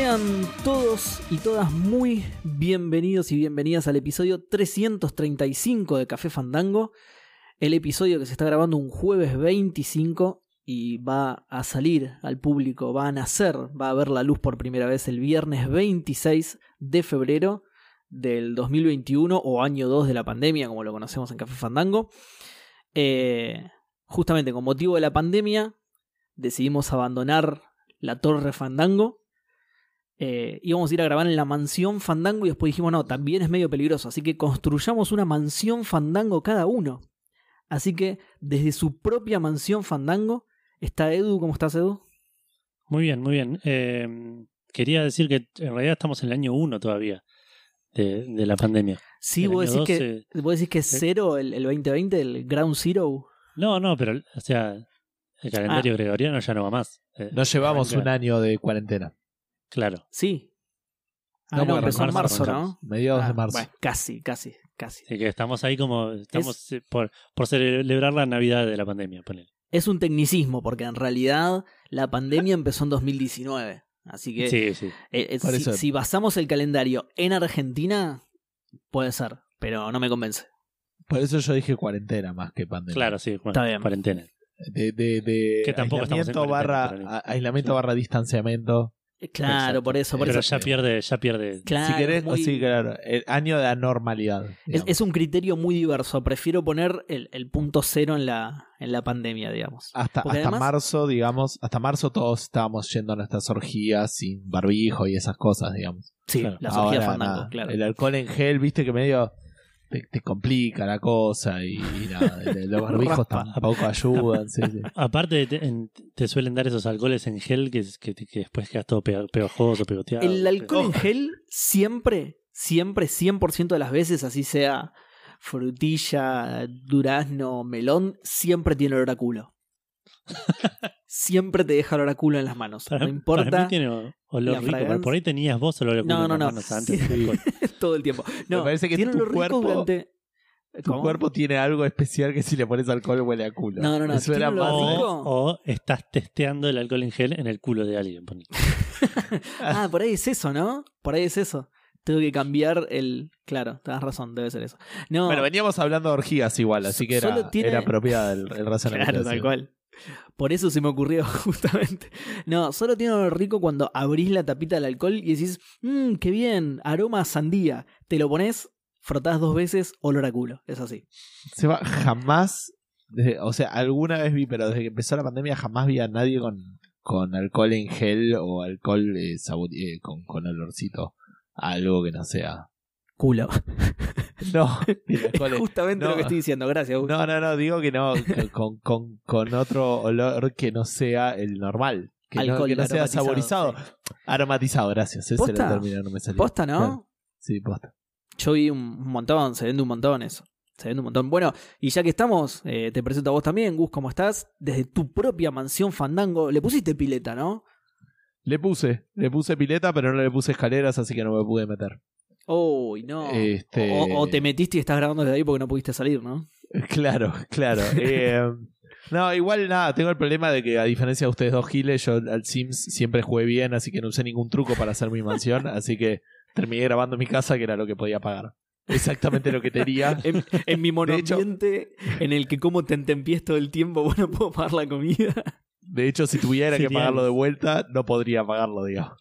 Sean todos y todas muy bienvenidos y bienvenidas al episodio 335 de Café Fandango. El episodio que se está grabando un jueves 25 y va a salir al público, va a nacer, va a ver la luz por primera vez el viernes 26 de febrero del 2021 o año 2 de la pandemia, como lo conocemos en Café Fandango. Eh, justamente con motivo de la pandemia, decidimos abandonar la Torre Fandango. Eh, íbamos a ir a grabar en la mansión Fandango y después dijimos, no, también es medio peligroso, así que construyamos una mansión Fandango cada uno. Así que desde su propia mansión Fandango está Edu. ¿Cómo estás, Edu? Muy bien, muy bien. Eh, quería decir que en realidad estamos en el año 1 todavía de, de la pandemia. Sí, vos decís, que, 12, vos decís que es cero el, el 2020, el Ground Zero. No, no, pero, o sea, el calendario gregoriano ya no va más. Eh, Nos llevamos arranca- un año de cuarentena. Claro. Sí. Ah, No, empezó en marzo marzo, ¿no? Mediados Ah, de marzo. bueno, casi, casi, casi. Así que estamos ahí como. Estamos eh, por, por celebrar la Navidad de la pandemia, ponele. Es un tecnicismo, porque en realidad la pandemia empezó en 2019. Así que Sí, sí. eh, eh, si, basamos el calendario en Argentina, puede ser, pero no me convence. Por eso yo dije cuarentena más que pandemia. Claro, sí. Bueno, Está bien. Cuarentena. De, de, de Que tampoco estamos en aislamiento barra, a- aislamiento barra distanciamiento. Eh, Claro, Exacto. por eso, por Pero eso. ya pierde, ya pierde. Claro, si querés, es muy- o sí, claro. El año de anormalidad. Es, es un criterio muy diverso. Prefiero poner el, el punto cero en la, en la pandemia, digamos. hasta, porque hasta además- marzo, digamos, hasta marzo todos estábamos yendo a nuestras orgías sin barbijo y esas cosas, digamos. Sí, Claro. las orgías fandango, claro. El alcohol en gel, viste que medio te, te complica la cosa y, y nada, el- los barbijos tampoco ayudan. sí, sí. Aparte, te, en- te suelen dar esos alcoholes en gel que, que, que después quedas todo pega- pegajoso, pegoteado. El alcohol en gel siempre, siempre, 100% de las veces, así sea frutilla, durazno, melón, siempre tiene olor a culo. siempre te deja olor a culo en las manos. Para, no importa para mí tiene olor la rico. pero fragancia. Por ahí tenías vos olor a culo No, en no, las no. manos antes Sí. del alcohol. todo el tiempo. No, parece que tiene tu olor rico cuerpo- durante... Tu ¿Cómo? cuerpo tiene algo especial que si le pones alcohol huele a culo. No, no, no, Eso era más-. O, o estás testeando el alcohol en gel en el culo de alguien. Ah, por ahí es eso, ¿no? Por ahí es eso. Tengo que cambiar el... Claro, tenés razón, debe ser eso. No, Bueno, veníamos hablando de orgías igual, así que era, tiene- era apropiada el, el razonamiento. Claro, tal cual. Por eso se me ocurrió justamente. No, solo tiene olor rico cuando abrís la tapita del alcohol y decís, mmm, qué bien, aroma a sandía. Te lo pones, frotás dos veces, olor a culo. Es así. Seba, jamás, desde- o sea, alguna vez vi, pero desde que empezó la pandemia jamás vi a nadie con, con alcohol en gel o alcohol eh, sabor- eh, con, con olorcito. Algo que no sea. Culo. No, Es justamente no. lo que estoy diciendo. Gracias, Gus. no, no, no, digo que no, con, con, con otro olor que no sea el normal. Que no, Alcohol que no sea saborizado. sí. Aromatizado, gracias. Ese ¿Posta? era el término, no me salía. Posta, ¿no? Claro. Sí, posta. Yo vi un un montón, se vende un montón eso. Se vende un montón. Bueno, y ya que estamos, eh, te presento a vos también, Gus, ¿cómo estás? Desde tu propia mansión Fandango. Le pusiste pileta, ¿no? Le puse, le puse pileta, pero no le puse escaleras, así que no me pude meter. Uy, no. Este- O, o te metiste y estás grabando desde ahí porque no pudiste salir, ¿no? Claro, claro. Eh, no, igual nada, tengo el problema de que a diferencia de ustedes dos giles, yo al Sims siempre jugué bien, así que no usé ningún truco para hacer mi mansión, así que terminé grabando en mi casa, que era lo que podía pagar. Exactamente lo que tenía. En, en mi hecho- monoambiente en el que como te entempiés todo el tiempo, bueno, puedo pagar la comida. De hecho, si tuviera que pagarlo de vuelta, no podría pagarlo, digamos.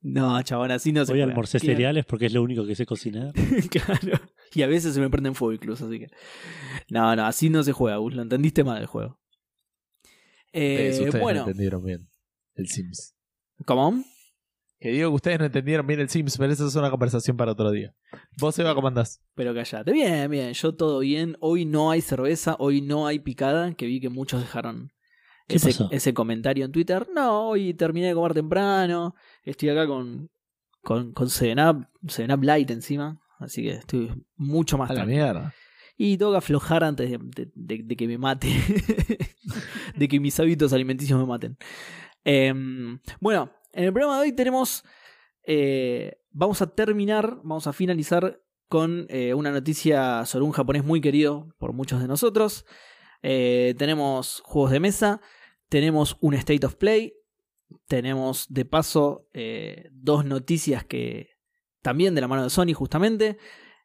No, chabón, así no se Hoy juega. almorcé Claro. cereales porque es lo único que sé cocinar. claro. Y a veces se me prende en fuego incluso, así que. No, no, así no se juega, Gus. Lo entendiste mal el juego. Eh, Ustedes, bueno, no entendieron bien el Sims. ¿cómo? Que digo que ustedes no entendieron bien el Sims, pero esa es una conversación para otro día. Vos, Eva, ¿cómo andás? Pero callate. Bien, bien, yo todo bien. Hoy no hay cerveza, hoy no hay picada, que vi que muchos dejaron ¿Qué ese, pasó? ese comentario en Twitter. No, hoy terminé de comer temprano. Estoy acá con, con, con 7up, 7up Light encima. Así que estoy mucho más A la mierda. Y tengo que aflojar antes de, de- de- de que me mate. de que mis hábitos alimenticios me maten. Em, bueno, en el programa de hoy tenemos. eh, vamos a terminar, vamos a finalizar con eh, una noticia sobre un japonés muy querido por muchos de nosotros. Eh, tenemos juegos de mesa, tenemos un State of Play tenemos de paso eh, dos noticias que también de la mano de Sony justamente.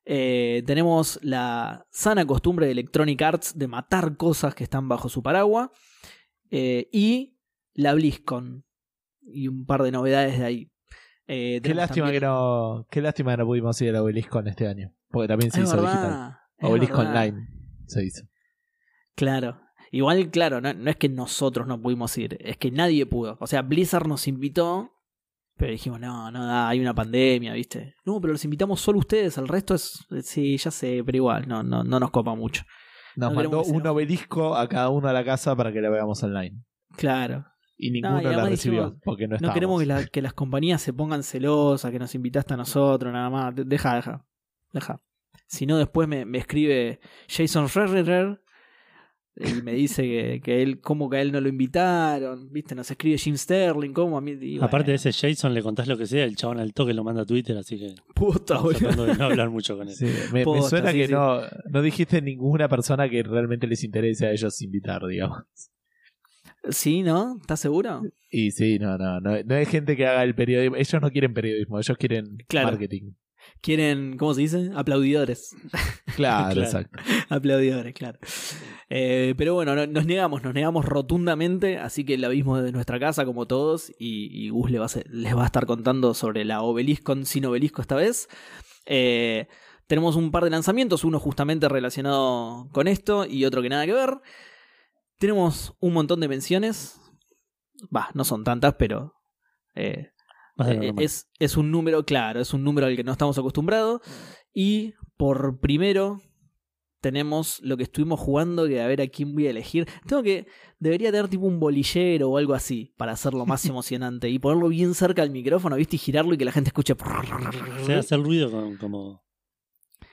Eh, tenemos la sana costumbre de Electronic Arts de matar cosas que están bajo su paraguas. eh, y la BlizzCon. Y un par de novedades de ahí. Eh, Qué lástima también- que no, qué lástima que no pudimos ir a Obeliscon este año. Porque también se Es hizo verdad, digital. Obelisco verdad. Online se hizo. Claro. Igual, claro, no, no es que nosotros no pudimos ir, es que nadie pudo. O sea, Blizzard nos invitó, pero dijimos, no, no da, hay una pandemia, ¿viste? No, pero los invitamos solo ustedes, el resto es. Sí, ya sé, pero igual, no, no, no nos copa mucho. Nos No mandó un obelisco a cada uno a la casa para que la veamos online. Claro. Y ninguno y la recibió dijimos, porque no No queremos que, la- que las compañías se pongan celosas, que nos invitaste a nosotros, nada más. De- Deja, deja. Deja. Si no, después me, me escribe Jason Ferrer y me dice que, que él, cómo que a él no lo invitaron. ¿Viste? Nos escribe Jim Sterling, cómo a mí. Aparte de ese Jason, le contás lo que sea, el chabón al toque lo manda a Twitter, así que Puta, tratando de no hablar mucho con él. Sí, me, suena sí, que sí. no, no dijiste ninguna persona que realmente les interese a ellos invitar, digamos. Sí, ¿no? ¿Estás seguro? Y sí, no, no, no, no hay gente que haga el periodismo. Ellos no quieren periodismo, ellos quieren Claro. marketing. Quieren, ¿cómo se dice? Aplaudidores. Claro, Claro. exacto. Aplaudidores, claro. Eh, pero bueno, no- nos negamos, nos negamos rotundamente, así que la vimos desde nuestra casa como todos y, y Gus le va a ser- les va a estar contando sobre la obelisco sin obelisco esta vez. Eh, tenemos un par de lanzamientos, uno justamente relacionado con esto y otro que nada que ver. Tenemos un montón de menciones. Va, no son tantas, pero eh, eh, es, es un número, claro, es un número al que no estamos acostumbrados. Y por primero tenemos lo que estuvimos jugando, que a ver a quién voy a elegir. Tengo que, debería tener tipo un bolillero o algo así, para hacerlo más emocionante. Y ponerlo bien cerca del micrófono, ¿viste? Y girarlo y que la gente escuche. O sea, hacer ruido con- como,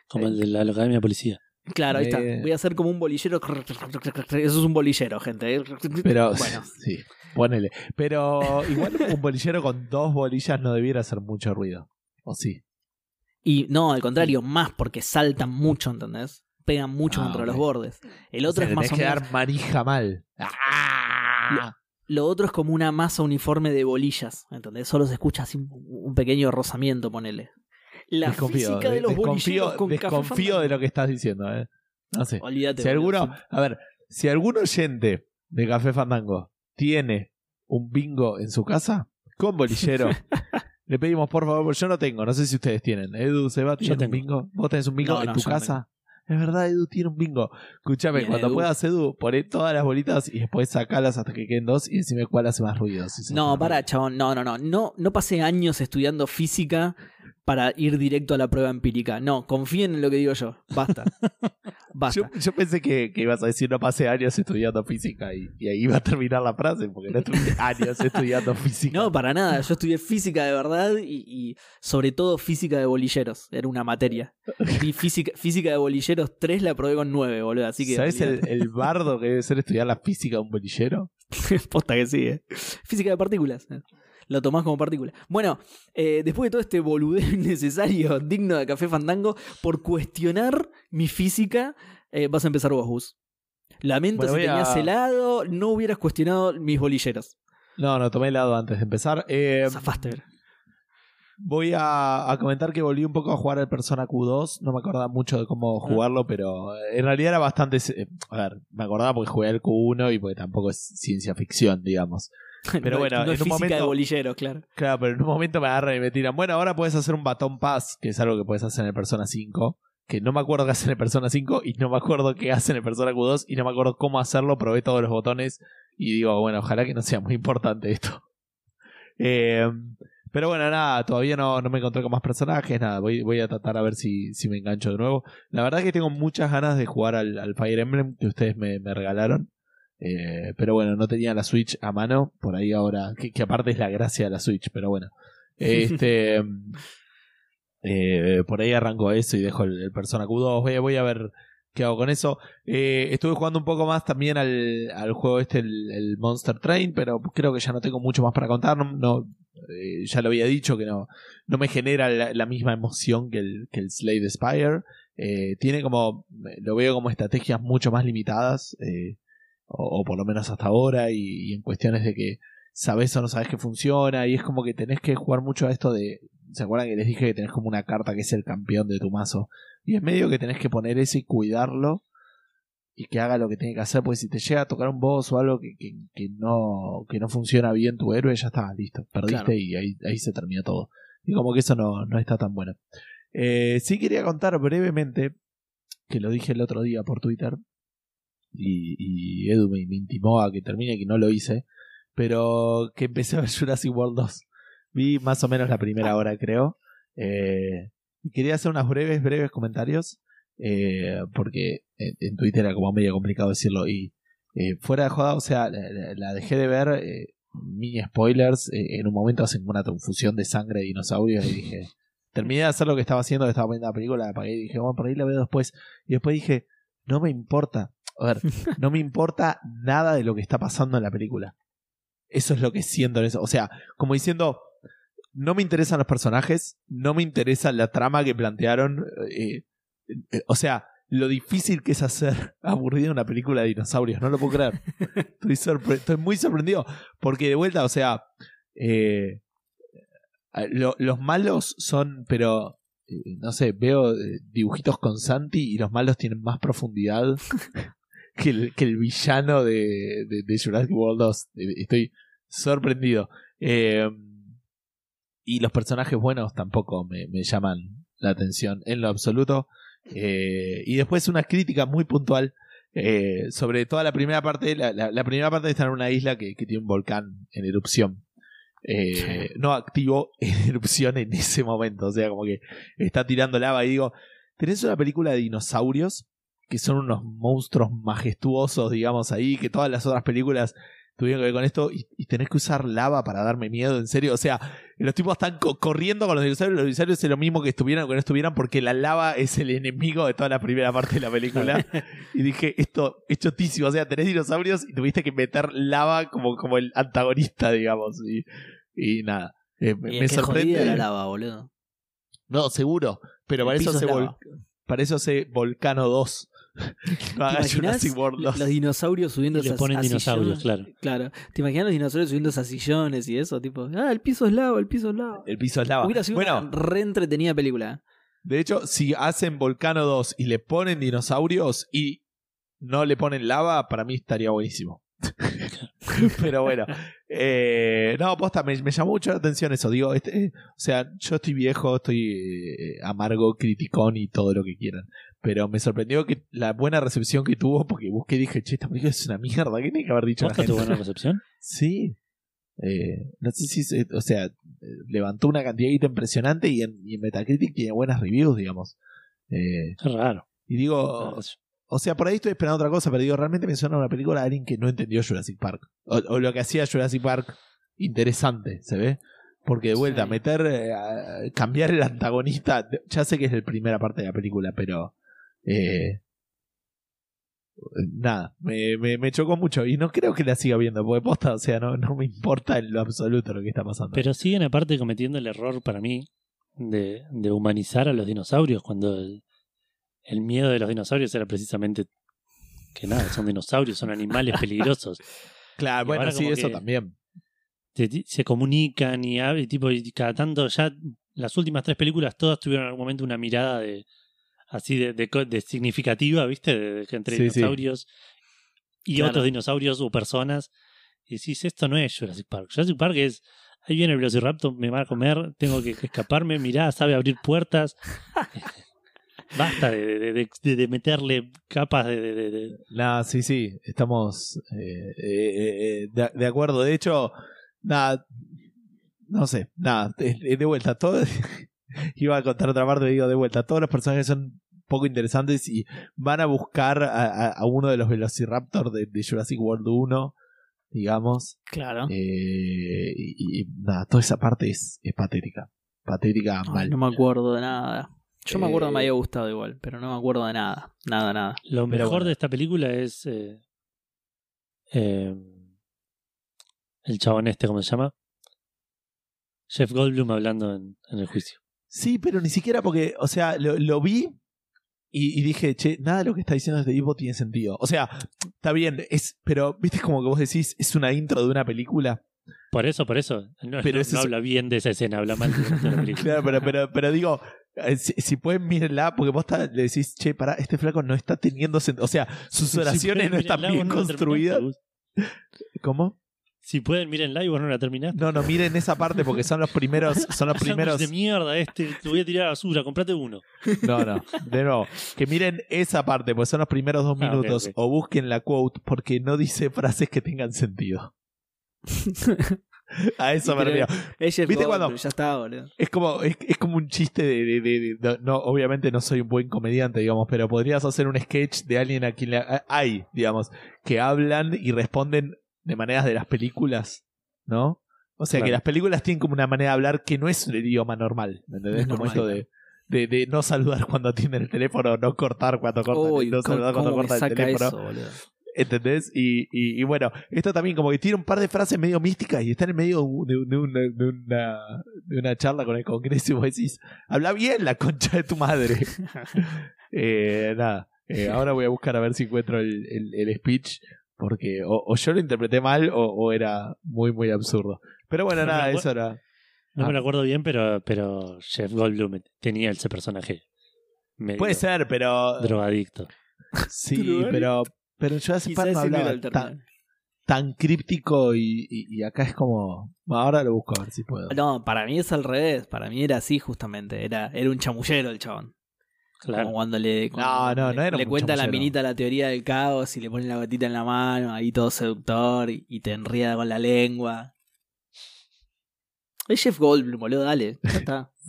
como el de la, la Academia de Policía. Claro, ahí está. Eh. Voy a hacer como un bolillero. Eso es un bolillero, gente. ¿eh? Pero bueno, sí, ponele. Pero igual un bolillero con dos bolillas no debiera hacer mucho ruido. ¿O sí? y no, al contrario, más porque saltan mucho, ¿entendés? Pegan mucho Ah, contra ok. los bordes. El O otro sea, es más o menos. dar manija mal. ¡Ah! Lo otro es como una masa uniforme de bolillas, ¿entendés? Solo se escucha así un, pequeño rozamiento, ponele. La Desconfío, física de los bolilleros con desconfío de lo que estás diciendo, ¿eh? No sé. Olvídate. Si alguno, a ver, si algún oyente de Café Fandango tiene un bingo en su casa, con bolillero, le pedimos por favor, porque yo no tengo, no sé si ustedes tienen. Edu, Seba, ¿tienen un tengo. bingo? ¿Vos tenés un bingo No, en no, tu no casa? Es verdad, Edu tiene un bingo. Escúchame, cuando Edu. puedas, Edu, poné todas las bolitas y después sacalas hasta que queden dos y decime cuál hace más ruido. si No, para, chabón. No, no, no, no. No pasé años estudiando física para ir directo a la prueba empírica. No, confíen en lo que digo yo. Basta. Basta. Yo, yo pensé que, que ibas a decir no pasé años estudiando física y, y ahí iba a terminar la frase porque no estuviste años estudiando física. No, para nada. Yo estudié física de verdad y, y sobre todo física de bolilleros. Era una materia. Y física, física de bolilleros 3 la probé con 9, boludo. Así que. ¿Sabes el, el bardo que debe ser estudiar la física de un bolillero? Posta que sí, eh. Física de partículas. Eh. Lo tomás como partícula. Bueno, eh, después de todo este boludeo innecesario, digno de Café Fandango, por cuestionar mi física, eh, vas a empezar vos, Gus. Lamento Bueno, si a- tenías helado, no hubieras cuestionado mis bolilleros. No, no, tomé helado antes de empezar. Eh, Zafaste. voy a, a comentar que volví un poco a jugar al Persona Q2. No me acordaba mucho de cómo jugarlo, pero en realidad era bastante... eh, A ver, me acordaba porque jugué al Q1 y porque tampoco es ciencia ficción, digamos. Pero No- bueno, no en es un física de momento- bolilleros, claro. Claro, pero en un momento me agarran y me tiran. Bueno, ahora puedes hacer un batón pass, que es algo que puedes hacer en el Persona 5. Que no me acuerdo qué hace en el Persona 5 y no me acuerdo qué hace en el Persona Q2 y no me acuerdo cómo hacerlo. Probé todos los botones y digo, bueno, ojalá que no sea muy importante esto. Eh, pero bueno, nada, todavía no, no me encontré con más personajes, nada, voy, voy a tratar a ver si, si me engancho de nuevo. La verdad es que tengo muchas ganas de jugar al, al Fire Emblem que ustedes me, me regalaron. Eh, pero bueno, no tenía la Switch a mano, por ahí ahora, que, que aparte es la gracia de la Switch, pero bueno. Este, eh, por ahí arranco eso y dejo el, el Persona Q2, voy, a- voy a ver qué hago con eso. Eh, estuve jugando un poco más también al, al juego este, el, el Monster Train, pero creo que ya no tengo mucho más para contar. No, no, ya lo había dicho que no, no me genera la, la misma emoción que el, que el Slade Spire. Tiene como, lo veo como estrategias mucho más limitadas, eh, o, o por lo menos hasta ahora, y, y en cuestiones de que sabes o no sabes que funciona y es como que tenés que jugar mucho a esto de... ¿Se acuerdan que les dije que tenés como una carta que es el campeón de tu mazo? Y es medio que tenés que poner ese y cuidarlo y que haga lo que tiene que hacer, porque si te llega a tocar un boss o algo que, que, que no, que no funciona bien tu héroe, ya está, listo, perdiste Claro. y ahí, ahí se termina todo. Y como que eso no, no está tan bueno. Eh, sí quería contar brevemente, que lo dije el otro día por Twitter, y, y Edu me, intimó a que termine, que no lo hice, pero que empecé a ver Jurassic World 2. Vi más o menos la primera hora, creo. Eh, y quería hacer unos breves, breves comentarios, eh, porque en, Twitter era como medio complicado decirlo. Y eh, fuera de joda, o sea, la, dejé de ver, mini spoilers, en un momento hacen una confusión de sangre de dinosaurios y dije... Terminé de hacer lo que estaba haciendo, estaba viendo la película, la apagué y dije, bueno, por ahí la veo después. Y después dije, no me importa. A ver, no me importa nada de lo que está pasando en la película. Eso es lo que siento en eso. O sea, como diciendo, no me interesan los personajes, no me interesa la trama que plantearon. eh, eh, o sea, lo difícil que es hacer aburrida una película de dinosaurios, no lo puedo creer. Estoy, sorpre- estoy muy sorprendido. Porque de vuelta, o sea, eh, lo- los malos son, pero eh, no sé, veo eh, dibujitos con Santi y los malos tienen más profundidad que el, que el villano de, de, de Jurassic World 2. Eh, Estoy sorprendido. Eh, y los personajes buenos tampoco me, me llaman la atención en lo absoluto. Eh, y después una crítica muy puntual eh, sobre toda la primera parte. La, la- la primera parte está en una isla que, que tiene un volcán en erupción. Eh, no activo en erupción en ese momento. O sea, como que está tirando lava y digo, tenés una película de dinosaurios que son unos monstruos majestuosos, digamos, ahí, que todas las otras películas tuvieron que ver con esto y, y tenés que usar lava para darme miedo, en serio. O sea, los tipos están co- corriendo con los dinosaurios, los dinosaurios es lo mismo que estuvieran o que no estuvieran porque la lava es el enemigo de toda la primera parte de la película. y dije, esto es chotísimo, o sea, tenés dinosaurios y tuviste que meter lava como, como el antagonista, digamos. Y, y nada, eh, me, Y me es que sorprende. la lava, boludo. No, seguro, pero para eso, se vol- para eso hace Volcano 2. No haga ¿Te imaginas Jurassic World 2. los dinosaurios subiendo esas ponen a dinosaurios, sillones? claro. Claro. ¿Te imaginas los dinosaurios subiendo esas sillones y eso? Tipo, ah, el piso es lava, el piso es lava. El piso es lava. Hubiera sido Bueno, una re entretenida película. de hecho, si hacen Volcano 2 y le ponen dinosaurios y no le ponen lava, para mí estaría buenísimo. Pero bueno, eh, no, posta, me, me llamó mucho la atención eso. Digo, este, eh, o sea, yo estoy viejo, estoy eh, amargo, criticón y todo lo que quieran. Pero me sorprendió que la buena recepción que tuvo, porque busqué y dije, che, esta película es una mierda. ¿Qué tiene que haber dicho la ¿Posta gente? tuvo buena recepción? Sí. Eh, no sé si, se- o sea, eh, levantó una cantidad impresionante y en, y en Metacritic tiene buenas reviews, digamos. Eh, Es raro. y digo, o sea, por ahí estoy esperando otra cosa, pero digo, realmente me suena una película de alguien que no entendió Jurassic Park. O, o lo que hacía Jurassic Park interesante, ¿se ve? Porque de vuelta, Sí. meter, eh, cambiar el antagonista, ya sé que es la primera parte de la película, pero... Eh, nada, me, me, me chocó mucho y no creo que la siga viendo, porque posta, o sea, no, no me importa en lo absoluto lo que está pasando. Pero siguen aparte cometiendo el error para mí de, de humanizar a los dinosaurios cuando el, el miedo de los dinosaurios era precisamente que nada, son dinosaurios, son animales peligrosos. claro, y bueno, sí, eso también. Te- te- se comunican y, hab- y tipo y cada tanto ya las últimas tres películas todas tuvieron en algún momento una mirada de así de, de co- de significativa, ¿viste? De, de- entre Sí, sí. dinosaurios y Claro. otros dinosaurios o personas. Y decís, esto no es Jurassic Park. Jurassic Park es, ahí viene el Velociraptor, me va a comer, tengo que escaparme, mirá, sabe abrir puertas. Basta de, de- de- de- de meterle capas de, de- de- de- Nada, sí, sí, estamos eh, eh, eh, de, de acuerdo. De hecho, nada, no sé, nada, de, de vuelta, todo. iba a contar otra parte, digo, de vuelta, todos los personajes son poco interesantes y van a buscar a, a- a uno de los Velociraptor de, de Jurassic World 1, digamos. Claro. Eh, y, y nada, toda esa parte es, es patética. Patética Ay, mal. no me acuerdo de nada. Yo me acuerdo que me Eh, había gustado igual, pero no me acuerdo de nada. Nada, nada. Lo mejor bueno. de esta película es eh, eh, el chabón este, ¿cómo se llama? Jeff Goldblum hablando en, en el juicio. Sí, pero ni siquiera porque, o sea, lo, lo vi y, y dije, che, nada de lo que está diciendo este tipo tiene sentido. O sea, está bien, es, pero viste como que vos decís, es una intro de una película. Por eso, por eso. No, Pero no- ese no es- habla bien de esa escena, habla mal de la película. Claro, pero, pero, pero digo, eh, si, si pueden mírenla, porque vos ta- le decís, che, pará, este flaco no está teniendo sentido. O sea, sus Si oraciones pueden, no están bien construidas. ¿Cómo? Si pueden, mírenla y vos no la terminaste. No, no, miren esa parte porque son los primeros, son los primeros. de mierda este, te voy a tirar a la basura, comprate uno. No, no, de nuevo, que miren esa parte porque son los primeros dos Ah, minutos o busquen la quote porque no dice frases que tengan sentido. A eso me refiero. ¿Viste cuando- Ya está, boludo. Es como, es, es como un chiste de, de- de- de- no, obviamente no soy un buen comediante, digamos, pero podrías hacer un sketch de alguien a quien le, hay, digamos, que hablan y responden de maneras de las películas, ¿no? O sea, que Claro. las películas tienen como una manera de hablar que no es el idioma normal, ¿me ¿entendés? Es como normal. esto de, de, de no saludar cuando atienden el teléfono, no cortar cuando cortan, Uy, no ¿cómo- saludar cuando cortan el teléfono. eso? ¿Entendés? Y, y, y bueno, esto también como que tiene un par de frases medio místicas y está en medio de, de una, de, una, de una charla con el Congreso y vos decís, habla bien la concha de tu madre. eh, nada, eh, ahora voy a buscar a ver si encuentro el, el, el speech porque o, o yo lo interpreté mal o, o era muy, muy absurdo. Pero bueno, No nada, acuerdo. eso era... No Ah. me lo acuerdo bien, pero, pero Jeff Goldblum tenía ese personaje Puede ser, pero... drogadicto. Sí, Drogadicto. pero... Pero Jurassic Quizás Park no hablaba tan, tan críptico y, y, y acá es como... Ahora lo busco a ver si puedo. No, para mí es al revés. Para mí era así, justamente. Era, era un chamullero el chabón. Como Claro. cuando le, cuando no, no le- era le cuenta a la minita la teoría del caos y le pone la gotita en la mano, ahí todo seductor y, y te enrieda con la lengua. Es Jeff Goldblum, boludo, dale. Ya está.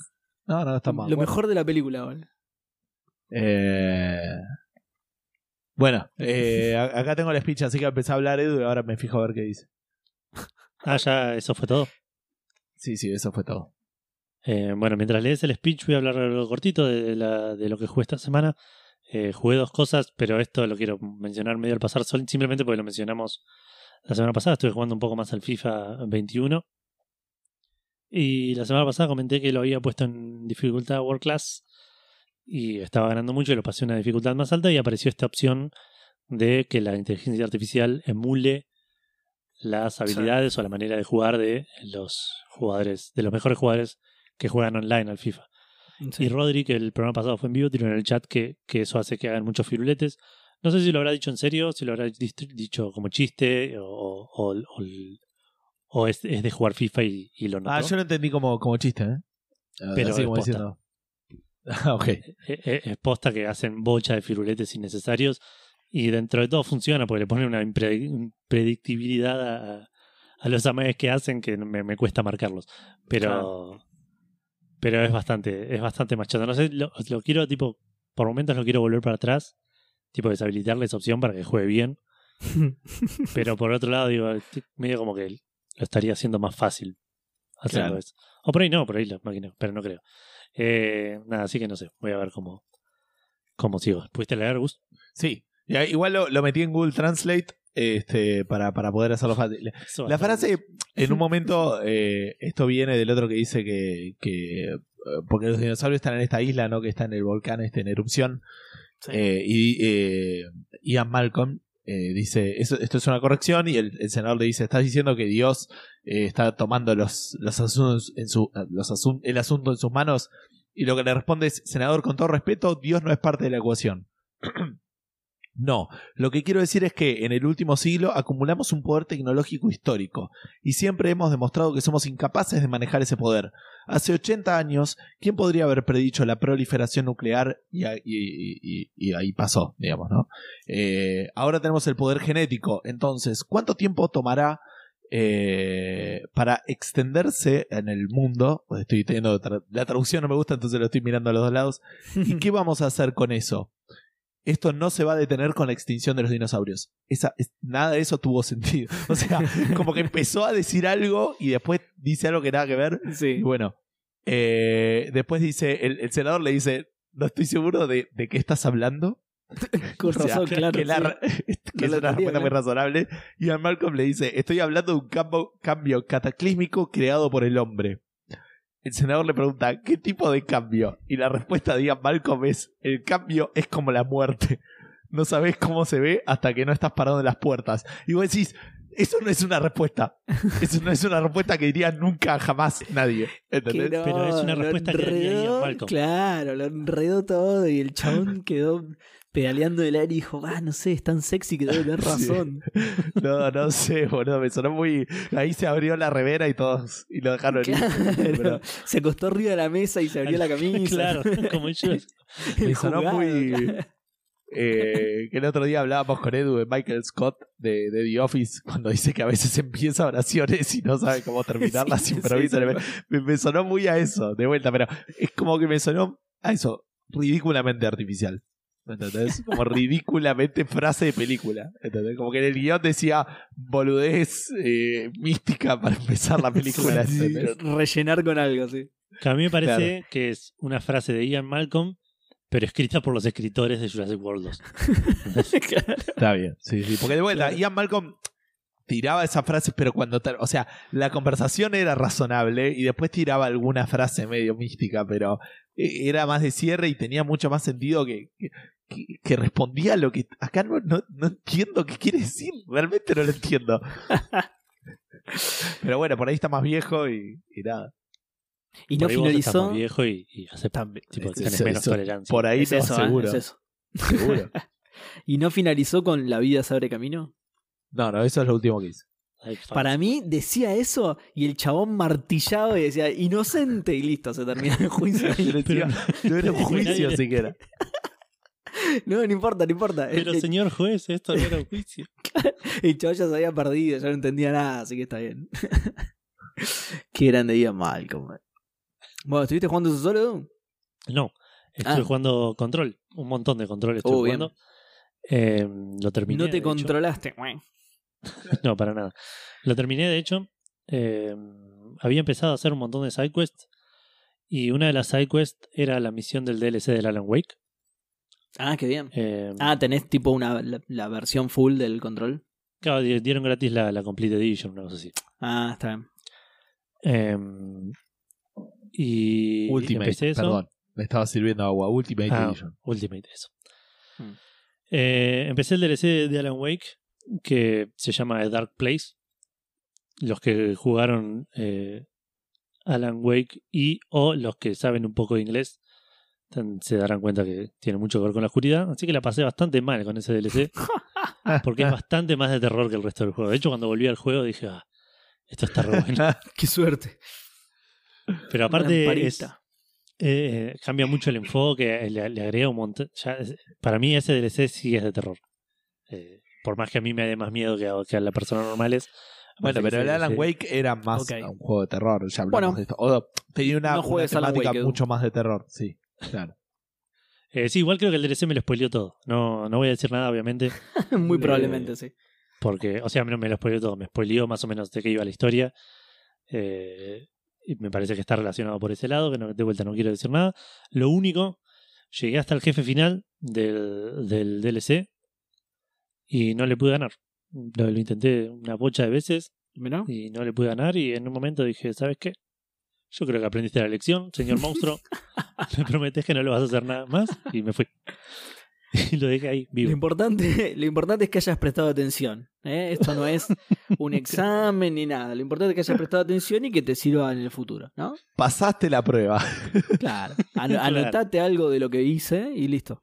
No, no, está mal. Lo Bueno. mejor de la película, boludo. Eh, Bueno, eh, acá tengo el speech, así que empecé a hablar Edu y ahora me fijo a ver qué dice. Ah, ya, eso fue todo. Sí, sí, eso fue todo. Eh, bueno, mientras lees el speech, voy a hablar algo cortito de, la- de lo que jugué esta semana. Eh, jugué dos cosas, pero esto lo quiero mencionar medio al pasar, simplemente porque lo mencionamos la semana pasada. Estuve jugando un poco más al FIFA 21. Y la semana pasada comenté que lo había puesto en dificultad World Class y estaba ganando mucho y lo pasé a una dificultad más alta y apareció esta opción de que la inteligencia artificial emule las habilidades o la manera de jugar de los jugadores, de los mejores jugadores que juegan online al FIFA. Sí. Y Rodri, que el programa pasado fue en vivo, tiró en el chat que, que eso hace que hagan muchos firuletes. No sé si lo habrá dicho en serio, si lo habrá dicho como chiste o, o, o- o es, es de jugar FIFA y, y lo notó. Ah, yo lo entendí como, como chiste, ¿eh? Pero Así es como posta. diciendo. Ah, ok. Eh, eh, es posta que hacen bocha de firuletes innecesarios y dentro de todo funciona porque le ponen una impredictibilidad a, a los amagues que hacen que me, me cuesta marcarlos. Pero pero es bastante es bastante machoso. No sé, lo, lo quiero tipo por momentos lo quiero volver para atrás, tipo deshabilitarle esa opción para que juegue bien, pero por otro lado digo, medio como que lo estaría haciendo más fácil hacerlo Claro. eso. O por ahí no, por ahí la máquina, pero no creo. Eh, nada, así que no sé, voy a ver cómo, cómo sigo. ¿Pudiste leer, Gus? Sí. Igual lo, lo metí en Google Translate este, para, para poder hacerlo fácil. La frase, en un momento, eh, esto viene del otro que dice que, que eh, porque los dinosaurios están en esta isla, ¿no? Que está en el volcán este en erupción. Sí. Eh, y eh, Ian Malcolm dice, "Eso- esto es una corrección y el, el senador le dice, estás diciendo que Dios está tomando los, los asuntos en su, los asun- el asunto en sus manos y lo que le responde es, senador, con todo respeto, Dios no es parte de la ecuación. No, lo que quiero decir es que en el último siglo acumulamos un poder tecnológico histórico y siempre hemos demostrado que somos incapaces de manejar ese poder. Hace 80 años, ¿quién podría haber predicho la proliferación nuclear? Y, ahí- y- y- y ahí pasó, digamos, ¿no? Eh, ahora tenemos el poder genético, entonces, ¿cuánto tiempo tomará eh, para extenderse en el mundo? Pues estoy teniendo tra- la traducción no me gusta, entonces lo estoy mirando a los dos lados. ¿Y qué vamos a hacer con eso? Esto no se va a detener con la extinción de los dinosaurios. Esa, es- nada de eso tuvo sentido. O sea, como que empezó a decir algo y después dice algo que nada que ver. Y Sí. bueno, eh, después dice, el, el senador le dice, no estoy seguro de, de qué estás hablando. Con O sea, razón, claro. que, la- sí. que es una respuesta muy razonable. Y a Malcolm le dice, estoy hablando de un cambio, cambio cataclísmico creado por el hombre. El senador le pregunta, ¿qué tipo de cambio? Y la respuesta de Ian Malcolm es, el cambio es como la muerte. No sabes cómo se ve hasta que no estás parado en las puertas. Y vos decís, Eso no es una respuesta. Eso no es una respuesta que diría nunca, jamás nadie. ¿Entendés? No, Pero es una respuesta que daría Ian Malcolm. Claro, lo enredó todo y el chabón quedó pedaleando el aire y dijo, ah, no sé, es tan sexy que debe tener Sí. razón. No, no sé, boludo. Me sonó muy. Ahí se abrió la remera y todos. Y lo dejaron ir. Claro, Pero Se acostó arriba de la mesa y se abrió la camisa. Claro, como yo. Me sonó jugado, muy. claro. eh, que el otro día hablábamos con Edu de Michael Scott de, de The Office cuando dice que a veces empieza oraciones y no sabe cómo terminarlas Sí, improvisa. sí, me, me- me sonó muy a eso, de vuelta, pero es como que me sonó a eso, ridículamente artificial. ¿Me ¿Entendés? Como ridículamente frase de película. ¿entendés? Como que en el guion decía boludez eh, mística para empezar la película. Rellenar con algo, sí. Que a mí me parece que es una frase de Ian Malcolm, pero escrita por los escritores de Jurassic World 2. Está bien, sí, sí. Porque de vuelta, Ian Malcolm tiraba esas frases, pero cuando. O sea, la conversación era razonable y después tiraba alguna frase medio mística, pero era más de cierre y tenía mucho más sentido que. que que- que respondía a lo que acá no, no, no entiendo qué quiere decir, realmente no lo entiendo. Pero bueno, por ahí está más viejo y, y nada. Y no Por estás finalizó. más viejo y, y acepta, También. tipo, Es- tenés eso- menos eso- tolerancia. Por ahí Es no, eso, ¿eh? seguro. Es eso. seguro. ¿Y no finalizó con La vida se abre camino? No, no, eso es lo último que hice. Para mí decía eso y el chabón martillaba y decía inocente y listo, se termina el juicio. Pero- no era un juicio siquiera. No, no importa, no importa. Pero el, señor juez, esto no era un juicio. el chabón ya se había perdido, ya no entendía nada, así que está bien. Qué grande día Malcolm. Bueno, ¿estuviste jugando eso solo? No, estuve Ah. jugando control, un montón de control estuve Oh, bien. jugando. Eh, lo terminé. no te de hecho. No, para nada. Lo terminé, de hecho. eh, había empezado a hacer un montón de sidequests. Y una de las sidequests era la misión del DLC del Alan Wake. Ah, qué bien. Eh, Ah, tenés tipo una la, la versión full del control. claro, di- dieron gratis la, la Complete Edition, una cosa así. Ah, está bien. Eh, y Ultimate, empecé eso. perdón. Me estaba sirviendo agua. Ultimate Ah, Edition. Ultimate, eso. Hmm. Eh, empecé el DLC de Alan Wake, que se llama The Dark Place. Los que jugaron eh, Alan Wake y o los que saben un poco de inglés se darán cuenta que tiene mucho que ver con la oscuridad. Así que la pasé bastante mal con ese DLC, porque es bastante más de terror que el resto del juego. De hecho, cuando volví al juego dije, ah, esto está re bueno. Qué suerte. Pero aparte es, lamparita. eh, cambia mucho el enfoque, le, le agrega un montón. para mí ese DLC sí es de terror. Eh, por más que a mí me dé más miedo que a, que a las personas normales. me Bueno, pero el Alan Wake era más Ok. un juego de terror. Ya hablamos Bueno. de esto. O tenía una, No una temática Wake, mucho más de terror. Sí, claro. Eh, sí, igual creo que el DLC me lo spoileó todo. No, no voy a decir nada, obviamente, Muy Eh, probablemente, sí. porque, o sea, no me lo spoileó todo, me spoileó más o menos de qué iba la historia. Eh, y me parece que está relacionado por ese lado, que no, de vuelta no quiero decir nada. Lo único, llegué hasta el jefe final del, del DLC y no le pude ganar. Lo, lo intenté una bocha de veces y no le pude ganar y en un momento dije, ¿sabes qué? Yo creo que aprendiste la lección, señor monstruo. me prometes que no lo vas a hacer nada más y me fui. y lo dejé ahí, Lo vivo. importante, lo importante es que hayas prestado atención. ¿eh? Esto no es un examen ni nada. Lo importante es que hayas prestado atención y que te sirva en el futuro, ¿no? Pasaste la prueba. Claro. Claro. Anotate algo de lo que hice y listo.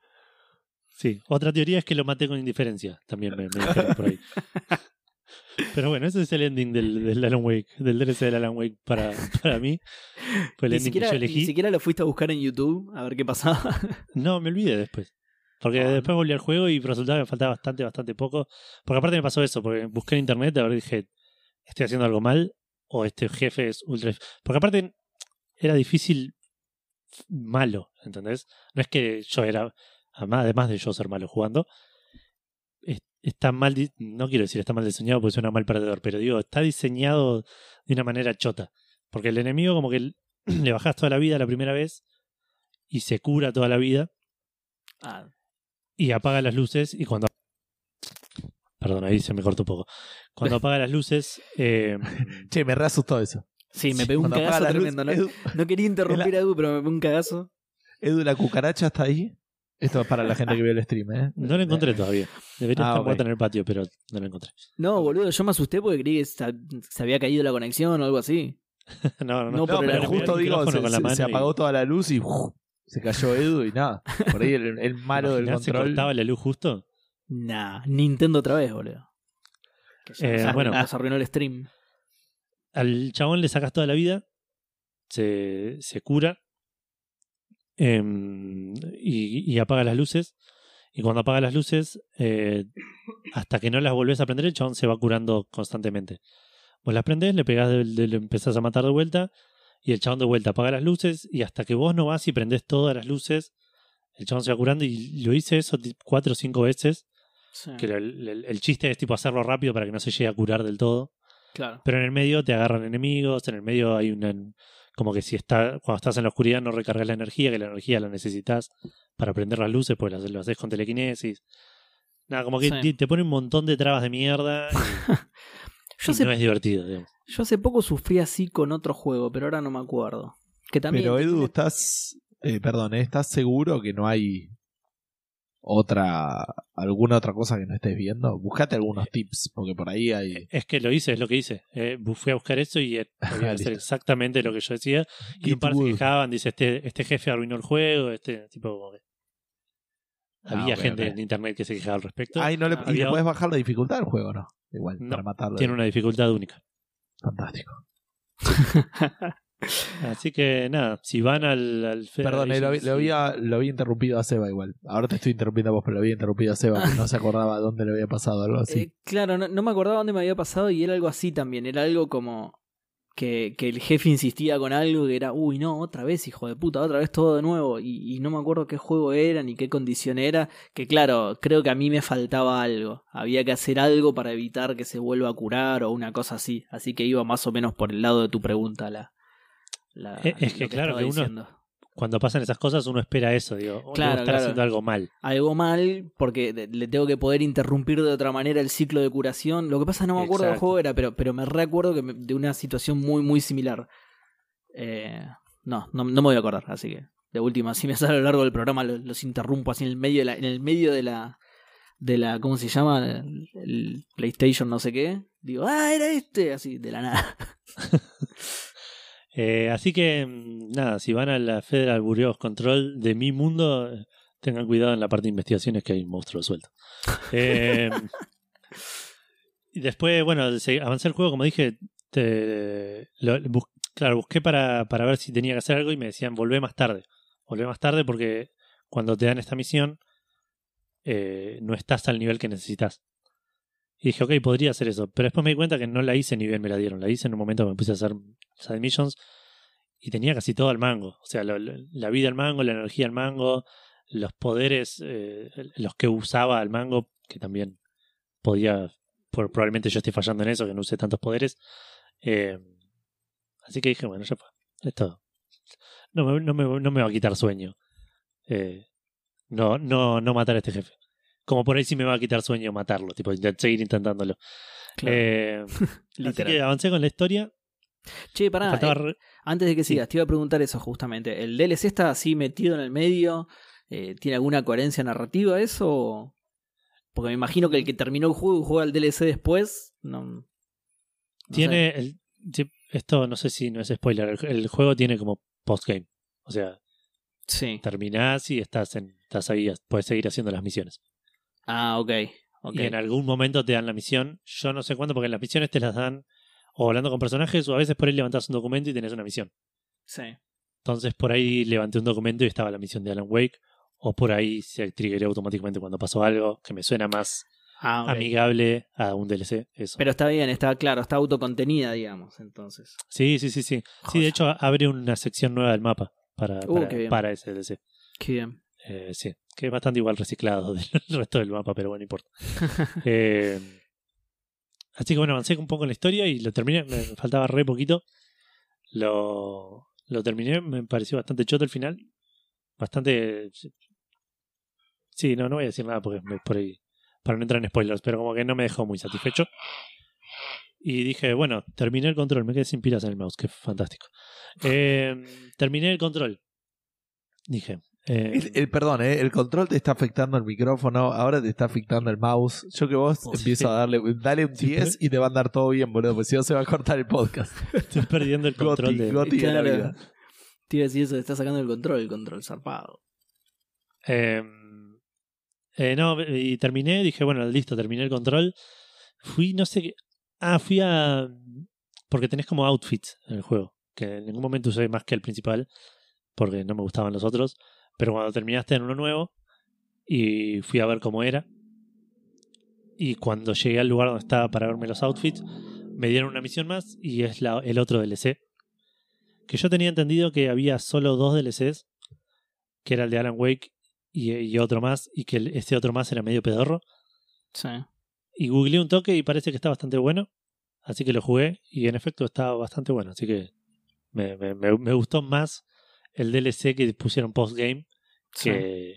Sí, otra teoría es que lo maté con indiferencia. También me, me dijeron por ahí. Pero bueno, ese es el ending del, del Alan Wake, del DLC del Alan Wake para, para mí. Fue el Ni ending siquiera, que yo ni elegí. siquiera lo fuiste a buscar en YouTube a ver qué pasaba. No, me olvidé después. Porque Ah, después volví al juego y resultaba que me faltaba bastante, bastante poco. Porque aparte me pasó eso, porque busqué en internet a ver dije, ¿estoy haciendo algo mal? O este jefe es ultra... Porque aparte era difícil malo, ¿entendés? No es que yo era, además de yo ser malo jugando, es- está mal, no quiero decir está mal diseñado porque suena mal perdedor, pero digo, está diseñado de una manera chota. Porque el enemigo como que le bajas toda la vida la primera vez y se cura toda la vida Ah, y apaga las luces y cuando perdón ahí se me cortó un poco cuando apaga las luces eh, Che, me reasustó eso. sí, me pegó un cagazo luz, tremendo. ¿no? Edu, No quería interrumpir a Edu, pero me pegó un cagazo. Edu, la cucaracha está ahí. Esto es para la gente que vio el stream, ¿eh? No lo encontré todavía. Debería Ah, estar ok. muerta en el patio, pero no lo encontré. No, boludo, yo me asusté porque creí que se, había caído la conexión o algo así. no, no, No, No, pero el- justo digo, se, se- y- apagó toda la luz y ¡uf! se cayó Edu y nada. Por ahí el, el malo del ¿Imaginás se control. cortaba la luz justo? Nah, Nintendo otra vez, boludo. Eh, nos bueno. nos arruinó el stream. Al chabón le sacas toda la vida, se, se cura em, y, y apaga las luces. Y cuando apaga las luces, eh, hasta que no las volvés a prender, el chabón se va curando constantemente. Vos las prendés, le pegás, de- de- le empezás a matar de vuelta, y el chabón de vuelta apaga las luces, y hasta que vos no vas y prendés todas las luces, el chabón se va curando. Y lo hice eso cuatro o cinco veces. Sí, Que el, el- el chiste es tipo hacerlo rápido para que no se llegue a curar del todo. claro. Pero en el medio te agarran enemigos, en el medio hay una. Como que si está, cuando estás en la oscuridad no recargas la energía, que la energía la necesitas para prender las luces, pues las- lo haces con telequinesis. Nada, como que Sí. te, pone un montón de trabas de mierda y, Yo y hace, no es divertido, digamos. yo hace poco sufrí así con otro juego, pero ahora no me acuerdo. Que también Pero Edu, ¿estás. eh, perdón, ¿eh? ¿estás seguro que no hay otra. alguna otra cosa que no estés viendo? Buscate algunos tips, porque por ahí hay. Es que lo hice, es lo que hice. Eh, fui a buscar eso y eh, podía hacer exactamente lo que yo decía. Y un par se quejaban, dice, este, este jefe arruinó el juego, este tipo como que- Ah, Había gente en internet que se quejaba al respecto. Ay, no le, ¿Y le puedes bajar la dificultad al juego no? Igual, No, para matarlo. Tiene una dificultad única. Fantástico. Así que nada, si van al, Perdón, eh, lo, había, lo había interrumpido a Seba igual. Ahora te estoy interrumpiendo a vos, pero lo había interrumpido a Seba, que no se acordaba dónde le había pasado algo así. Eh, claro, no, no me acordaba dónde me había pasado y era algo así también. Era algo como que, que el jefe insistía con algo que era, uy, no, otra vez, hijo de puta, otra vez todo de nuevo. Y, y no me acuerdo qué juego era ni qué condición era. Que claro, creo que a mí me faltaba algo. Había que hacer algo para evitar que se vuelva a curar o una cosa así. Así que iba más o menos por el lado de tu pregunta la. La- es que lo claro que uno- diciendo. cuando pasan esas cosas uno espera eso, digo, uno Claro, debe estar claro. haciendo algo mal. algo mal porque le tengo que poder interrumpir de otra manera el ciclo de curación. Lo que pasa no me acuerdo del juego era, pero, pero me recuerdo que me- de una situación muy, muy similar. Eh, no, no, no me voy a acordar, así que de última, si me sale a lo largo del programa lo- los, interrumpo así en el medio de la, en el medio de la de la, ¿cómo se llama? El, el PlayStation no sé qué. Digo, ah, era este, así, de la nada. Eh, así que nada, si van a la Federal Bureau of Control de mi mundo, tengan cuidado en la parte de investigaciones que hay un monstruo suelto. Eh, y después, bueno, avancé el juego, como dije, te- lo- bus- claro, busqué para, para ver si tenía que hacer algo y me decían, volvé más tarde. Volvé más tarde porque cuando te dan esta misión, eh, no estás al nivel que necesitas. Y dije, ok, podría hacer eso. Pero después me di cuenta que no la hice ni bien me la dieron. La hice en un momento que me puse a hacer side missions y tenía casi todo al mango. O sea, lo- lo- la vida al mango, la energía al mango, los poderes, eh, los que usaba al mango, que también podía, por- probablemente yo esté fallando en eso, que no use tantos poderes. Eh, así que dije, bueno, ya fue. Esto no me, no me, no me va a quitar sueño. Eh, no, no, no matar a este jefe. Como por ahí sí me va a quitar sueño matarlo, tipo, seguir intentándolo. Claro, Eh, así que avancé con la historia. Che, pará, faltaba eh, Antes de que Sí. sigas, te iba a preguntar eso justamente. ¿El DLC está así metido en el medio? Eh, ¿Tiene alguna coherencia narrativa eso? Porque me imagino que el que terminó el juego juega el DLC después. No, no sé. Tiene el, sí, esto no sé si no es spoiler, el, el juego tiene como postgame. O sea, Sí. terminás y estás en, estás ahí, puedes seguir haciendo las misiones. Ah, ok. ok. Y en algún momento te dan la misión. Yo no sé cuándo, porque las misiones te las dan o hablando con personajes o a veces por ahí levantás un documento y tenés una misión. Sí. Entonces por ahí levanté un documento y estaba la misión de Alan Wake. O por ahí se triggeré automáticamente cuando pasó algo que me suena más Ah, amigable a un DLC. Eso. Pero está bien, está claro, está autocontenida, digamos, entonces. sí, sí, sí, sí. Sí, de hecho abre una sección nueva del mapa para, Uh, para ese DLC. Qué bien. Eh, sí, que es bastante igual reciclado del resto del mapa, pero bueno, no importa. Eh, así que bueno, avancé un poco en la historia y lo terminé, me faltaba re poquito. Lo, lo terminé, me pareció bastante choto el final. Bastante... Sí, no, no voy a decir nada porque por ahí, para no entrar en spoilers, pero como que no me dejó muy satisfecho. Y dije, bueno, terminé el control, me quedé sin pilas en el mouse, que fantástico. Eh, terminé el control. Dije, Eh, El, el- perdón, eh, el control te está afectando el micrófono, ahora te está afectando el mouse. Yo que vos Oh, sí. empiezo a darle, dale un Sí, 10 y te va a andar todo bien, boludo, porque si no se va a cortar el podcast. estoy perdiendo el control Goti, de. Goti de la vida. Te iba a decir eso, te está sacando el control, el control zarpado. Eh, eh, no, y terminé, dije, bueno, listo, terminé el control. Fui, no sé qué. Ah, fui a. Porque tenés como outfits en el juego. Que en ningún momento usé más que el principal. Porque no me gustaban los otros. Pero cuando terminaste en uno nuevo. Y fui a ver cómo era. Y cuando llegué al lugar donde estaba para verme los outfits. Me dieron una misión más. Y es la, el otro DLC. Que yo tenía entendido que había solo dos DLCs. Que era el de Alan Wake y, y otro más, y que el- este otro más era medio pedorro. Sí. Y googleé un toque y parece que está bastante bueno. Así que lo jugué y en efecto está bastante bueno. Así que me, me- me- me gustó más el DLC que pusieron post-game sí. que,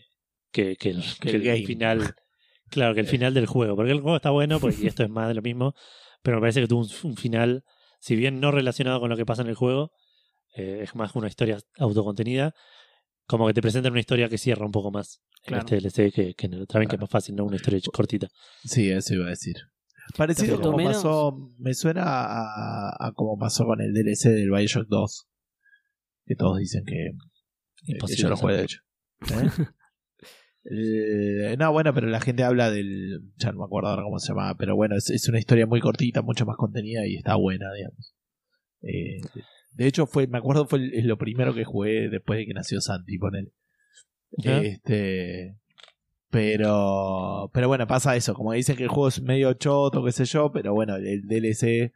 que, que el, Que el el final. Claro, que el final del juego. Porque el juego está bueno pues, y esto es más de lo mismo. Pero me parece que tuvo un, un final, si bien no relacionado con lo que pasa en el juego, eh, es más una historia autocontenida. Como que te presentan una historia que cierra un poco más Claro. en este DLC que, que en el que es más fácil, ¿no? Una historia cortita. Sí, eso iba a decir. Parecido como menos- pasó, me suena a, a como pasó con el DLC del Bioshock 2. Que todos dicen que, que Imposible yo lo jugué de hecho. ¿Eh? Eh, no, bueno, pero la gente habla del. Ya no me acuerdo ahora cómo se llama, pero bueno, es, es una historia muy cortita, mucho más contenida y está buena, digamos. Eh, de hecho, fue, me acuerdo, fue lo primero que jugué después de que nació Santi, ponele. Ya. Este. Pero. Pero bueno, pasa eso. Como dicen que el juego es medio choto, qué sé yo, pero bueno, el DLC.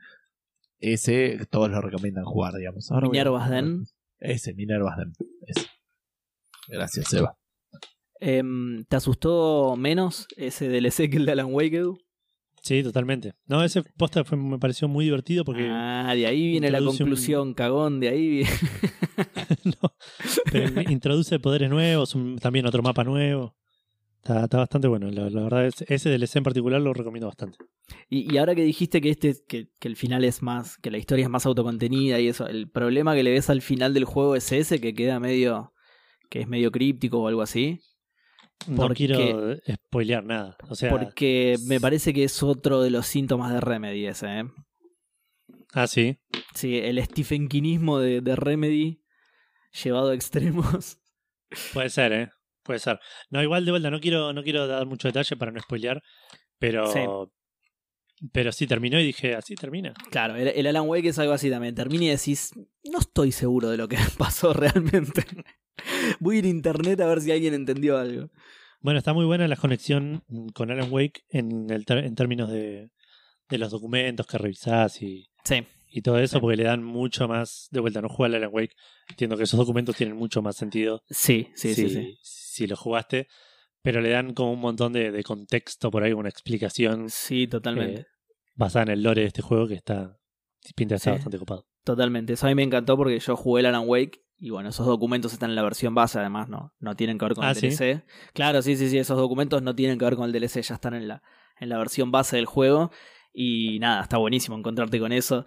Ese todos lo recomiendan jugar, digamos. Ahora a-. Ese. Ese. Gracias, Eva. Em, ¿Te asustó menos ese DLC que el de Alan Wake? Edu? Sí, totalmente. No, ese posta fue, me pareció muy divertido porque. Ah, de ahí viene la un- conclusión, cagón, de ahí viene... no, pero introduce poderes nuevos, un- también otro mapa nuevo. Está, está bastante bueno. La, la verdad, es, ese DLC en particular lo recomiendo bastante. Y, y ahora que dijiste que este que, que el final es más, que la historia es más autocontenida y eso, el problema que le ves al final del juego es ese, que queda medio, que es medio críptico o algo así. No quiero spoilear nada. O sea, Porque me parece que es otro de los síntomas de Remedy ese, ¿eh? ah, sí. Sí, el Stephen Kinismo de, de Remedy llevado a extremos. Puede ser, ¿eh? Puede ser. No, igual de vuelta, no quiero, no quiero dar mucho detalle para no spoilear, pero. Sí. Pero sí terminó y dije, así termina. Claro, el, el Alan Wake es algo así también. Termina y decís, no estoy seguro de lo que pasó realmente. Voy a ir a internet a ver si alguien entendió algo. Bueno, está muy buena la conexión con Alan Wake en, el ter- en términos de, de los documentos que revisás y, Sí, y todo eso, Sí. porque le dan mucho más. De vuelta, no juega al Alan Wake. Entiendo que esos documentos tienen mucho más sentido sí, sí, si, sí. sí. Si lo jugaste, pero le dan como un montón de, de contexto por ahí, una explicación Sí, totalmente. eh, basada en el lore de este juego que está. Pinta Sí. bastante copado. Totalmente. Eso a mí me encantó porque yo jugué el Alan Wake y bueno, esos documentos están en la versión base, además, no, no tienen que ver con Ah, el ¿sí? DLC. Claro, sí, sí, sí, esos documentos no tienen que ver con el DLC, ya están en la, en la versión base del juego. Y nada, está buenísimo encontrarte con eso.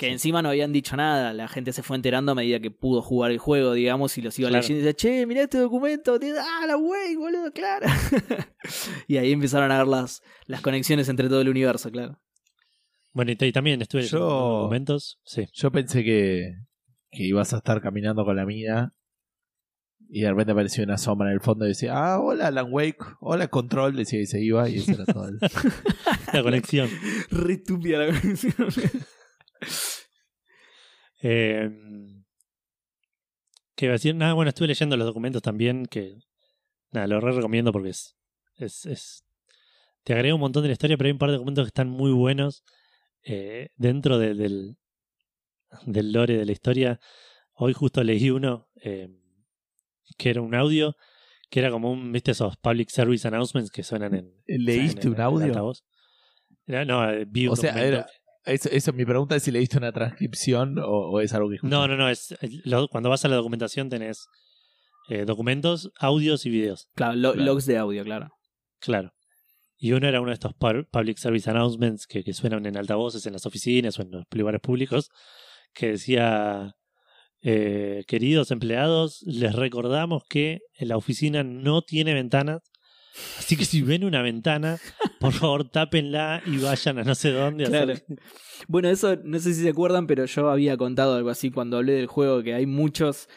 Que Sí. encima no habían dicho nada, la gente se fue enterando a medida que pudo jugar el juego, digamos, y los iba Claro. leyendo y decía, che, mirá este documento, ah, la Wake, boludo, claro. y ahí empezaron a ver las, las conexiones entre todo el universo, claro. Bueno, y, también estuve Yo- documentos. Sí. Yo pensé que, que ibas a estar caminando con la mina y de repente apareció una sombra en el fondo y decía, ah, hola Alan Wake, hola Control, decía y se iba y eso era todo. el- La conexión. Re estúpida la conexión. Eh, ¿Qué iba a decir? Nada, bueno, estuve leyendo los documentos también, que nada, lo re recomiendo porque es, es, es- te agrega un montón de la historia, pero hay un par de documentos que están muy buenos eh, dentro de- del, del lore de la historia. Hoy justo leí uno eh, que era un audio, que era como un, viste, esos public service announcements que suenan en... ¿Leíste en- un audio? no, eh, vi un O sea, era- Eso, eso, mi pregunta es si leíste una transcripción o, o es algo que No, escuchaste. no, no. Es, lo- cuando vas a la documentación tenés eh, documentos, audios y videos. Claro, lo- Claro. logs de audio, claro. Claro. Y uno era uno de estos pu- public service announcements que, que suenan en altavoces en las oficinas o en los lugares públicos, que decía Eh, queridos empleados, les recordamos que la oficina no tiene ventanas. Así que si ven una ventana, por favor tápenla y vayan a no sé dónde. Claro. Bueno, eso no sé si se acuerdan, pero yo había contado algo así cuando hablé del juego, que hay muchos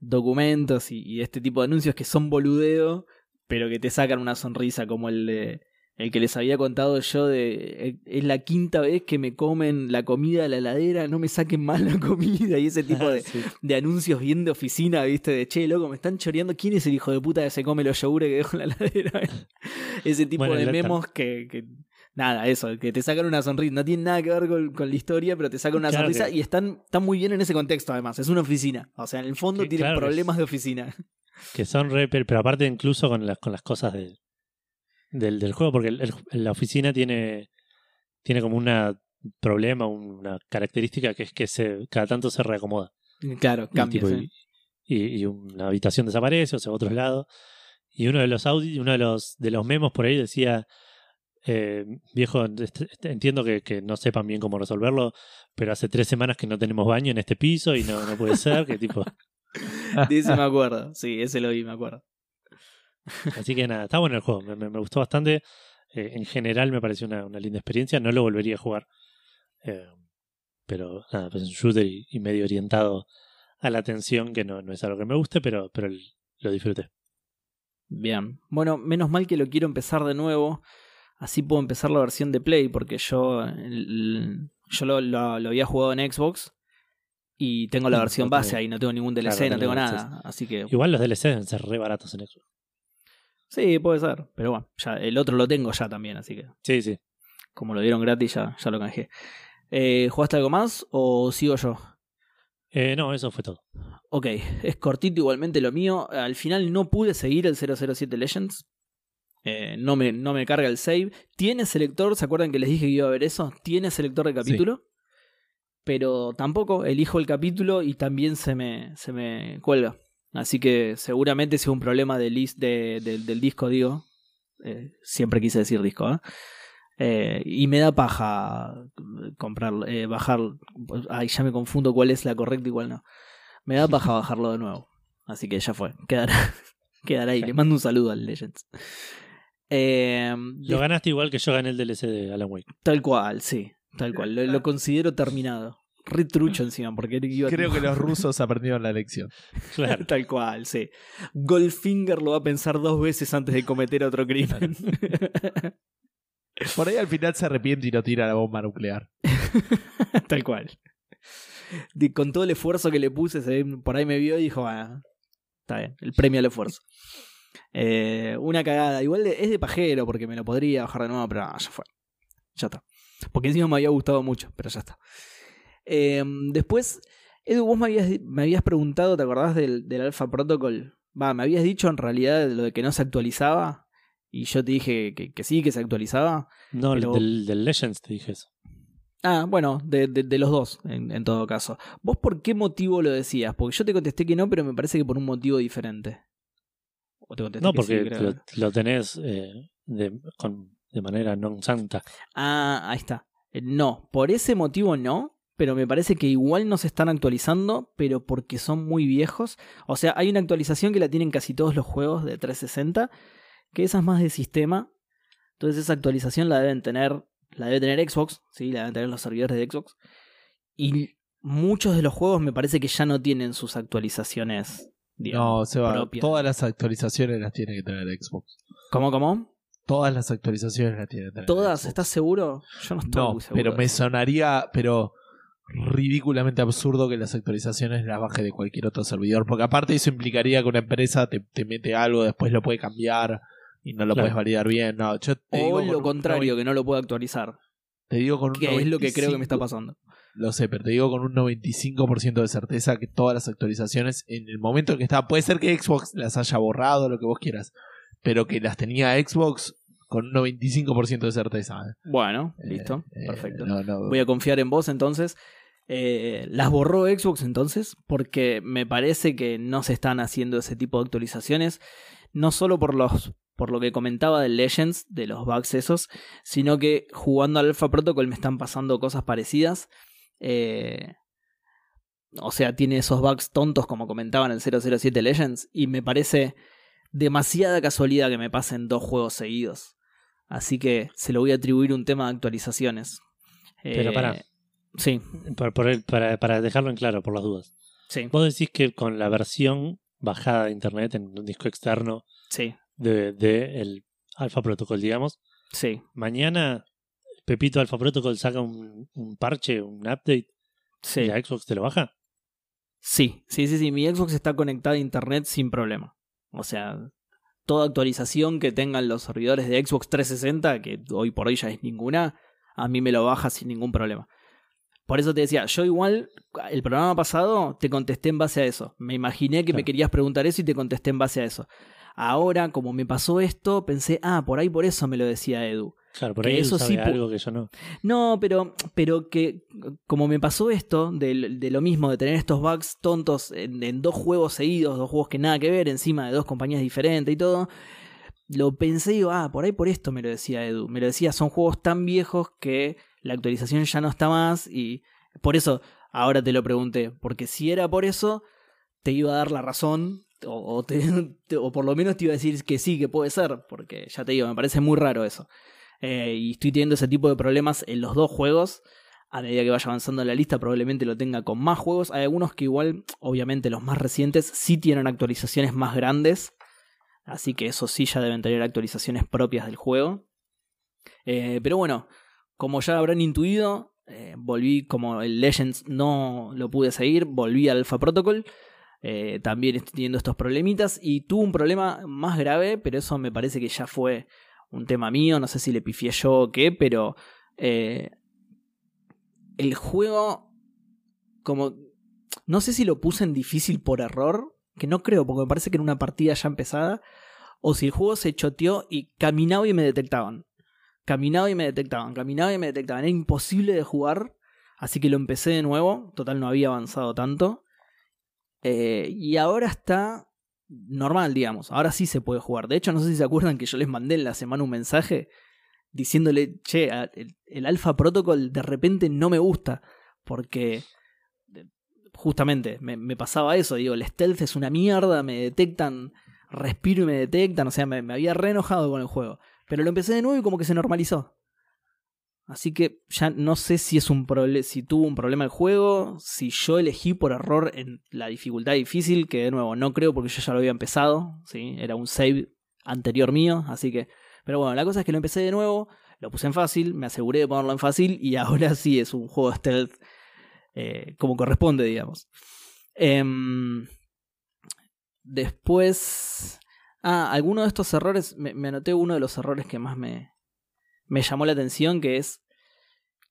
documentos y, y este tipo de anuncios que son boludeo, pero que te sacan una sonrisa, como el de el que les había contado yo de eh, es la quinta vez que me comen la comida de la heladera, no me saquen más la comida y ese tipo de, Sí. de anuncios bien de oficina, viste, de che, loco, me están choreando, ¿quién es el hijo de puta que se come los yogures que dejo en la heladera? ese tipo Bueno, de memos que, que- nada, eso, que te sacan una sonrisa, no tiene nada que ver con, con la historia, pero te sacan una Claro sonrisa que- y están, están muy bien en ese contexto además, es una oficina, o sea, en el fondo Que tienen claro problemas de oficina. Que son re, pero pero aparte incluso con las, con las cosas de- del, del juego, porque el- el- la oficina tiene, tiene como un problema, una característica que es que se, cada tanto se reacomoda. Claro, Y, cambia. tipo, y, y- una habitación desaparece o se va a otro lado. Y uno de los audi uno de los, de los memos por ahí decía, eh, viejo, est- est- entiendo que, que no sepan bien cómo resolverlo, pero hace tres semanas que no tenemos baño en este piso y no, no puede ser, que tipo... De ese me acuerdo, sí, ese lo vi, me acuerdo. Así que nada, está bueno el juego, me, me- me gustó bastante. Eh, en general me pareció una, una linda experiencia, no lo volvería a jugar. Eh, pero nada, pues es un shooter y, y medio orientado a la atención, que no, no es algo que me guste, pero, pero el- lo disfruté. Bien. Bueno, menos mal que lo quiero empezar de nuevo. Así puedo empezar la versión de Play, porque yo, el- yo lo, lo- lo había jugado en Xbox y tengo la Mm, versión base ahí, no tengo ningún DLC, Claro, no tengo nada. Así que Igual los DLC deben ser re baratos en Xbox. Sí, puede ser. Pero bueno, ya, el otro lo tengo ya también, así que Sí, sí. como lo dieron gratis ya, ya lo canjeé. Eh, ¿Jugaste algo más o sigo yo? Eh, no, eso fue todo. Ok, es cortito igualmente lo mío. Al final no pude seguir el 007 Legends. Eh, no, me, no me carga el save. Tiene selector, ¿se acuerdan que les dije que iba a ver eso? Tiene selector de capítulo. Pero tampoco elijo el capítulo y también se me, se me cuelga. Así que seguramente sea un problema del, de- de- del disco, digo. Eh, siempre quise decir disco, ¿eh? Eh, y me da paja comprar, eh, bajar. Ay, ya me confundo cuál es la correcta y cuál no. Me da paja bajarlo de nuevo. Así que ya fue. Quedará, quedará ahí. Le mando un saludo al Legends. Eh, Lo ganaste igual que yo gané el DLC de Alan Wake. tal cual, sí. Tal cual. Lo, lo considero terminado. Re trucho encima, porque iba Creo que los rusos aprendieron la lección. Claro. Tal cual, sí. Goldfinger lo va a pensar dos veces antes de cometer otro crimen. Por ahí al final se arrepiente y no tira la bomba nuclear. Tal cual. De- con todo el esfuerzo que le puse, por ahí me vio y dijo, ah, está bien, el premio al esfuerzo. Eh, una cagada. Igual de- es de pajero porque me lo podría bajar de nuevo, pero no, ya fue. Ya está. Porque encima me había gustado mucho, pero ya está. Eh, después, Edu, vos me habías, me habías preguntado, ¿te acordás del, del Alpha Protocol? Va, me habías dicho en realidad lo de que no se actualizaba. Y yo te dije que, que sí, que se actualizaba. No, Pero- del, del Legends te dije eso. Ah, bueno, de, de- de los dos, en, en todo caso. ¿Vos por qué motivo lo decías? Porque yo te contesté que no, pero me parece que por un motivo diferente. ¿O te contesté No, que porque lo tenés eh, de, con, de manera non santa. Ah, ahí está. Eh, No, por ese motivo no, pero me parece que igual no se están actualizando, pero porque son muy viejos. O sea, hay una actualización que la tienen casi todos los juegos de 360, que esa es más de sistema. Entonces esa actualización la deben tener, la debe tener Xbox, sí, la deben tener los servidores de Xbox. Y muchos de los juegos me parece que ya no tienen sus actualizaciones. No, Digamos, Seba, propias. todas las actualizaciones las tiene que tener Xbox. ¿Cómo, cómo? Todas las actualizaciones las tiene que tener ¿Todas? Xbox. ¿Estás seguro? Yo no estoy No, muy seguro. pero me sonaría, pero ridículamente absurdo que las actualizaciones las baje de cualquier otro servidor, porque aparte eso implicaría que una empresa te, te mete algo, después lo puede cambiar y no lo Claro. puedes validar bien. No, yo te O lo un contrario, que no lo puedo actualizar. te digo con un Que es lo que creo que me está 95 pasando. Lo sé, pero te digo con un 95% de certeza que todas las actualizaciones, en el momento en que estaba, puede ser que Xbox las haya borrado, lo que vos quieras, pero que las tenía Xbox con un 95% de certeza. ¿eh? Bueno, Eh, listo, eh, perfecto. no, no. Voy a confiar en vos entonces. Eh, ¿Las borró Xbox entonces? Porque me parece que no se están haciendo ese tipo de actualizaciones. No solo por los por lo que comentaba del Legends, de los bugs esos, sino que jugando al Alpha Protocol me están pasando cosas parecidas. Eh, o sea, tiene esos bugs tontos como comentaban en 007 Legends y me parece demasiada casualidad que me pasen dos juegos seguidos. Así que se lo voy a atribuir un tema de actualizaciones. Pero Eh, pará. Sí, Por- por el- para, para dejarlo en claro, por las dudas. sí, Vos decís que con la versión bajada de internet en un disco externo sí, de, de el Alpha Protocol, digamos, sí, mañana Pepito Alpha Protocol saca un, un parche, un update, sí. y la Xbox te lo baja. Sí, sí, sí, sí. Mi Xbox está conectada a internet sin problema. O sea, toda actualización que tengan los servidores de Xbox 360, que hoy por hoy ya es ninguna, a mí me lo baja sin ningún problema. Por eso te decía, yo igual, el programa pasado te contesté en base a eso. Me imaginé que me querías preguntar eso y te contesté en base a eso. Ahora, como me pasó esto, pensé, ah, por ahí por eso me lo decía Edu. Claro, por ahí eso sí algo que yo no. No, pero, pero que como me pasó esto, de, de lo mismo, de tener estos bugs tontos en, en dos juegos seguidos, dos juegos que nada que ver, encima de dos compañías diferentes y todo, lo pensé y digo, ah, por ahí por esto me lo decía Edu. Me lo decía, son juegos tan viejos que la actualización ya no está más y por eso ahora te lo pregunté, porque si era por eso, te iba a dar la razón. O, te- o por lo menos te iba a decir que sí, que puede ser, porque ya te digo, me parece muy raro eso. Eh, y estoy teniendo ese tipo de problemas en los dos juegos. A medida que vaya avanzando en la lista, probablemente lo tenga con más juegos. Hay algunos que igual, obviamente los más recientes, sí tienen actualizaciones más grandes. Así que eso sí ya deben tener actualizaciones propias del juego. Eh, pero bueno, como ya habrán intuido, eh, volví, como el Legends no lo pude seguir, volví al Alpha Protocol. Eh, también estoy teniendo estos problemitas y tuve un problema más grave, pero eso me parece que ya fue un tema mío, no sé si le pifié yo o qué, pero eh, el juego, como, no sé si lo puse en difícil por error, que no creo, porque me parece que era una partida ya empezada, o si el juego se choteó y caminaba y me detectaban. Caminaba y me detectaban, caminaba y me detectaban. Era imposible de jugar, así que lo empecé de nuevo, total no había avanzado tanto. Eh, y ahora está normal, digamos. Ahora sí se puede jugar. De hecho, no sé si se acuerdan que yo les mandé en la semana un mensaje diciéndole, che, el, el Alpha Protocol de repente no me gusta. Porque eh, justamente me, me pasaba eso. Digo, el stealth es una mierda, me detectan, respiro y me detectan. O sea, me, me había re enojado con el juego. Pero lo empecé de nuevo y como que se normalizó. Así que ya no sé si es un si tuvo un problema el juego, si yo elegí por error en la dificultad difícil, que de nuevo no creo porque yo ya lo había empezado, ¿sí? era un save anterior mío, así que... Pero bueno, la cosa es que lo empecé de nuevo, lo puse en fácil, me aseguré de ponerlo en fácil y ahora sí es un juego stealth eh, como corresponde, digamos. Em, después... Ah, alguno de estos errores, me, me anoté uno de los errores que más me, me llamó la atención, que es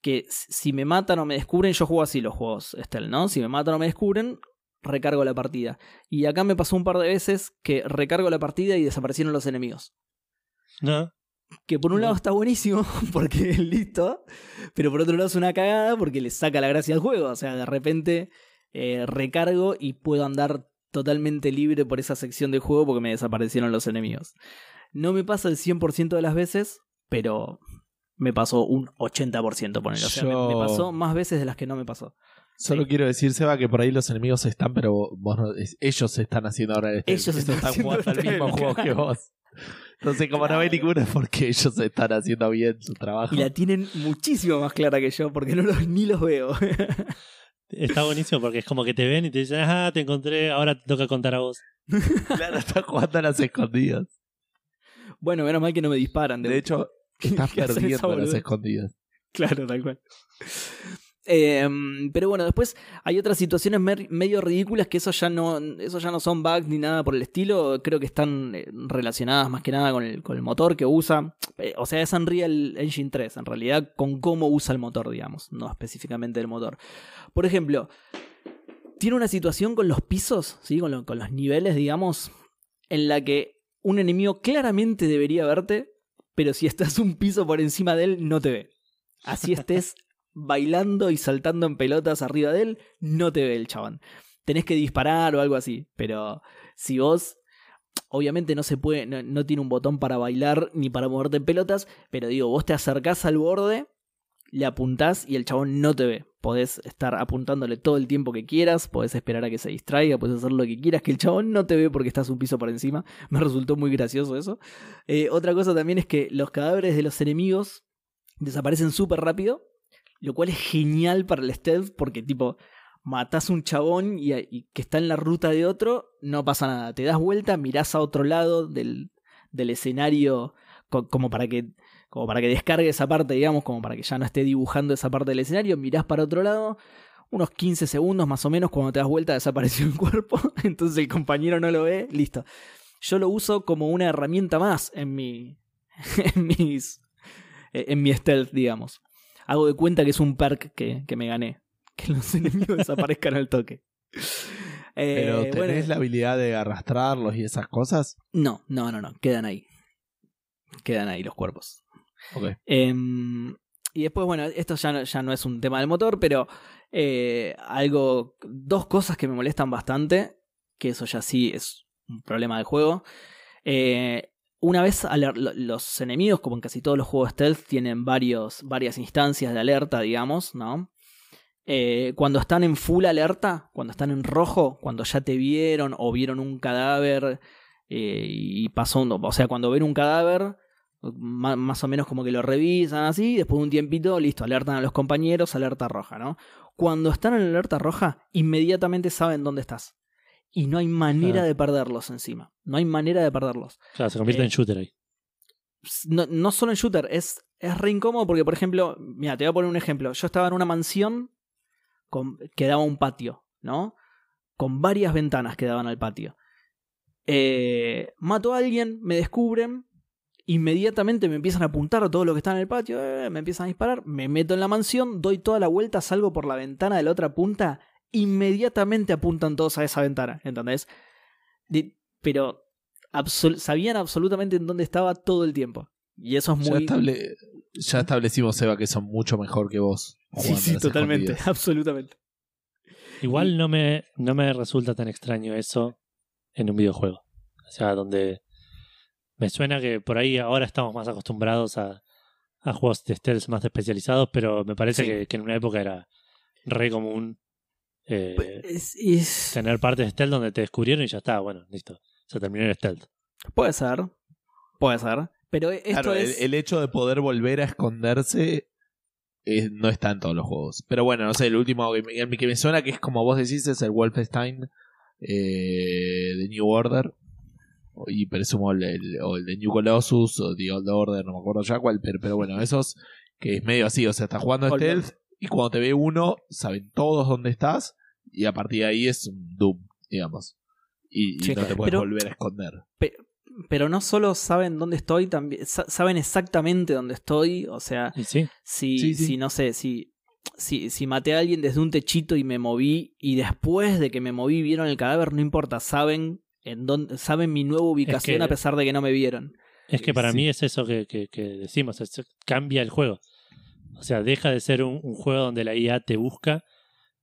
que si me matan o me descubren, yo juego así los juegos Stealth, ¿no? Si me matan o me descubren, recargo la partida. Y acá me pasó un par de veces que recargo la partida y desaparecieron los enemigos. No. Que por un No. lado está buenísimo, porque listo, pero por otro lado es una cagada porque le saca la gracia al juego. O sea, de repente eh, recargo y puedo andar totalmente libre por esa sección del juego porque me desaparecieron los enemigos. No me pasa el 100% de las veces, pero me pasó un 80%, ponele. O sea, me- pasó más veces de las que no me pasó. Solo Sí. quiero decir, Seba, que por ahí los enemigos están, pero vos no- es- ellos se están haciendo ahora el Ellos Ellos están jugando el mismo stealth. juego que vos. Entonces, como no ve Claro. ninguno, es porque ellos están haciendo bien su trabajo. Y la tienen muchísimo más clara que yo porque no los, ni los veo. Está buenísimo porque es como que te ven y te dicen, ah, te encontré, ahora te toca contar a vos. Claro, están jugando a las escondidas. bueno, menos mal que no me disparan. De hecho, estás ¿Qué hacen esa perdiendo a las escondidas. Claro, tal cual. Eh, pero bueno, después hay otras situaciones medio ridículas que eso ya no eso ya no son bugs ni nada por el estilo. Creo que están eh, relacionadas más que nada con el, con el motor que usa. Eh, o sea, es Unreal Engine 3, en realidad con cómo usa el motor, digamos, no específicamente el motor. Por ejemplo, tiene una situación con los pisos, ¿sí? con, con los niveles, digamos, en la que un enemigo claramente debería verte, pero si estás un piso por encima de él, no te ve. Así estés bailando y saltando en pelotas arriba de él, no te ve el chabón. Tenés que disparar o algo así, pero si vos... Obviamente no se puede, no, tiene un botón para bailar ni para moverte en pelotas, pero digo, vos te acercás al borde le apuntás y el chabón no te ve. Podés estar apuntándole todo el tiempo que quieras, podés esperar a que se distraiga, podés hacer lo que quieras, que el chabón no te ve porque estás un piso por encima. Me resultó muy gracioso eso. Eh, otra cosa también es que los cadáveres de los enemigos desaparecen súper rápido, lo cual es genial para el stealth porque tipo matás un chabón y, y, que está en la ruta de otro, no pasa nada. Te das vuelta, mirás a otro lado del, del escenario como para que como para que descargue esa parte, digamos, como para que ya no esté dibujando esa parte del escenario, mirás para otro lado, unos 15 segundos más o menos, cuando te das vuelta desapareció el cuerpo, entonces el compañero no lo ve, listo. Yo lo uso como una herramienta más en mi, en mis, en mi stealth, digamos. Hago de cuenta que es un perk que, que me gané, que los enemigos desaparezcan al toque. ¿Pero Eh, tenés bueno, la habilidad de arrastrarlos y esas cosas? No, no, no, no, quedan ahí. Quedan ahí los cuerpos. Ok. Em, y después, bueno, esto ya no, ya no es un tema del motor, pero eh, algo, dos cosas que me molestan bastante, que eso ya sí es un problema del juego. Eh, una vez los enemigos, como en casi todos los juegos stealth, tienen varias instancias de alerta, digamos, ¿no? Eh, cuando están en full alerta, cuando están en rojo, cuando ya te vieron o vieron un cadáver eh, y pasó, un- o sea, cuando ven un cadáver, ma- más o menos como que lo revisan así, después de un tiempito, listo, alertan a los compañeros, alerta roja, ¿no? Cuando están en alerta roja, inmediatamente saben dónde estás. Y no hay manera Claro. de perderlos encima. No hay manera de perderlos. Claro, se convierte Eh, en shooter ahí. No, no solo en shooter, es, es re incómodo porque, por ejemplo, mira, te voy a poner un ejemplo. Yo estaba en una mansión con, que daba un patio, ¿no? Con varias ventanas que daban al patio. Eh, mato a alguien, me descubren, inmediatamente me empiezan a apuntar a todo lo que está en el patio, eh, me empiezan a disparar, me meto en la mansión, doy toda la vuelta, salgo por la ventana de la otra punta, inmediatamente apuntan todos a esa ventana, ¿entendés? De- pero absol- sabían absolutamente en dónde estaba todo el tiempo. Y eso es Ya, muy... estable- ya establecimos, Seba, que son mucho mejor que vos. Sí, sí, totalmente, escondidas. absolutamente. Igual no me, no me resulta tan extraño eso en un videojuego. O sea, donde me suena que por ahí ahora estamos más acostumbrados a, a juegos de stealth más especializados, pero me parece Sí. que, que en una época era re común eh, Es- es- tener partes de stealth donde te descubrieron y ya está, bueno, listo, se terminó el stealth. Puede ser, puede ser. Pero esto Claro, el- es... el, hecho de poder volver a esconderse eh, no está en todos los juegos. Pero bueno, no sé, el último que me, que me suena que es como vos decís es el Wolfenstein eh, de New Order. Y presumo el, el- o el de New Colossus o The Old Order, no me acuerdo ya cuál, pero, pero bueno, esos que es medio así, o sea, estás jugando a Old Stealth y cuando te ve uno, saben todos dónde estás y a partir de ahí es un Doom, digamos. Y, y Sí, no te puedes pero- volver a esconder. Pero no solo saben dónde estoy, también sa- saben exactamente dónde estoy. O sea, sí, si, Sí, sí. si no sé, si, si, si maté a alguien desde un techito y me moví, y después de que me moví vieron el cadáver, no importa, saben en dónde, saben mi nueva ubicación que- a pesar de que no me vieron. es que para Sí. mí es eso que, que- que decimos, es- cambia el juego. O sea, deja de ser un, un juego donde la IA te busca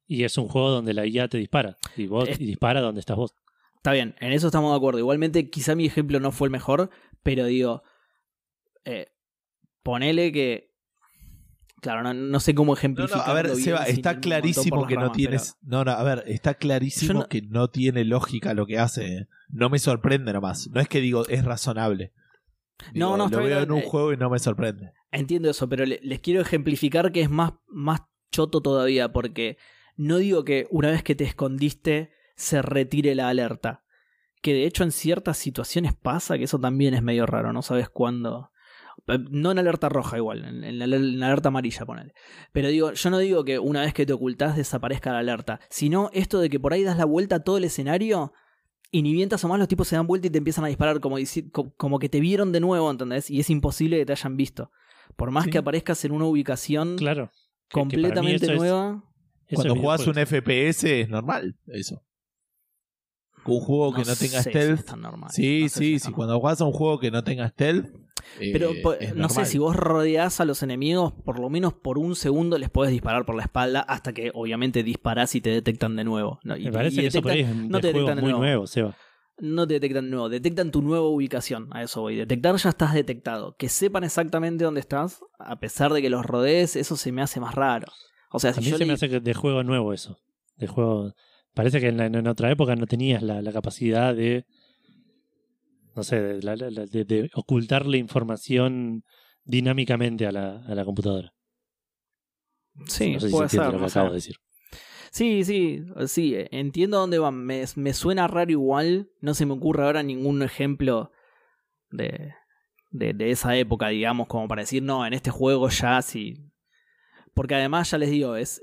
y es un juego donde la IA te dispara. Y vos Es- y dispara donde estás vos. Está bien, en eso estamos de acuerdo. Igualmente, quizá mi ejemplo no fue el mejor, pero digo, eh, ponele que. Claro, no, no sé cómo No, ejemplificarlo. no, a ver, Seba, está clarísimo que no tienes. No, no, a ver, está clarísimo no- que no tiene lógica lo que hace. eh. No me sorprende nomás. No es que digo, es razonable. No, Digo, no, está Lo veo bien, en un eh, juego y no me sorprende. Entiendo eso, pero le- les quiero ejemplificar que es más, más choto todavía, porque no digo que una vez que te escondiste se retire la alerta. Que de hecho en ciertas situaciones pasa, que eso también es medio raro, no sabes cuándo. Eh, No en alerta roja igual, en, la, en la alerta amarilla, ponele. Pero digo, yo no digo que una vez que te ocultás desaparezca la alerta, sino esto de que por ahí das la vuelta a todo el escenario y ni bien te asomás los tipos se dan vuelta y te empiezan a disparar como, como que te vieron de nuevo, ¿entendés? Y es imposible que te hayan visto. Por más Sí. que aparezcas en una ubicación Claro. Que- que completamente es- nueva. Eso Cuando jugás un. FPS es normal, eso. Un juego que no tenga sé si stealth. es tan normal. Sí, No sé si sí, sí. Cuando jugás a un juego que no tenga stealth. eh, Pero no sé, si vos rodeás a los enemigos, por lo menos por un segundo les podés disparar por la espalda hasta que obviamente disparás y te detectan de nuevo. No, y- Me parece y que eso por ahí es no te detectan de muy nuevo. Seba. No te detectan de nuevo, detectan tu nueva ubicación. A eso voy. Detectar ya estás detectado. Que sepan exactamente dónde estás, a pesar de que los rodees, eso se me hace más raro. O sea, A si mí yo se le- me hace de juego nuevo eso. De juego. Parece que en, la- en otra época no tenías la, la capacidad de. No sé, de, la- de- de ocultarle información dinámicamente a la, a la computadora. Sí, no sé si puede ser, lo que acabo de decir. Sí, sí, sí, entiendo dónde van. Me, me suena raro igual. No se me ocurre ahora ningún ejemplo de, de, de esa época, digamos, como para decir, no, en este juego ya sí. Porque además, ya les digo, es.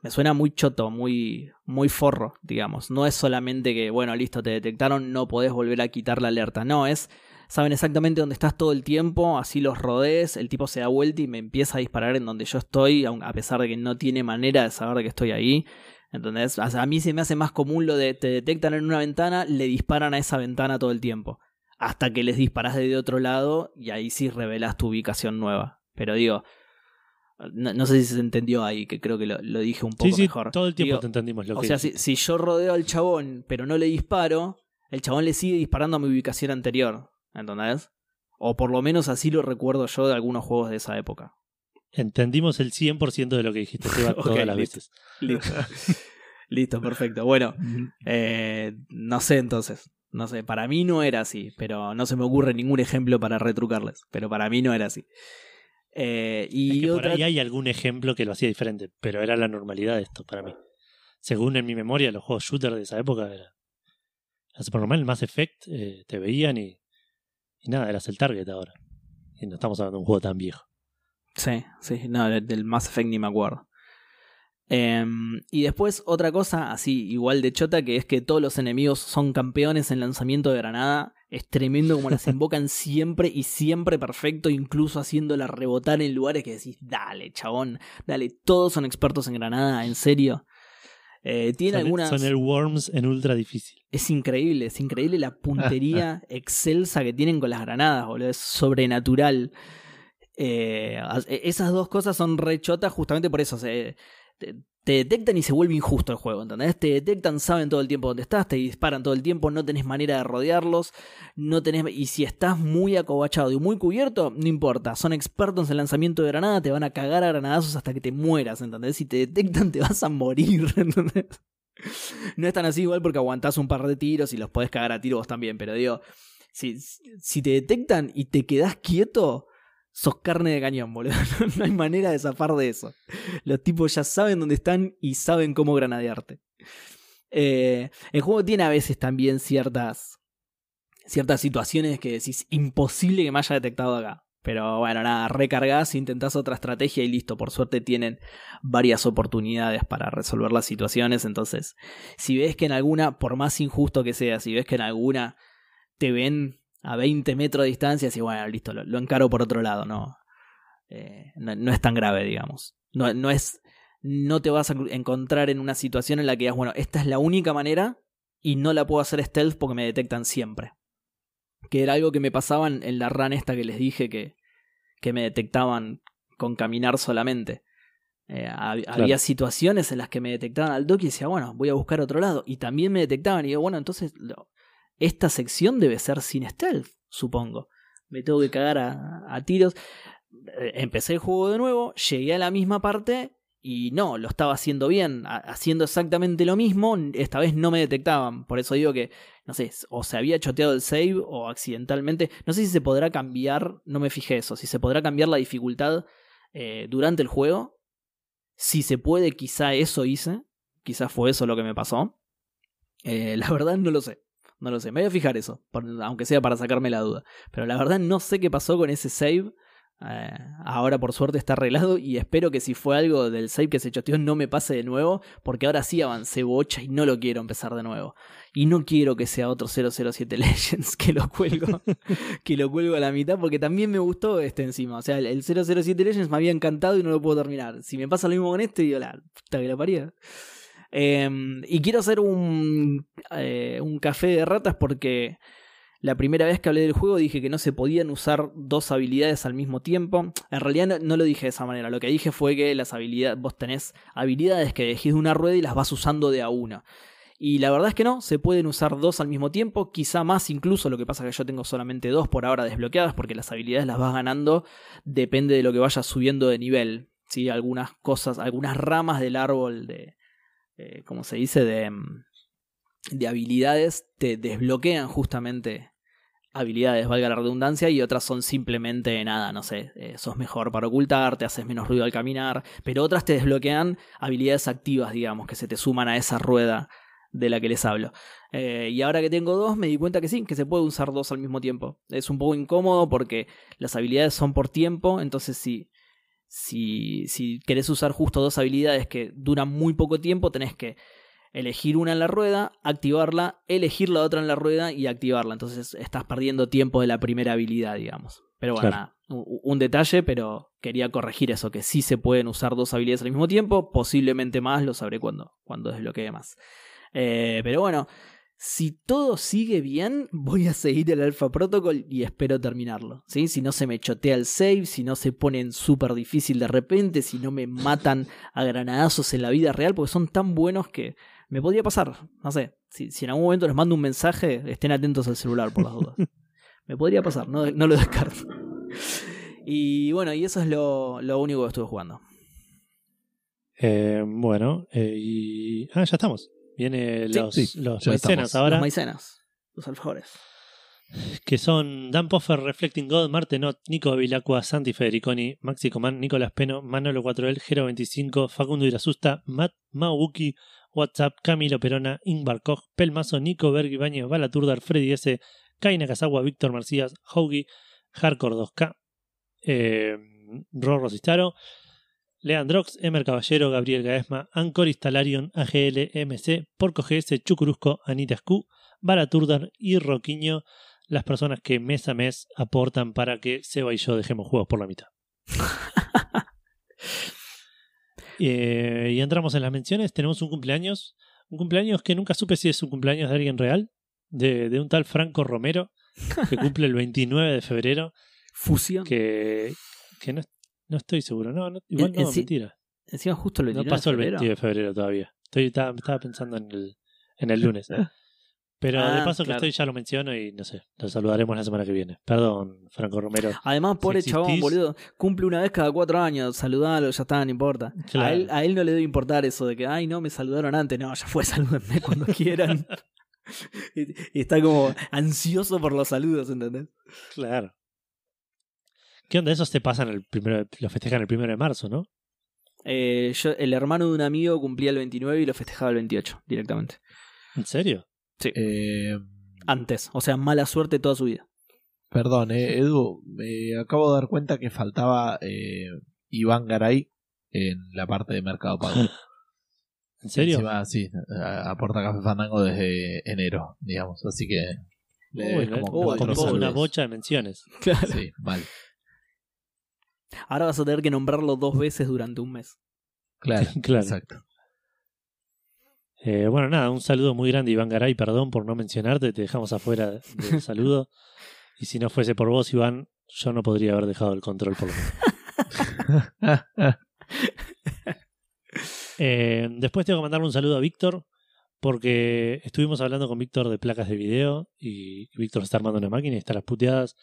Me suena muy choto, muy, muy forro, digamos. No es solamente que, bueno, listo, te detectaron, no podés volver a quitar la alerta. No, es. Saben exactamente dónde estás todo el tiempo, así los rodees, el tipo se da vuelta y me empieza a disparar en donde yo estoy, a pesar de que no tiene manera de saber que estoy ahí. Sea, a mí se me hace más común lo de te detectan en una ventana, le disparan a esa ventana todo el tiempo. Hasta que les disparas desde otro lado y ahí sí revelas tu ubicación nueva. Pero digo, no, no sé si se entendió ahí, que creo que lo, lo dije un poco Sí, sí, mejor. todo el tiempo Digo, te entendimos lo o que sea, si, yo rodeo al chabón, pero no le disparo, el chabón le sigue disparando a mi ubicación anterior. ¿Entendés? O por lo menos así lo recuerdo yo de algunos juegos de esa época. Entendimos el 100% de lo que dijiste, Seba, todas las listo. veces. Listo. Listo, perfecto. Bueno, eh, no sé entonces. No sé, para mí no era así, pero no se me ocurre ningún ejemplo para retrucarles. Pero para mí no era así. Eh, y Es que por ahí hay algún ejemplo que lo hacía diferente, pero era la normalidad de esto para mí. Según en mi memoria, los juegos shooter de esa época era. Por lo menos el Mass Effect eh, te veían y, y nada, eras el target ahora. Y no estamos hablando de un juego tan viejo. Sí, sí, no, de- del Mass Effect ni me acuerdo. Em, y después otra cosa así, igual de chota, que es que todos los enemigos son campeones en lanzamiento de granada. Es tremendo como las invocan siempre y siempre perfecto, incluso haciéndola rebotar en lugares que decís, dale, chabón, dale, todos son expertos en granada, en serio. Eh, tiene Son, algunas... son el Worms en ultra difícil. Es increíble, es increíble la puntería excelsa que tienen con las granadas, boludo. Es sobrenatural. Eh, e- esas dos cosas son rechotas justamente por eso. se- te, te detectan y se vuelve injusto el juego, ¿entendés? Te detectan, saben todo el tiempo dónde estás, te disparan todo el tiempo, no tenés manera de rodearlos, no tenés... Y si estás muy acobachado y muy cubierto, no importa, son expertos en lanzamiento de granada, te van a cagar a granadazos hasta que te mueras, ¿entendés? Si te detectan te vas a morir, ¿entendés? No es tan así igual porque aguantás un par de tiros y los podés cagar a tiro vos también, pero digo, si, si te detectan y te quedás quieto, sos carne de cañón, boludo. No, hay manera de zafar de eso. Los tipos ya saben dónde están y saben cómo granadearte. Eh, el juego tiene a veces también ciertas, ciertas situaciones que decís, imposible que me haya detectado acá. Pero bueno, nada, recargás, intentás otra estrategia y listo. Por suerte tienen varias oportunidades para resolver las situaciones. Entonces, si ves que en alguna, por más injusto que sea, si ves que en alguna te ven a 20 metros de distancia, y bueno, listo, lo, lo encaro por otro lado, no, Eh, no. no es tan grave, digamos. No, no es. No te vas a encontrar en una situación en la que digas, bueno, esta es la única manera y no la puedo hacer stealth porque me detectan siempre. Que era algo que me pasaba en, en la run esta que les dije que, que me detectaban con caminar solamente. Eh, hab- Había situaciones en las que me detectaban al toque y decía, bueno, voy a buscar otro lado. Y también me detectaban y digo, bueno, entonces lo- esta sección debe ser sin stealth, supongo. Me tengo que cagar a, a tiros. Eh, Empecé el juego de nuevo, llegué a la misma parte y no, lo estaba haciendo bien, ha- haciendo exactamente lo mismo, esta vez no me detectaban. Por eso digo que, no sé, o se había choteado el save o accidentalmente. No sé si se podrá cambiar, no me fijé eso, si se podrá cambiar la dificultad eh, durante el juego. Si se puede, quizá eso hice. Quizá fue eso lo que me pasó. Eh, la verdad no lo sé. No lo sé. Me voy a fijar eso. aunque sea para sacarme la duda. Pero la verdad no sé qué pasó con ese save. Eh, ahora por suerte está arreglado. Y espero que si fue algo del save que se choteó no me pase de nuevo. Porque ahora sí avancé bocha y no lo quiero empezar de nuevo. Y no quiero que sea otro 007 Legends que lo cuelgo. que lo cuelgo a la mitad. Porque también me gustó este encima. O sea, el, el 007 Legends me había encantado y no lo puedo terminar. Si me pasa lo mismo con este, digo, la puta que la paría. Eh, y quiero hacer un, eh, un café de ratas porque la primera vez que hablé del juego dije que no se podían usar dos habilidades al mismo tiempo. En realidad no, no lo dije de esa manera. Lo que dije fue que las habilidades, vos tenés habilidades que elegís de una rueda y las vas usando de a una. Y la verdad es que no, se pueden usar dos al mismo tiempo, quizá más incluso, lo que pasa es que yo tengo solamente dos por ahora desbloqueadas porque las habilidades las vas ganando, depende de lo que vayas subiendo de nivel. ¿sí? Algunas cosas, algunas ramas del árbol de, eh, ¿cómo se dice? De, mm, de habilidades te desbloquean justamente habilidades, valga la redundancia, y otras son simplemente nada, no sé, eh, sos mejor para ocultarte, haces menos ruido al caminar, pero otras te desbloquean habilidades activas, digamos, que se te suman a esa rueda de la que les hablo. Eh, y ahora que tengo dos, me di cuenta que sí, que se puede usar dos al mismo tiempo. Es un poco incómodo porque las habilidades son por tiempo, entonces si, si, si querés usar justo dos habilidades que duran muy poco tiempo, tenés que elegir una en la rueda, activarla, elegir la otra en la rueda y activarla. Entonces estás perdiendo tiempo de la primera habilidad, digamos. Pero bueno, nada, un, detalle, pero quería corregir eso, que sí se pueden usar dos habilidades al mismo tiempo, posiblemente más, lo sabré cuando, cuando desbloquee más. Eh, pero bueno, si todo sigue bien, voy a seguir el Alpha Protocol y espero terminarlo. ¿sí? Si no se me chotea el save, si no se ponen súper difícil de repente, si no me matan a granadazos en la vida real, porque son tan buenos que me podría pasar. No sé, si, en algún momento les mando un mensaje, estén atentos al celular por las dudas. me podría pasar, no, lo descarto. Y bueno, y eso es lo, único que estuve jugando. Eh, bueno, eh, y. Ah, ya estamos. Viene los, los maicenas ahora. Los maicenas, los alfajores. Que son Dan Poffer, Reflecting God, Martenot, Nico Vilacua, Santi Federiconi, Maxi Coman, Nicolás Peno, Manolo 4L, Gero 25, Facundo Irasusta, Matt Maubuki, WhatsApp, Camilo Perona, Ingvar Koch, Pelmazo, Nico Berg, Ibañez, Balaturdar, Freddy S, Kaina Casawa, Víctor Marcías, Hoagie, Hardcore 2K, eh, Rorro Cistaro, Leandrox, Emer Caballero, Gabriel Gaesma, Ancoris Talarion, AGL, MC, Porco GS, Chucurusco, Anita Scu, Baraturdar y Roquiño, las personas que mes a mes aportan para que Seba y yo dejemos juegos por la mitad. Eh, y entramos en las menciones. Tenemos un cumpleaños. Un cumpleaños que nunca supe si es un cumpleaños de alguien real. De, de un tal Franco Romero, que cumple el 29 de febrero. Fusión. Que, que no, no estoy seguro, no, igual no, mentira. Encima justo el No pasó el 20 de febrero todavía. Estoy, estaba, estaba pensando en el, en el lunes. Pero de ah, paso que estoy ya lo menciono y no sé, lo saludaremos la semana que viene. Perdón, Franco Romero. Además, pobre chabón, boludo, cumple una vez cada cuatro años, saludalo, ya está, no importa. A, él, a él no le debe importar eso de que, ay, no, me saludaron antes. No, ya fue, salúdenme cuando quieran. y, está como ansioso por los saludos, ¿entendés? Claro. ¿Qué onda? Esos te pasan el primero, lo festejan el primero de marzo, ¿no? Eh, yo, el hermano de un amigo cumplía el 29 y lo festejaba el 28 directamente. ¿En serio? Sí. Eh, Antes, o sea, mala suerte toda su vida. Perdón, eh, Edu, me acabo de dar cuenta que faltaba eh, Iván Garay en la parte de Mercado Pago. ¿En serio? sí, aporta Café Fandango desde enero, digamos, así que... como, una bocha de menciones. Claro. Sí, mal. Ahora vas a tener que nombrarlo dos veces durante un mes. Claro, claro. exacto. Eh, bueno, nada, un saludo muy grande, Iván Garay. Perdón por no mencionarte, te dejamos afuera del saludo. y si no fuese por vos, Iván, yo no podría haber dejado el control por lo menos. Eh, después tengo que mandarle un saludo a Víctor, porque estuvimos hablando con Víctor de placas de video y Víctor está armando una máquina y está las puteadas,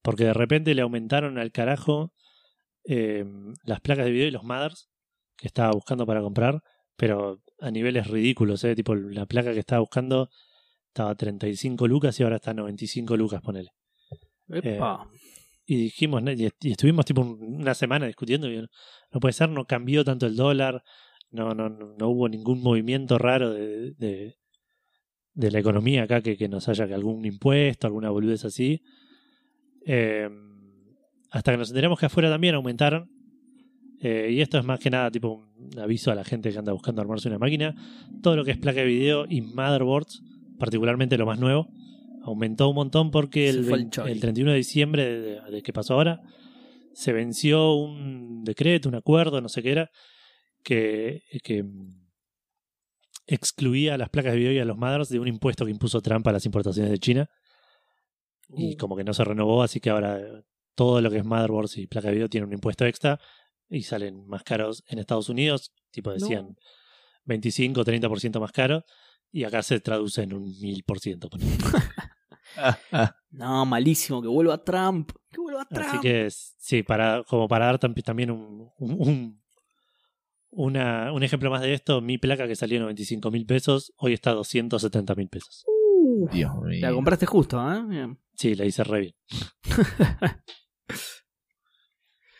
porque de repente le aumentaron al carajo eh, las placas de video y los mothers que estaba buscando para comprar, pero a niveles ridículos, ¿eh? Tipo, la placa que estaba buscando estaba a 35 lucas y ahora está a 95 lucas, ponele. Eh, y dijimos, y, estuvimos tipo una semana discutiendo, y no, puede ser, no cambió tanto el dólar, no, no, no hubo ningún movimiento raro de, de, de la economía acá que, que, nos haya que algún impuesto, alguna boludez así. Eh, hasta que nos enteramos que afuera también aumentaron. Eh, y esto es más que nada tipo un aviso a la gente que anda buscando armarse una máquina. Todo lo que es placa de video y motherboards, particularmente lo más nuevo, aumentó un montón porque el, 31 de diciembre de, que pasó ahora se venció un decreto, un acuerdo, no sé qué era, que, que excluía a las placas de video y a los motherboards de un impuesto que impuso Trump a las importaciones de China. Y uh. como que no se renovó, así que ahora todo lo que es motherboards y placa de video tiene un impuesto extra y salen más caros en Estados Unidos, tipo decían 25 o 30% más caro. Y acá se traduce en un mil por ciento. Ah, ah. No, malísimo, que vuelva Trump. Que vuelva Trump. Así que sí, para, como para dar tam- también un, un, un- una- un ejemplo más de esto, mi placa que salió en 95 mil pesos, hoy está a 270 mil pesos. Uh, Dios mío. la compraste justo, ¿eh? Bien. Sí, la hice re bien.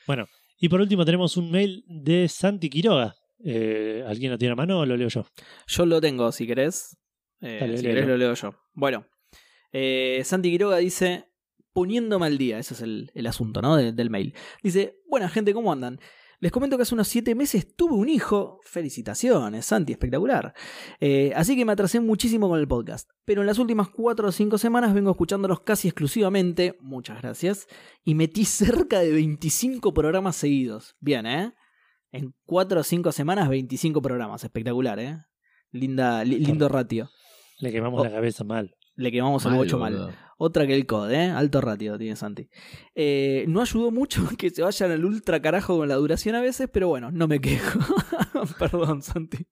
bueno, y por último tenemos un mail de Santi Quiroga. Eh, ¿Alguien lo tiene a mano o lo leo yo? Yo lo tengo, si querés. Eh, Dale, si querés lo leo yo. Bueno, eh, Santi Quiroga dice, poniéndome al día, ese es el, el asunto, ¿no? De- del mail. Dice, buena gente, ¿cómo andan? Les comento que hace unos siete meses tuve un hijo. Felicitaciones, Santi, espectacular. Eh, así que me atrasé muchísimo con el podcast. Pero en las últimas cuatro o cinco semanas vengo escuchándolos casi exclusivamente. Muchas gracias. Y metí cerca de 25 programas seguidos. Bien, ¿eh? En cuatro o cinco semanas, 25 programas. Espectacular, ¿eh? Linda, li- lindo ratio. Le quemamos Oh. la cabeza mal. Le quemamos el Mal, bocho mal. boludo. Otra que el COD, ¿eh? Alto ratio tiene Santi. Eh, no ayudó mucho que se vayan al ultra carajo con la duración a veces, pero bueno, no me quejo. Perdón, Santi.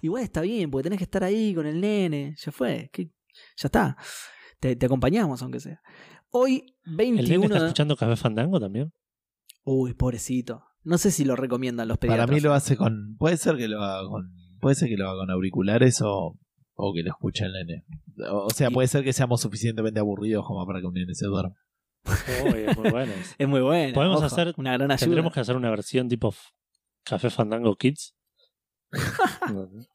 Igual está bien, porque tenés que estar ahí con el nene. Ya fue. ¿qué? Ya está. Te, te acompañamos, aunque sea. Hoy, ¿El nene 21 está de... escuchando Café Fandango también? Uy, pobrecito. No sé si lo recomiendan los pediatras. Para mí lo hace con. Puede ser que lo haga con. Puede ser que lo haga con auriculares o, o que lo escuche el nene. O, sea, puede ser que seamos suficientemente aburridos como para que un nene se duerma. Uy, es muy bueno. Es muy bueno. Podemos ojo, hacer- una gran ayuda. Tendremos que hacer una versión tipo Café Fandango Kids.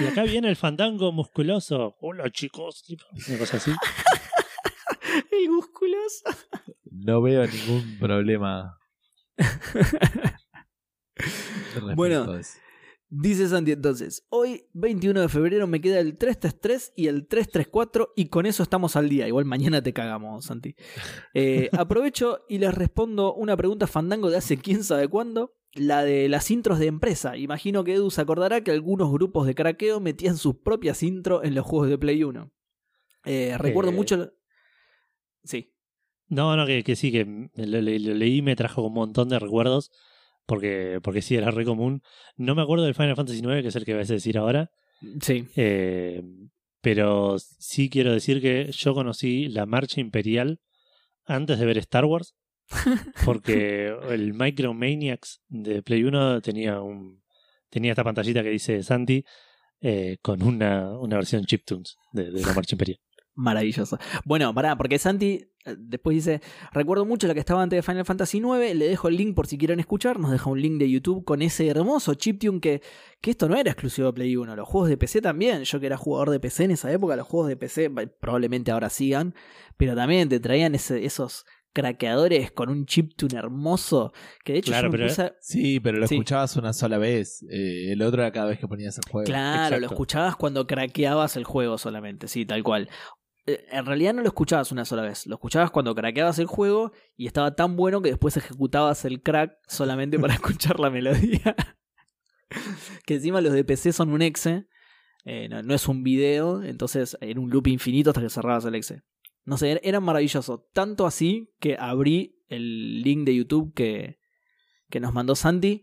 Y acá viene el fandango musculoso. Hola chicos. Una cosa así. El musculoso. No veo ningún problema. Bueno. Dice Santi entonces, hoy 21 de febrero me queda el 333 y el 334 y con eso estamos al día. Igual mañana te cagamos, Santi. Eh, aprovecho y les respondo una pregunta fandango de hace quién sabe cuándo. La de las intros de empresa. Imagino que Edu se acordará que algunos grupos de craqueo metían sus propias intros en los juegos de Play 1. Eh, recuerdo Eh. mucho... Sí. No, no, que, que sí, que lo, le- lo leí y me trajo un montón de recuerdos. Porque, porque sí, era re común. No me acuerdo del Final Fantasy IX, que es el que vas a decir ahora. Sí. Eh, pero sí quiero decir que yo conocí la marcha imperial antes de ver Star Wars. Porque el Micromaniacs de Play 1 tenía un tenía esta pantallita que dice Santi eh, con una, una versión chiptunes de, de la marcha imperial. Maravilloso. Bueno, pará, porque Santi después dice, recuerdo mucho la que estaba antes de Final Fantasy IX, le dejo el link por si quieren escuchar, nos deja un link de YouTube con ese hermoso chiptune que, que esto no era exclusivo de Play 1, los juegos de PC también, yo que era jugador de PC en esa época, los juegos de PC probablemente ahora sigan, pero también te traían ese- esos craqueadores con un chiptune hermoso, que de hecho Claro, yo pero- puse Sí, pero lo Sí. escuchabas una sola vez. Eh, el otro era cada vez que ponías el juego. Claro, lo escuchabas cuando craqueabas el juego solamente, sí, tal cual. Eh, En realidad no lo escuchabas una sola vez, lo escuchabas cuando craqueabas el juego y estaba tan bueno que después ejecutabas el crack solamente para escuchar la melodía. que encima los de PC son un exe, eh, no, es un video, entonces era un loop infinito hasta que cerrabas el exe. No sé, era- era maravilloso, tanto así que abrí el link de YouTube que, que nos mandó Santi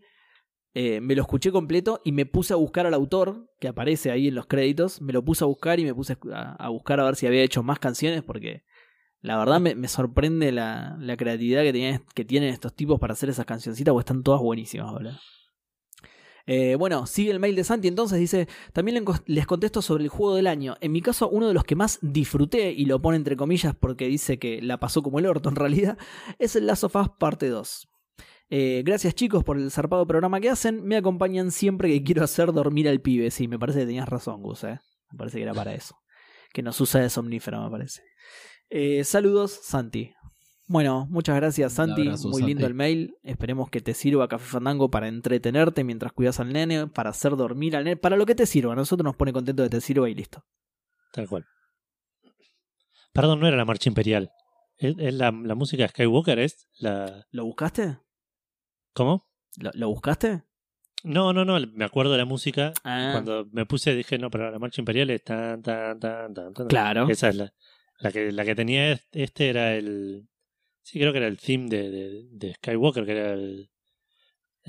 eh, me lo escuché completo y me puse a buscar al autor, que aparece ahí en los créditos. Me lo puse a buscar y me puse a, buscar a ver si había hecho más canciones, porque la verdad me, me sorprende la, la creatividad que, que tienen estos tipos para hacer esas cancioncitas, porque están todas buenísimas, boludo. Eh, bueno, sigue el mail de Santi, entonces dice, también les contesto sobre el juego del año. En mi caso, uno de los que más disfruté, y lo pone entre comillas porque dice que la pasó como el orto en realidad, es el Last of Us parte 2. Eh, gracias chicos por el zarpado programa que hacen. Me acompañan siempre que quiero hacer dormir al pibe. Sí, me parece que tenías razón, Gus. ¿eh? Me parece que era para eso. Que nos usa de somnífero, me parece. Eh, saludos, Santi. Bueno, muchas gracias, Santi. abrazo, Muy lindo el mail. Esperemos que te sirva Café Fandango para entretenerte mientras cuidas al nene, para hacer dormir al nene, para lo que te sirva. A nosotros nos pone contento de que te sirva y listo. Tal cual. Perdón, no era la marcha imperial. Es, es la, la música de Skywalker, es la. ¿Lo buscaste? ¿Cómo? ¿Lo, lo buscaste? No, no, no, me acuerdo de la música. Ah, Cuando me puse dije, no, pero la marcha imperial es tan, tan, tan, tan, tan. claro. Esa es la, la que la que tenía est- este era el sí creo que era el theme de, de, de Skywalker que era el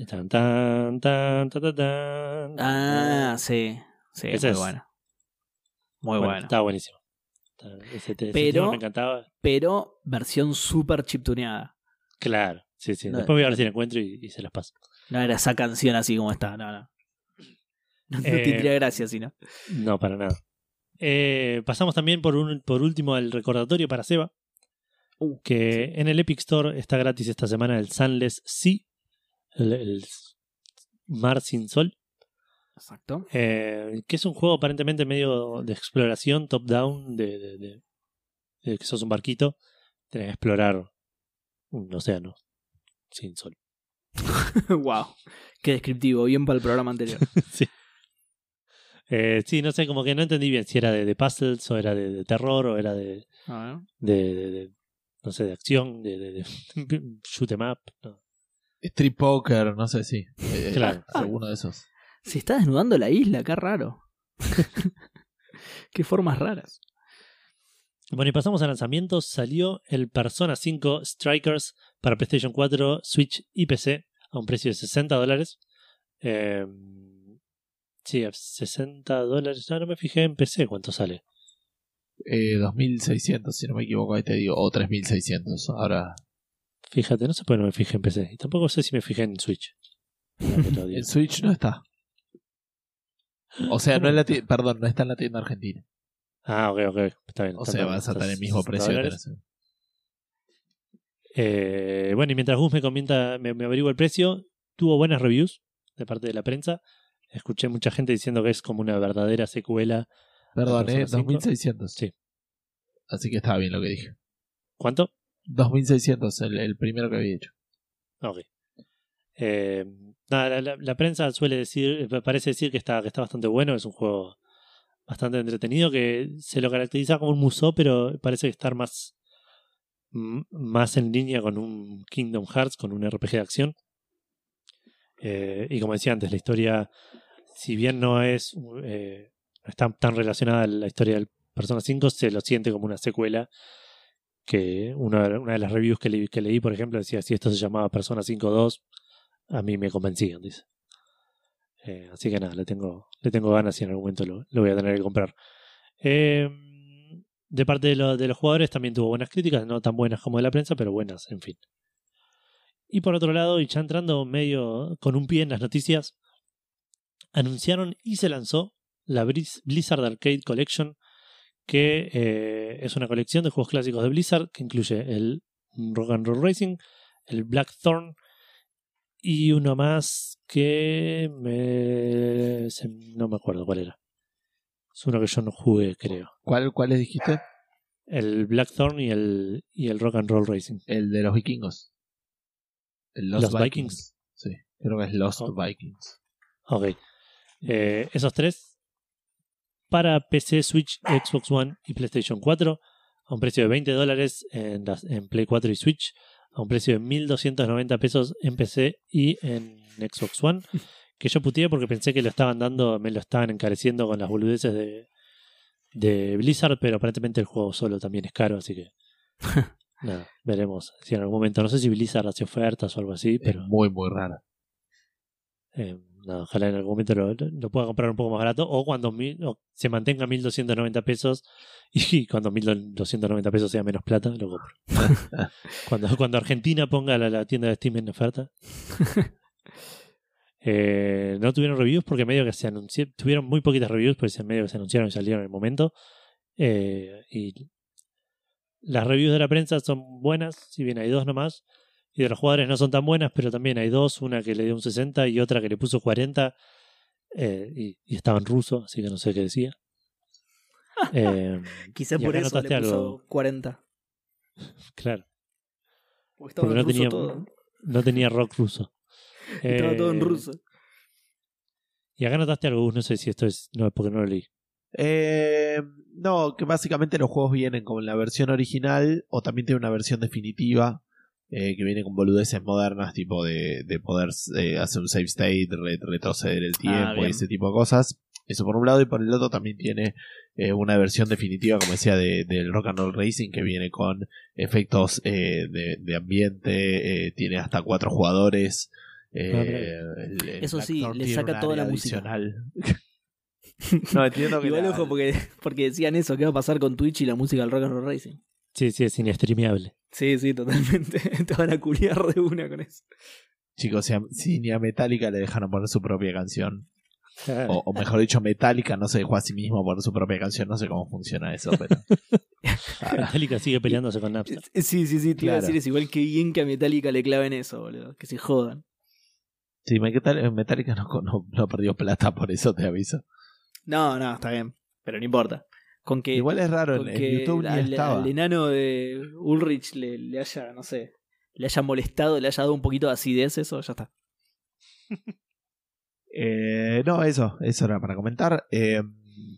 tan tan tan tan tan. Ah, sí. Sí, Ese muy es- bueno. Muy bueno. Estaba buenísimo. Estaba- Ese, ese Pero- me encantaba. Pero versión super chiptuneada. Claro, sí, sí. No- Después voy a ver si la encuentro y, y se las paso. No era esa canción así como está, no, no. No, no Eh, tendría gracia, sino. No, para nada. Eh, pasamos también por, un, por último al recordatorio para Seba. Uh, que en el Epic Store está gratis esta semana el Sunless Sea, el, el mar sin sol, Exacto. eh, que es un juego aparentemente medio de exploración top-down, de, de- de- de que sos un barquito, tenés que explorar un océano sin sol. wow. Qué descriptivo, bien para el programa anterior. sí. Eh, sí, no sé, como que no entendí bien si era de, de puzzles o era de, de terror o era de, de, de- de, no sé, de acción, de, de, de shoot 'em up. no. Street Poker, no sé si. Eh, Claro. Alguno de esos. Se está desnudando la isla, qué raro. qué formas raras. Bueno, y pasamos a lanzamientos. Salió el Persona 5 Strikers para PlayStation 4, Switch y PC a un precio de 60 dólares. Eh, sí, a 60 dólares. No, no me fijé en PC cuánto sale. Eh, 2600, si no me equivoco, ahí te digo. O 3600. Ahora, Fíjate, no sé por qué no me fijé en PC. Y tampoco sé si me fijé en Switch. En Switch no está. O sea, no en la tienda, perdón, no está en la tienda argentina. Ah, ok, ok. Está bien. O sea, vas a tener el mismo 60 precio. Eh, bueno, y mientras Gus me comenta, me, me averigua el precio, tuvo buenas reviews de parte de la prensa. Escuché mucha gente diciendo que es como una verdadera secuela. Perdón, eh, 5. 2600. Sí. Así que estaba bien lo que dije. ¿Cuánto? 2600, el, el primero que había hecho. Ok. Eh, nada, la, la- la prensa suele decir, parece decir que está, que está bastante bueno, es un juego bastante entretenido, que se lo caracteriza como un museo, pero parece estar más, más en línea con un Kingdom Hearts, con un RPG de acción. Eh, y como decía antes, la historia, si bien no es eh, no está tan relacionada a la historia del Persona 5, se lo siente como una secuela que una, una de las reviews que, le- que leí, por ejemplo, decía si esto se llamaba Persona 5.2, a mí me convencían, dice. Eh, así que nada, le tengo, le tengo ganas y en algún momento lo, lo voy a tener que comprar. Eh, de parte de, lo- de los jugadores también tuvo buenas críticas, no tan buenas como de la prensa, pero buenas, en fin. Y por otro lado, y ya entrando medio con un pie en las noticias, anunciaron y se lanzó la Blizz- Blizzard Arcade Collection, que eh, es una colección de juegos clásicos de Blizzard que incluye el Rock and Roll Racing, el Blackthorn y uno más que me... no me acuerdo cuál era. Es uno que yo no jugué, creo. ¿Cuál, ¿Cuáles dijiste? El Blackthorn y el, y el Rock and Roll Racing. El de los vikingos. El Lost Los Vikings. Vikings. Sí, creo que es Lost Oh. Vikings. Ok. Eh, esos tres para PC, Switch, Xbox One y PlayStation 4 a un precio de 20 dólares en, en Play 4 y Switch, a un precio de 1.290 pesos en PC y en Xbox One, que yo puteé porque pensé que lo estaban dando, me lo estaban encareciendo con las boludeces de, de Blizzard, pero aparentemente el juego solo también es caro, así que nada, veremos si en algún momento, no sé si Blizzard hace ofertas o algo así, pero... Es muy, muy rara. Eh, no, ojalá en algún momento lo, lo pueda comprar un poco más barato o cuando o se mantenga 1290 pesos y cuando 1290 pesos sea menos plata, lo compro. cuando, cuando Argentina ponga la, la tienda de Steam en oferta. Eh, no tuvieron reviews porque medio que se anunciaron, tuvieron muy poquitas reviews, en medio que se anunciaron y salieron en el momento. Eh, y las reviews de la prensa son buenas, si bien hay dos nomás. Y de los jugadores no son tan buenas, pero también hay dos, una que le dio un 60 y otra que le puso 40. eh, y, y estaba en ruso, así que no sé qué decía. Eh, Quizá por eso le puso algo. 40. claro, Porque estaba Porque en no ruso tenía- todo. no tenía rock ruso. Estaba todo en Eh, ruso. Y acá notaste algo, no sé si esto es. No, porque no lo leí. Eh, no, que básicamente los juegos vienen con la versión original o también tiene una versión definitiva eh, que viene con boludeces modernas, tipo de, de poder eh, hacer un save state, re- retroceder el tiempo Ah, bien. y ese tipo de cosas. Eso por un lado, y por el otro también tiene eh, una versión definitiva, como decía, de- del Rock and Roll Racing que viene con efectos eh, de, de ambiente, eh, tiene hasta cuatro jugadores. mira. el- el Eso sí, le saca toda la música. No entiendo que. Igual la- ojo, porque, porque decían eso, ¿qué va a pasar con Twitch y la música del Rock and Roll Racing? Sí, sí, es inestremeable. Sí, sí, totalmente. Te van a culiar de una con eso. Chicos, si, a- si ni a Metallica le dejaron poner su propia canción. O, o mejor dicho, Metallica no se dejó a sí mismo poner su propia canción. No sé cómo funciona eso, pero. Metallica sigue peleándose con Napster. Sí, sí, sí, te iba a Claro. decir, es igual que bien que a Metallica le claven eso, boludo. Que se jodan. Sí, Metal- Metallica no, no, no perdió plata, por eso te aviso. No, no, está bien. Pero no importa. Con que, Igual es raro, en, en que YouTube ni al, estaba. al enano de Ulrich le, le haya, no sé, le haya molestado, le haya dado un poquito de acidez, eso ya está. Eh, no, eso, eso era para comentar. Eh,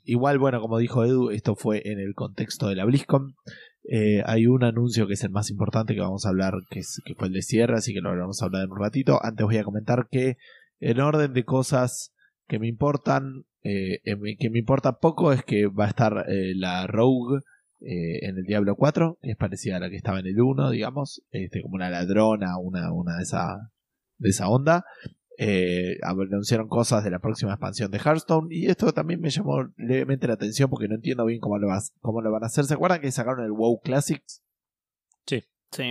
igual, bueno, como dijo Edu, esto fue en el contexto de la BlizzCon. Eh, hay un anuncio que es el más importante que vamos a hablar, que, es, que fue el de cierre, así que lo vamos a hablar en un ratito. Antes voy a comentar que en orden de cosas que me importan, eh, que me importa poco es que va a estar eh, la Rogue eh, en el Diablo 4, que es parecida a la que estaba en el 1, digamos, este, como una ladrona, una, una de esa, de esa onda. Eh, anunciaron cosas de la próxima expansión de Hearthstone y esto también me llamó levemente la atención porque no entiendo bien cómo lo, vas- cómo lo van a hacer. ¿Se acuerdan que sacaron el WoW Classics? Sí.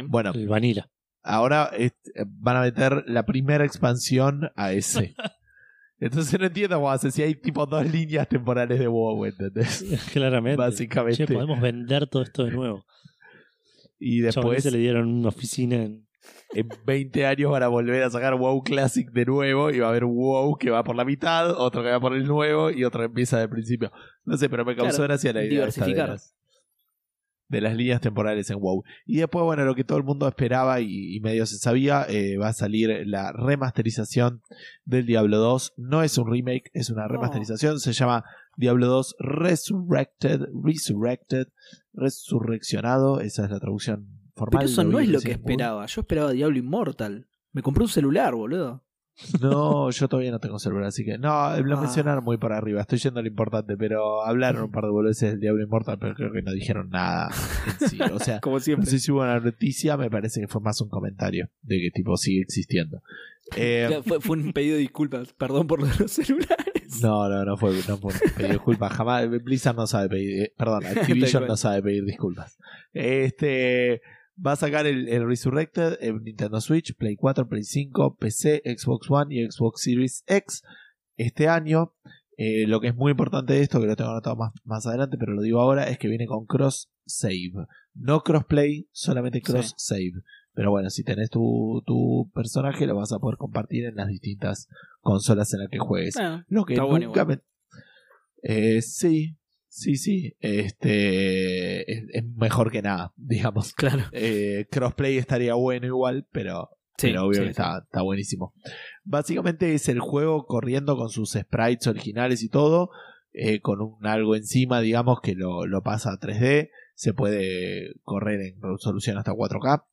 Bueno, El Vanilla. ahora van a meter la primera expansión a ese. Entonces no entiendo cómo hace si hay tipo dos líneas temporales de WoW, ¿entendés? Claramente. Básicamente. Che, podemos vender todo esto de nuevo. Y Después se le dieron una oficina en. en 20 años van a volver a sacar WoW Classic de nuevo y va a haber un WoW que va por la mitad, otro que va por el nuevo y otro que empieza del principio. No sé, pero me causó Claro, gracia la idea esta de diversificar. De las líneas temporales en WoW. Y después, bueno, lo que todo el mundo esperaba y, y medio se sabía, eh, va a salir la remasterización del Diablo 2. No es un remake, es una remasterización. Se llama Diablo 2 Resurrected, Resurrected, Resurreccionado. Esa es la traducción formal. Pero eso no es lo que esperaba. Yo esperaba Diablo Immortal. Me compré un celular, boludo. No, yo todavía no tengo celular, así que no, lo Ah. mencionaron muy por arriba. Estoy yendo a lo importante, pero hablaron un par de boludeces del Diablo Inmortal, pero creo que no dijeron nada en sí. O sea, Como no siempre. sé si hubo una noticia, me parece que fue más un comentario de que tipo sigue existiendo. Eh, Ya, Fue, fue un pedido de disculpas. Perdón por lo de los celulares. no, no, no fue, no fue un pedido disculpas. Jamás, Blizzard no sabe pedir, eh, perdón, Activision no sabe pedir disculpas. Este, va a sacar el, el Resurrected en Nintendo Switch, Play 4, Play 5, PC, Xbox One y Xbox Series X este año. Eh, lo que es muy importante de esto, que lo tengo anotado más, más adelante, pero lo digo ahora, es que viene con cross save. No crossplay, solamente cross save. Pero bueno, si tenés tu, tu personaje, lo vas a poder compartir en las distintas consolas en las que juegues. Ah, Lo que bueno nunca igual. me... Eh, sí, sí, sí. Este es, es mejor que nada, digamos. claro. Eh, crossplay estaría bueno igual, pero, Sí, pero obvio sí, que está, está buenísimo. Básicamente es el juego corriendo con sus sprites originales y todo, eh, con un algo encima, digamos, que lo, lo pasa a 3D. Se puede correr en resolución hasta 4K.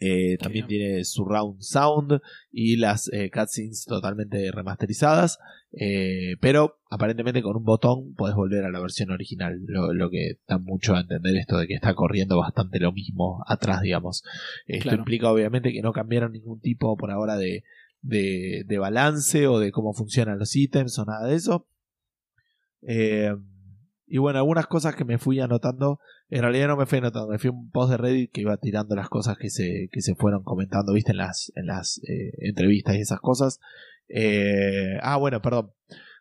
Eh, también tiene surround sound y las eh, cutscenes totalmente remasterizadas. Eh, pero aparentemente con un botón podés volver a la versión original. Lo, lo que da mucho a entender esto de que está corriendo bastante lo mismo atrás, digamos. Esto Claro. implica obviamente que no cambiaron ningún tipo por ahora de, de, de balance o de cómo funcionan los ítems o nada de eso. Eh, y bueno, algunas cosas que me fui anotando. En realidad no me fui anotando, me fui un post de Reddit que iba tirando las cosas que se, que se fueron comentando, viste, en las, en las eh, entrevistas y esas cosas. Eh, ah, bueno, perdón.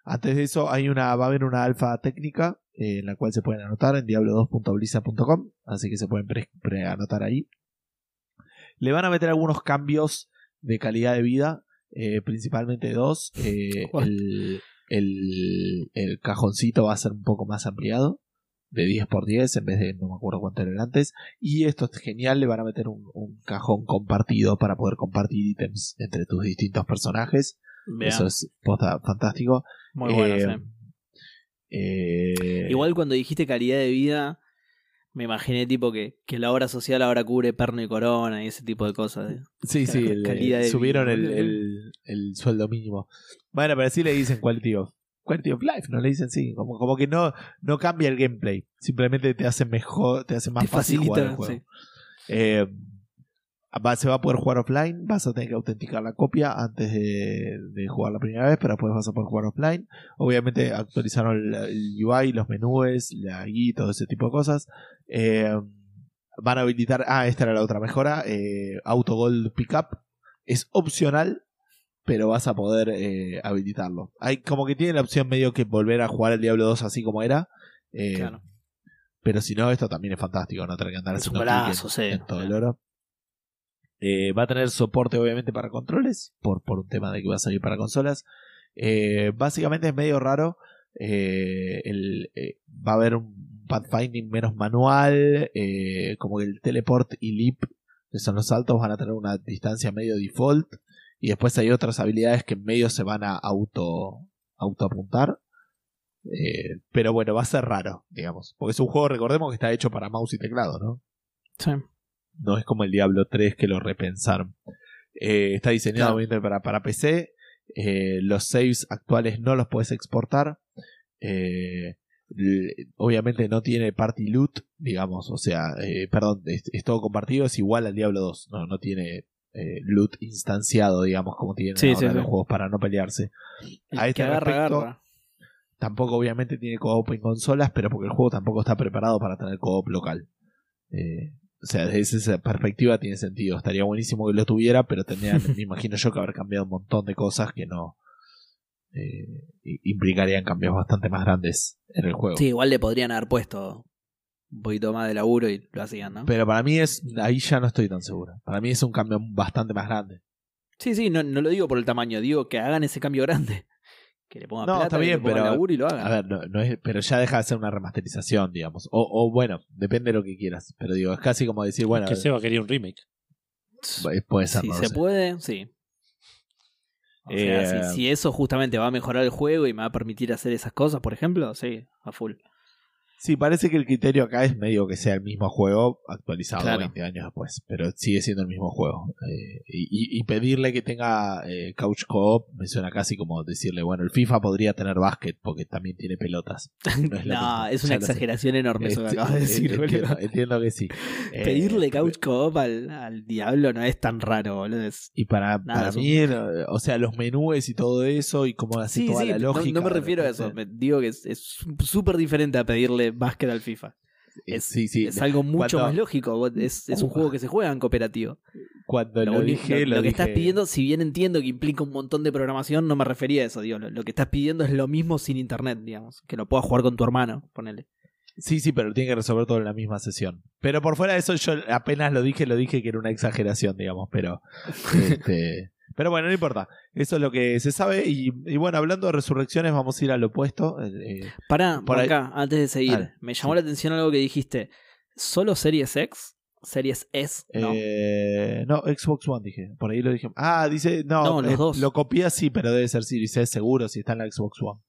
Antes de eso, hay una, va a haber una alfa técnica eh, en la cual se pueden anotar en diablo2.blizzard.com, así que se pueden pre- pre-anotar ahí. Le van a meter algunos cambios de calidad de vida, principalmente dos. El, el, el cajoncito va a ser un poco más ampliado, de 10 por 10 en vez de no me acuerdo cuánto era el antes. Y esto es genial, le van a meter un, un cajón compartido para poder compartir ítems entre tus distintos personajes. Eso es posta fantástico. Muy bueno, Eh, sí. eh, Igual cuando dijiste calidad de vida, me imaginé tipo que, que la obra social ahora cubre perno y corona y ese tipo de cosas. ¿eh? Sí, sí, el- calidad de subieron el, el- el sueldo mínimo. Bueno, pero sí le dicen quality of, quality of life, no le dicen sí, como, como que no, no cambia el gameplay, simplemente te hace mejor, te hace más Te fácil jugar el facilita, juego. sí. Eh, va- se va a poder jugar offline, vas a tener que autenticar la copia antes de, de jugar la primera vez, pero después vas a poder jugar offline. Obviamente actualizaron el, el UI, los menús, la guía, todo ese tipo de cosas. Eh, van a habilitar, ah, esta era la otra mejora, eh, Auto Gold Pickup. Es opcional, pero vas a poder eh, habilitarlo. Hay como que tiene la opción medio que volver a jugar el Diablo 2 así como era. eh, Claro. Pero si no, esto también es fantástico, no tener que andar Es un haciendo en- sí. en todo el oro. Eh, va a tener soporte obviamente para controles, por, por un tema de que va a salir para consolas. Eh, básicamente es medio raro. eh, el, va a haber un pathfinding menos manual, como que el teleport y leap, que son los saltos, van a tener una distancia medio default. Y después hay otras habilidades que en medio se van a auto, auto apuntar. Pero bueno, va a ser raro, digamos. Porque es un juego, recordemos que está hecho para mouse y teclado, ¿no? Sí. No es como el Diablo 3 que lo repensaron. Eh, está diseñado Claro. obviamente para, para PC. Eh, los saves actuales no los puedes exportar. Eh, obviamente no tiene party loot, digamos. O sea, perdón, es, es todo compartido. Es igual al Diablo 2. No, no tiene loot instanciado, digamos, como tienen Sí, ahora sí, los sí. juegos para no pelearse. El A que este agarra, respecto, agarra. Tampoco obviamente tiene co-op en consolas, pero porque el juego tampoco está preparado para tener co-op local. Eh, o sea, desde esa perspectiva tiene sentido. Estaría buenísimo que lo tuviera, pero tendrían, me imagino yo, que haber cambiado un montón de cosas que no eh, implicarían cambios bastante más grandes en el juego. Sí, igual le podrían haber puesto un poquito más de laburo y lo hacían, ¿no? Pero para mí es, ahí ya no estoy tan seguro. Para mí es un cambio bastante más grande. Sí, sí, no, no lo digo por el tamaño, digo que hagan ese cambio grande. Que le pongan No, plata, está que bien, le pongan pero- laburo y lo hagan. A ver, no, no es, pero ya deja de ser una remasterización, digamos. O, o bueno, depende de lo que quieras. Pero digo, es casi como decir, bueno, que Seba quería un remake. eh, puede ser. si no se sé. puede, sí. O sea, Eh, si, si eso justamente va a mejorar el juego y me va a permitir hacer esas cosas, por ejemplo, sí, a full. Sí, parece que el criterio acá es medio que sea el mismo juego actualizado Claro. 20 años después, pero sigue siendo el mismo juego. Eh, y, y pedirle que tenga eh, couch co-op me suena casi como decirle, bueno, el FIFA podría tener básquet porque también tiene pelotas. No, es no, una exageración enorme eso que Este, acabas de decir, eh, boludo. entiendo, que sí. Eh, Pedirle couch co-op al, al diablo no es tan raro, boludo. Es- Y para, Nada, para es un- mí, eh, o sea, los menús y todo eso y cómo hace Sí, toda sí, la lógica. no me refiero a eso. Me digo que es súper diferente a pedirle básquet al FIFA. Es, sí, sí. es algo mucho Cuando- más lógico. Es, es un juego que se juega en cooperativo. Cuando lo, Lo, dije, lo- lo, lo que dije- estás pidiendo, si bien entiendo que implica un montón de programación, no me refería a eso. Digo, lo, lo que estás pidiendo es lo mismo sin internet, digamos. Que lo puedas jugar con tu hermano, ponele. Sí, sí, pero tiene que resolver todo en la misma sesión. Pero por fuera de eso, yo apenas lo dije, lo dije que era una exageración, digamos, pero. este, pero bueno, no importa. Eso es lo que se sabe. Y, y bueno, hablando de resurrecciones, vamos a ir al opuesto. eh, eh, Pará, Por ahí- acá, antes de seguir. Dale, me llamó sí. la atención algo que dijiste. ¿Solo Series X? ¿Series S? No. eh, no, Xbox One dije. Por ahí lo dije. Ah, dice. No, No, los eh, dos. lo copié sí, pero debe ser Series S seguro si está en la Xbox One.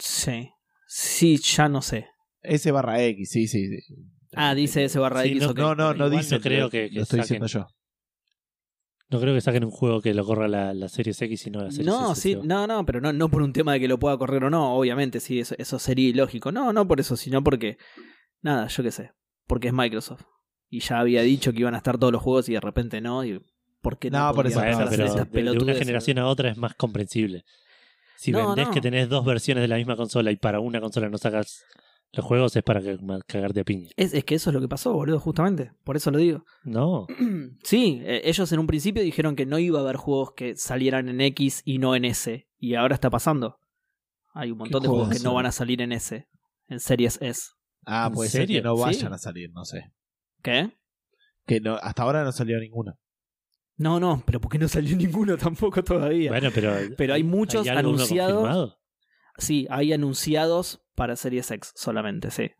Sí. Sí, ya no sé. S barra X, sí, sí. sí. Ah, dice S barra Sí, X. no. No, no, no dice. no creo que lo estoy saquen. diciendo yo. No creo que saquen un juego que lo corra la, la Series X y no la Series No, S, sí, no, no, pero no, no por un tema de que lo pueda correr o no, obviamente, sí, eso, eso sería ilógico. No, no por eso, sino porque, nada, yo qué sé, porque es Microsoft. Y ya había dicho que iban a estar todos los juegos y de repente no, y ¿por qué no? No, por eso, Bueno, pero de, de una generación a otra es más comprensible. Si No, vendés no. que tenés dos versiones de la misma consola y para una consola no sacas los juegos es para cagarte a piña. Es, es que eso es lo que pasó, boludo, justamente, por eso lo digo. No, Sí, eh, ellos en un principio dijeron que no iba a haber juegos que salieran en X y no en S, y ahora está pasando. Hay un montón de juegos que no van a salir en S, en Series S. Ah, ¿En puede ser que no vayan Sí. a salir, no sé. ¿Qué? Que no, hasta ahora no salió ninguno. No, no, pero ¿por qué no salió ninguno tampoco todavía? bueno, pero. Pero hay muchos ¿hay anunciados. Sí, hay anunciados para Series X solamente, sí.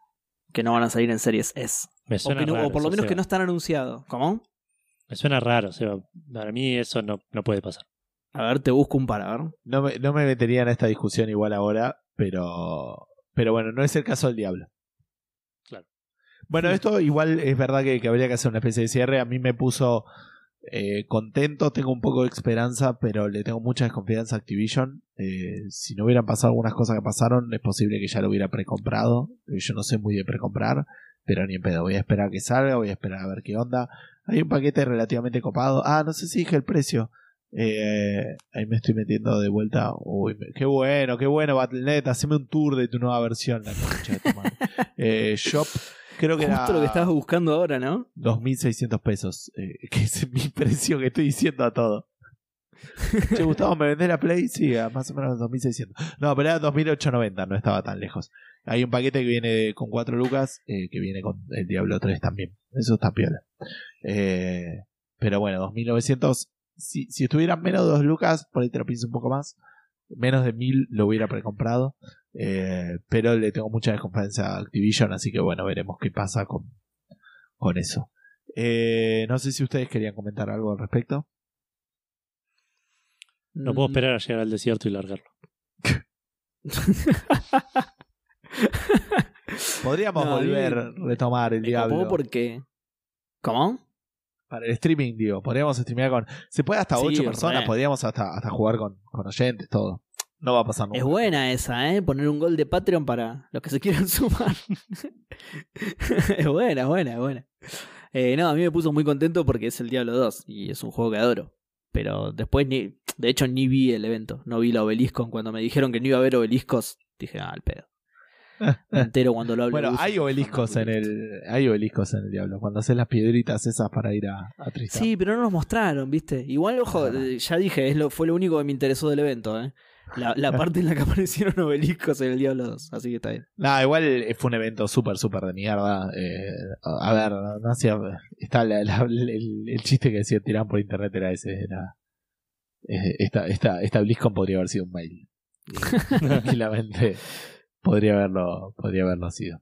Que no van a salir en Series S. Me O, suena que no- raro o por lo menos que no están anunciados. ¿Cómo? Me suena raro, Seba. Para mí eso no, no puede pasar. A ver, te busco un par, a ver. No me, no me metería en esta discusión igual ahora, pero, pero bueno, no es el caso del diablo. Claro. Bueno, esto igual es verdad que, que habría que hacer una especie de cierre. A mí me puso eh, contento, tengo un poco de esperanza, pero le tengo mucha desconfianza a Activision. Eh, si no hubieran pasado algunas cosas que pasaron, es posible que ya lo hubiera precomprado. Eh, Yo no sé muy de precomprar, pero ni en pedo. Voy a esperar a que salga, voy a esperar a ver qué onda. Hay un paquete relativamente copado. Ah, no sé si dije el precio. Eh, ahí me estoy metiendo de vuelta. Uy, qué bueno, qué bueno, Battle.net. Haceme un tour de tu nueva versión. La concha de tu madre. Eh, shop, creo que Justo era lo que estabas buscando ahora, ¿no? 2.600 pesos. eh, que es mi precio que estoy diciendo a todo. Che, Gustavo, ¿me vendés la Play? Sí, a más o menos 2.600. No, pero era 2.890, no estaba tan lejos. Hay un paquete que viene con 4 lucas, eh, que viene con el Diablo 3 también. Eso está piola. Eh, pero bueno, 2.900. Si, si estuvieran menos de 2 lucas, por ahí te lo pienso un poco más. Menos de 1.000 lo hubiera precomprado. Eh, pero le tengo mucha desconfianza a Activision, así que bueno, veremos qué pasa con, con eso. Eh, no sé si ustedes querían comentar algo al respecto. No puedo esperar a llegar al desierto y largarlo. Podríamos No, volver a retomar el Me Diablo. porque. ¿Cómo? Para el streaming, digo. Podríamos streamear con. Se puede hasta Sí, 8 personas, re. podríamos hasta, hasta jugar con, con oyentes, todo. No va a pasar nunca. Es buena esa, ¿eh? Poner un gol de Patreon para los que se quieran sumar. es buena, es buena, es buena. Eh, no, a mí me puso muy contento porque es el Diablo 2 y es un juego que adoro. Pero después, ni, de hecho, ni vi el evento. No vi la obelisco. Cuando me dijeron que no iba a haber obeliscos, dije, ah, al pedo. Me entero cuando lo hablo. Bueno, hay obeliscos no, en el. Hay obeliscos en el Diablo. Cuando haces las piedritas esas para ir a, a Tristán. Sí, pero no nos mostraron, ¿viste? Igual, ojo, Ah. ya dije, es lo, fue lo único que me interesó del evento, ¿eh? La, la parte en la que aparecieron obeliscos en el Diablo 2, así que está bien. No, igual eh, fue un evento súper, súper de mierda. Eh, a ver, no, no hacía- Está la- la- el, el chiste que decía tiran por internet era ese. Era, eh, esta, esta, esta BlizzCon podría haber sido un mail. Tranquilamente podría haberlo, podría haberlo sido.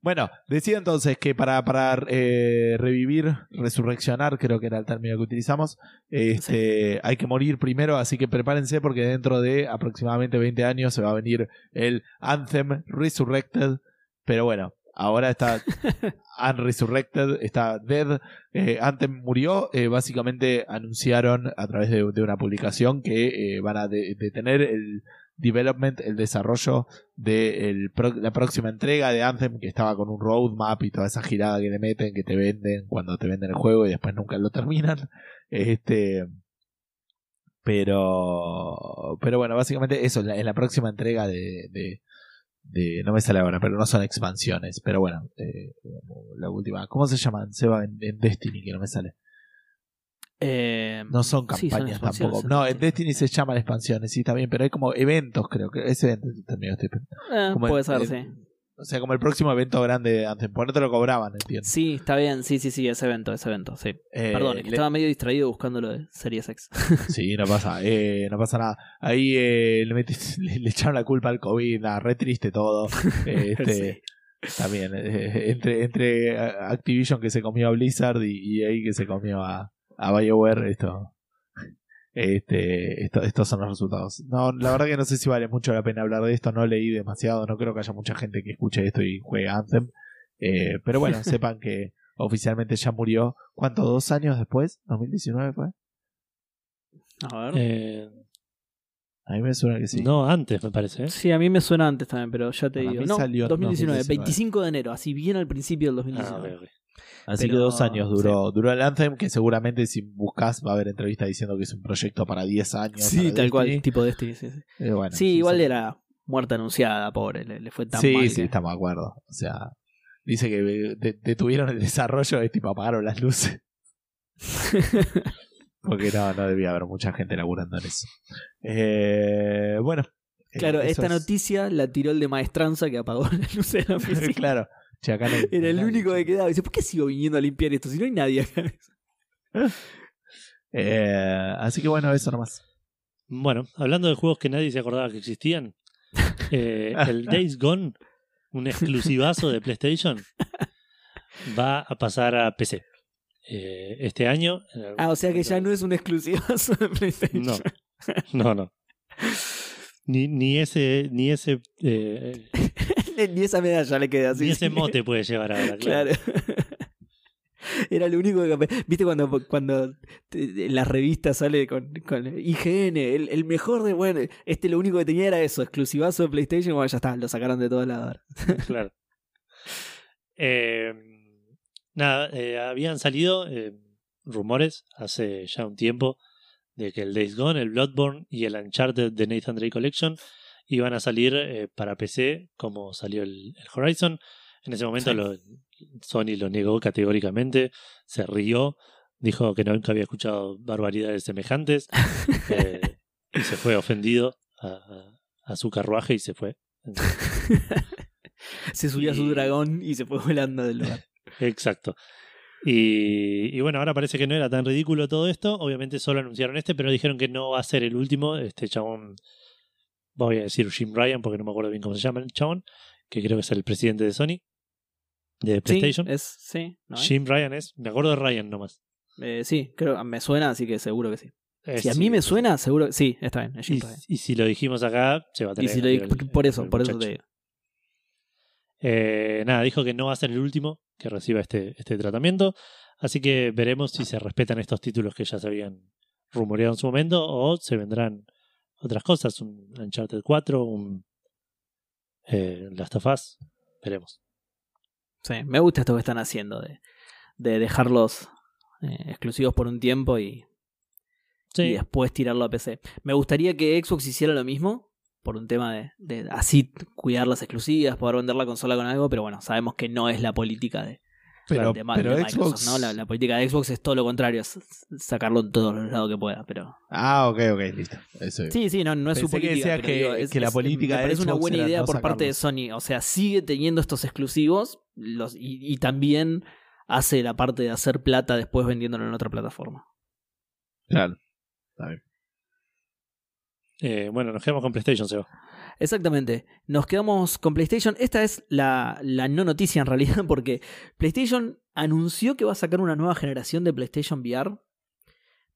Bueno, decía entonces que para, para eh, revivir, resurreccionar, creo que era el término que utilizamos, este, hay que morir primero, así que prepárense porque dentro de aproximadamente 20 años se va a venir el Anthem Resurrected, pero bueno, ahora está Unresurrected, está Dead. Eh, Anthem murió, eh, básicamente anunciaron a través de, de una publicación que eh, van a de- detener el development, el desarrollo de el la próxima entrega de Anthem que estaba con un roadmap y toda esa girada que le meten, que te venden cuando te venden el juego y después nunca lo terminan. Este pero pero bueno, básicamente eso, en la, próxima entrega de, de, no me sale ahora, pero no son expansiones, pero bueno, eh, la última, ¿cómo se llaman? Seba en, en Destiny que no me sale. Eh, No son sí, son campañas tampoco. No, en. Destiny se llaman expansiones, sí, también, pero hay como eventos, creo que ese evento terminó este eh, como puede el- ser, el- sí. O sea, como el próximo evento grande de Anthem, por no te lo cobraban, entiendo. Sí, está bien, sí, sí, sí, ese evento, ese evento, sí. Eh, Perdón, es le- estaba medio distraído buscando lo de Series X. Sí, no pasa, eh, no pasa nada. Ahí eh, le, metí- le, le echaron la culpa al COVID, nada, re triste todo. Este, Sí. También, entre, entre Activision que se comió a Blizzard y, y ahí que se comió a, a BioWare, esto, este, esto, estos son los resultados. No, la verdad que no sé si vale mucho la pena hablar de esto, no leí demasiado, no creo que haya mucha gente que escuche esto y juegue Anthem. Eh, pero bueno, sepan que oficialmente ya murió. ¿Cuánto? ¿Dos años después? ¿2019 fue? A ver. Eh, A mí me suena que sí. No, antes me parece. ¿eh? Sí, a mí me suena antes también, pero ya te Para digo. mí No, salió en 2019, 2019. 25 de enero, así bien al principio del Ah, 2019. ok, ok. Así Pero- que dos años duró, duró el Anthem, que seguramente si buscas va a haber entrevistas diciendo que es un proyecto para 10 años. Sí, tal cual, tipo de este. Sí, sí. Eh, bueno, Sí, igual sí. era muerte anunciada, pobre, le, le fue tan Sí, mal. sí, que- estamos de acuerdo. O sea, dice que de- detuvieron el desarrollo, es tipo apagaron las luces. Porque no, no debía haber mucha gente laburando en eso. Eh, bueno. eh, Claro, esta es- noticia la tiró el de Maestranza que apagó la luz de la oficina. claro. Che, acá no hay- Era el único que quedaba. Dice, ¿por qué sigo viniendo a limpiar esto si no hay nadie acá? Eh, así que bueno, eso nomás. Bueno, hablando de juegos que nadie se acordaba que existían, eh, el Days Gone, un exclusivazo de PlayStation, va a pasar a PC. Eh, este año. Ah, o sea que ya no es un exclusivazo de PlayStation. No, no, no. Ni, ni ese, ni ese, eh, Ni esa medalla le queda así. ni ese mote puede llevar ahora, claro. Claro. Era lo único que. ¿Viste cuando, cuando en las revistas sale con, con IGN? El, el mejor de. Bueno, este lo único que tenía era eso, exclusivazo de PlayStation. Bueno, ya está, lo sacaron de todos lados. claro. Eh, nada, eh, habían salido eh, rumores hace ya un tiempo de que el Days Gone, el Bloodborne y el Uncharted de Nathan Drake Collection iban a salir eh, para PC como salió el, el Horizon. En ese momento Sí. lo- Sony lo negó categóricamente, se rió, dijo que nunca había escuchado barbaridades semejantes eh, y se fue ofendido a, a- a su carruaje y se fue. Se subió a su dragón y se fue volando del lugar. Exacto. Y, y bueno, ahora parece que no era tan ridículo todo esto. Obviamente solo anunciaron este, pero dijeron que no va a ser el último. Este chabón, voy a decir Jim Ryan, porque no me acuerdo bien cómo se llama el chabón, que creo que es el presidente de Sony, de PlayStation. Sí, es, sí, ¿no es? Jim Ryan es, me acuerdo de Ryan nomás. Eh, sí, creo me suena, así que seguro que sí. Eh, Si a sí, mí me suena, seguro que sí, está bien. es Jim Y, Ryan. y si lo dijimos acá, se va a Y tener si que lo el- por eso, por eso te digo. Eh, nada, dijo que no va a ser el último que reciba este, este tratamiento. Así que veremos si se respetan estos títulos que ya se habían rumoreado en su momento o se vendrán otras cosas. Un Uncharted 4, un eh, Last of Us. Veremos. Sí, me gusta esto que están haciendo de, de dejarlos eh, exclusivos por un tiempo y, y Sí, después tirarlo a PC. Me gustaría que Xbox hiciera lo mismo por un tema de, de así cuidar las exclusivas, poder vender la consola con algo, pero bueno, sabemos que no es la política de, Pero, de, pero de Microsoft, Xbox. ¿no? La, la política de Xbox es todo lo contrario, es sacarlo en todos los lados que pueda, pero... Ah, ok, ok, listo. Eso es. Sí, sí, no, no es su Pensé que política. decías pero que- digo, es- que la es- política me de parece una buena idea no por parte de Sony. O sea, sigue teniendo estos exclusivos los, y, y también hace la parte de hacer plata después vendiéndolo en otra plataforma. Claro. Está bien. eh, bueno, nos quedamos con PlayStation, Seba. Exactamente. Nos quedamos con PlayStation. Esta es la, la no noticia en realidad porque PlayStation anunció que va a sacar una nueva generación de PlayStation VR,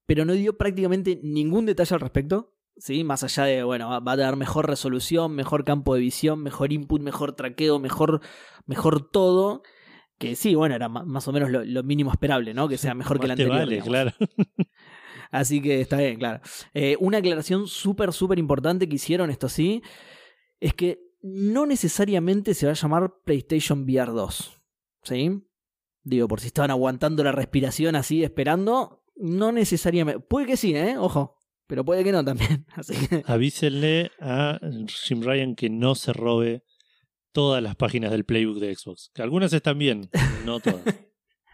pero no dio prácticamente ningún detalle al respecto. ¿sí? Más allá de, bueno, va, a dar mejor resolución, mejor campo de visión, mejor input, mejor traqueo, mejor, mejor todo. Que sí, bueno, era más o menos lo, lo mínimo esperable, ¿no? Que sea mejor que la anterior. vale, claro. Así que está bien, claro. Eh, una aclaración súper, súper importante que hicieron, esto sí, es que no necesariamente se va a llamar PlayStation VR 2. ¿Sí? Digo, por si estaban aguantando la respiración así, esperando, no necesariamente. Puede que sí, ¿eh? Ojo. Pero puede que no también. Así que. Avísenle a Jim Ryan que no se robe todas las páginas del playbook de Xbox. Que algunas están bien, no todas.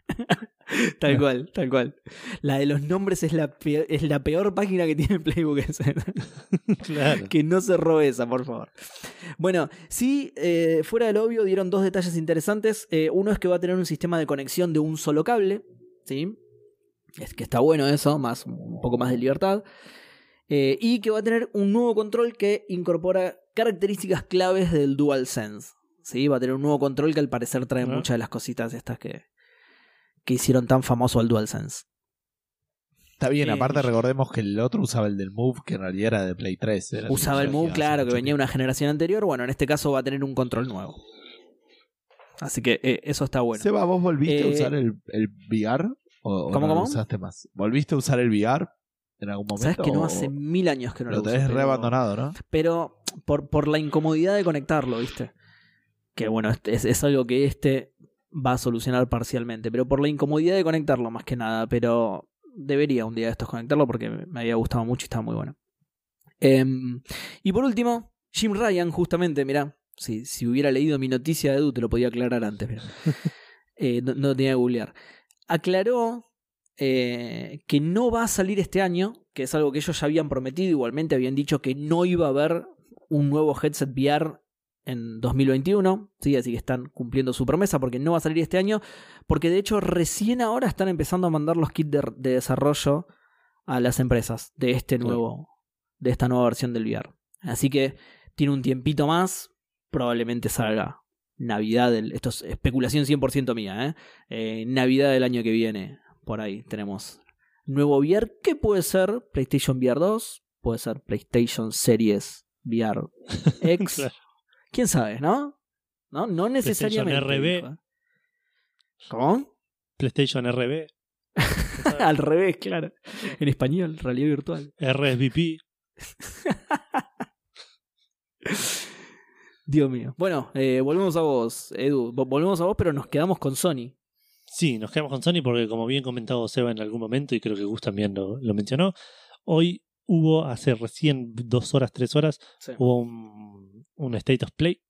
Tal cual, tal cual. La de los nombres es la peor, es la peor página que tiene Playbook. claro. que no se robe esa, por favor. Bueno, sí, eh, fuera del obvio, dieron dos detalles interesantes. Eh, uno es que va a tener un sistema de conexión de un solo cable, ¿sí? Es que está bueno eso, más, un poco más de libertad. Eh, y que va a tener un nuevo control que incorpora características claves del DualSense. ¿sí? Va a tener un nuevo control que al parecer trae muchas de las cositas estas que, que hicieron tan famoso al DualSense. Está bien, Eh, aparte recordemos que el otro usaba el del Move, que en realidad era de Play 3. era Usaba el Move, claro, que venía de una generación anterior. Bueno, en este caso va a tener un control nuevo. Así que eh, eso está bueno. Seba, ¿vos volviste a Eh, usar el, el VR? ¿O, o ¿Cómo, no lo cómo? usaste más? ¿Volviste a usar el VR en algún momento? Sabes que no hace mil años que no lo, Lo tenés pero- reabandonado, ¿no? Pero por, por la incomodidad de conectarlo, ¿viste? Que bueno, este- es, es algo que este va a solucionar parcialmente. Pero por la incomodidad de conectarlo, más que nada. Pero debería un día de estos conectarlo porque me había gustado mucho y estaba muy bueno. Em, y por último, Jim Ryan, justamente, mirá. Si, si hubiera leído mi noticia de Edu, te lo podía aclarar antes, pero eh, no, no tenía que googlear. Aclaró eh, que no va a salir este año, que es algo que ellos ya habían prometido, igualmente habían dicho que no iba a haber un nuevo headset VR en 2021, ¿sí? así que están cumpliendo su promesa porque no va a salir este año, porque de hecho recién ahora están empezando a mandar los kits de, de desarrollo a las empresas de este nuevo, de esta nueva versión del VR. Así que tiene un tiempito más, probablemente salga Navidad, del, esto es especulación 100% mía, ¿eh? Eh, Navidad del año que viene, por ahí tenemos nuevo VR, que puede ser PlayStation VR 2, puede ser PlayStation Series VR X, Claro. Quién sabe, ¿no? No, no necesariamente. RB. dijo, ¿eh? ¿Cómo? PlayStation RB, Al revés, claro. En español, realidad virtual. RSVP. Dios mío. Bueno, eh, volvemos a vos, Edu. Vo- Volvemos a vos, pero nos quedamos con Sony. Sí, nos quedamos con Sony porque, como bien comentado Seba en algún momento, y creo que Gus también lo, lo mencionó, hoy hubo, hace recién dos horas, tres horas, Sí. hubo un, un State of Play,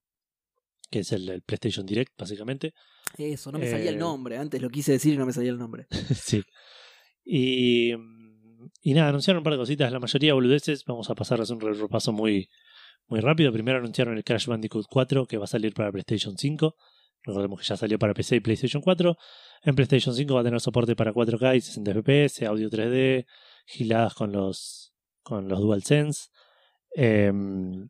que es el, el PlayStation Direct, básicamente. Eso, no me salía el Eh, nombre. Antes lo quise decir y no me salía el nombre. sí. Y, y nada, anunciaron un par de cositas, la mayoría boludeces. Vamos a pasar a hacer un repaso muy, muy rápido. Primero anunciaron el Crash Bandicoot 4 que va a salir para PlayStation 5. Recordemos que ya salió para PC y PlayStation 4. En PlayStation 5 va a tener soporte para 4K y 60 FPS, audio 3D, giladas con los, con los DualSense. Em,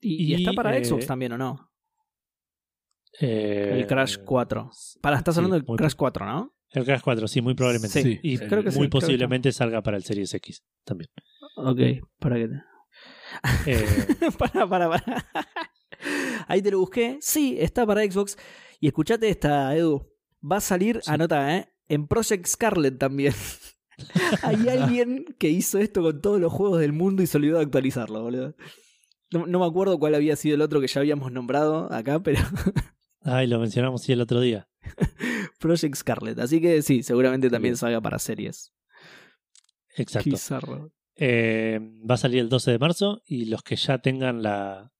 Y, y Y, está para eh, Xbox también, ¿o no? eh, El Crash 4. Para, estás sí, hablando del Crash 4, ¿no? El Crash 4, sí, muy probablemente. Sí, y sí, creo que sí, muy creo que posiblemente salga para el Series X también. Ok, para que te... Eh, para, para, para. Ahí te lo busqué. Sí, está para Xbox. Y escuchate esta, Edu. Va a salir, Sí. anota, ¿eh? En Project Scarlet también. Hay alguien que hizo esto con todos los juegos del mundo y se olvidó de actualizarlo, boludo. No, no me acuerdo cuál había sido el otro que ya habíamos nombrado acá, pero Ay, lo mencionamos sí el otro día. Project Scarlet. Así que sí, seguramente también salga para series. Exacto. Bizarro. Eh, va a salir el 12 de marzo y los que ya tengan la,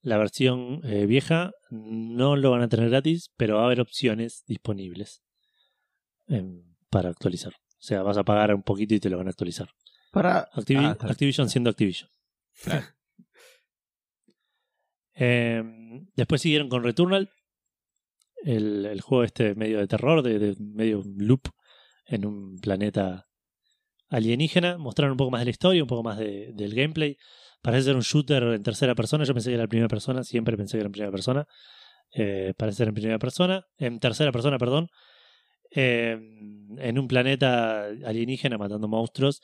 la versión eh, vieja no lo van a tener gratis, pero va a haber opciones disponibles em, para actualizar. O sea, vas a pagar un poquito y te lo van a actualizar. Para. Activi- Ah. Activision siendo Activision. Claro. Em, después siguieron con Returnal, el, el juego este medio de terror, de, medio loop en un planeta alienígena. Mostraron un poco más de la historia, un poco más de- del gameplay. Parece ser un shooter en tercera persona. Yo pensé que era en primera persona, siempre pensé que era en primera persona. Eh, parece ser en primera persona, en tercera persona, perdón. Em, en un planeta alienígena matando monstruos.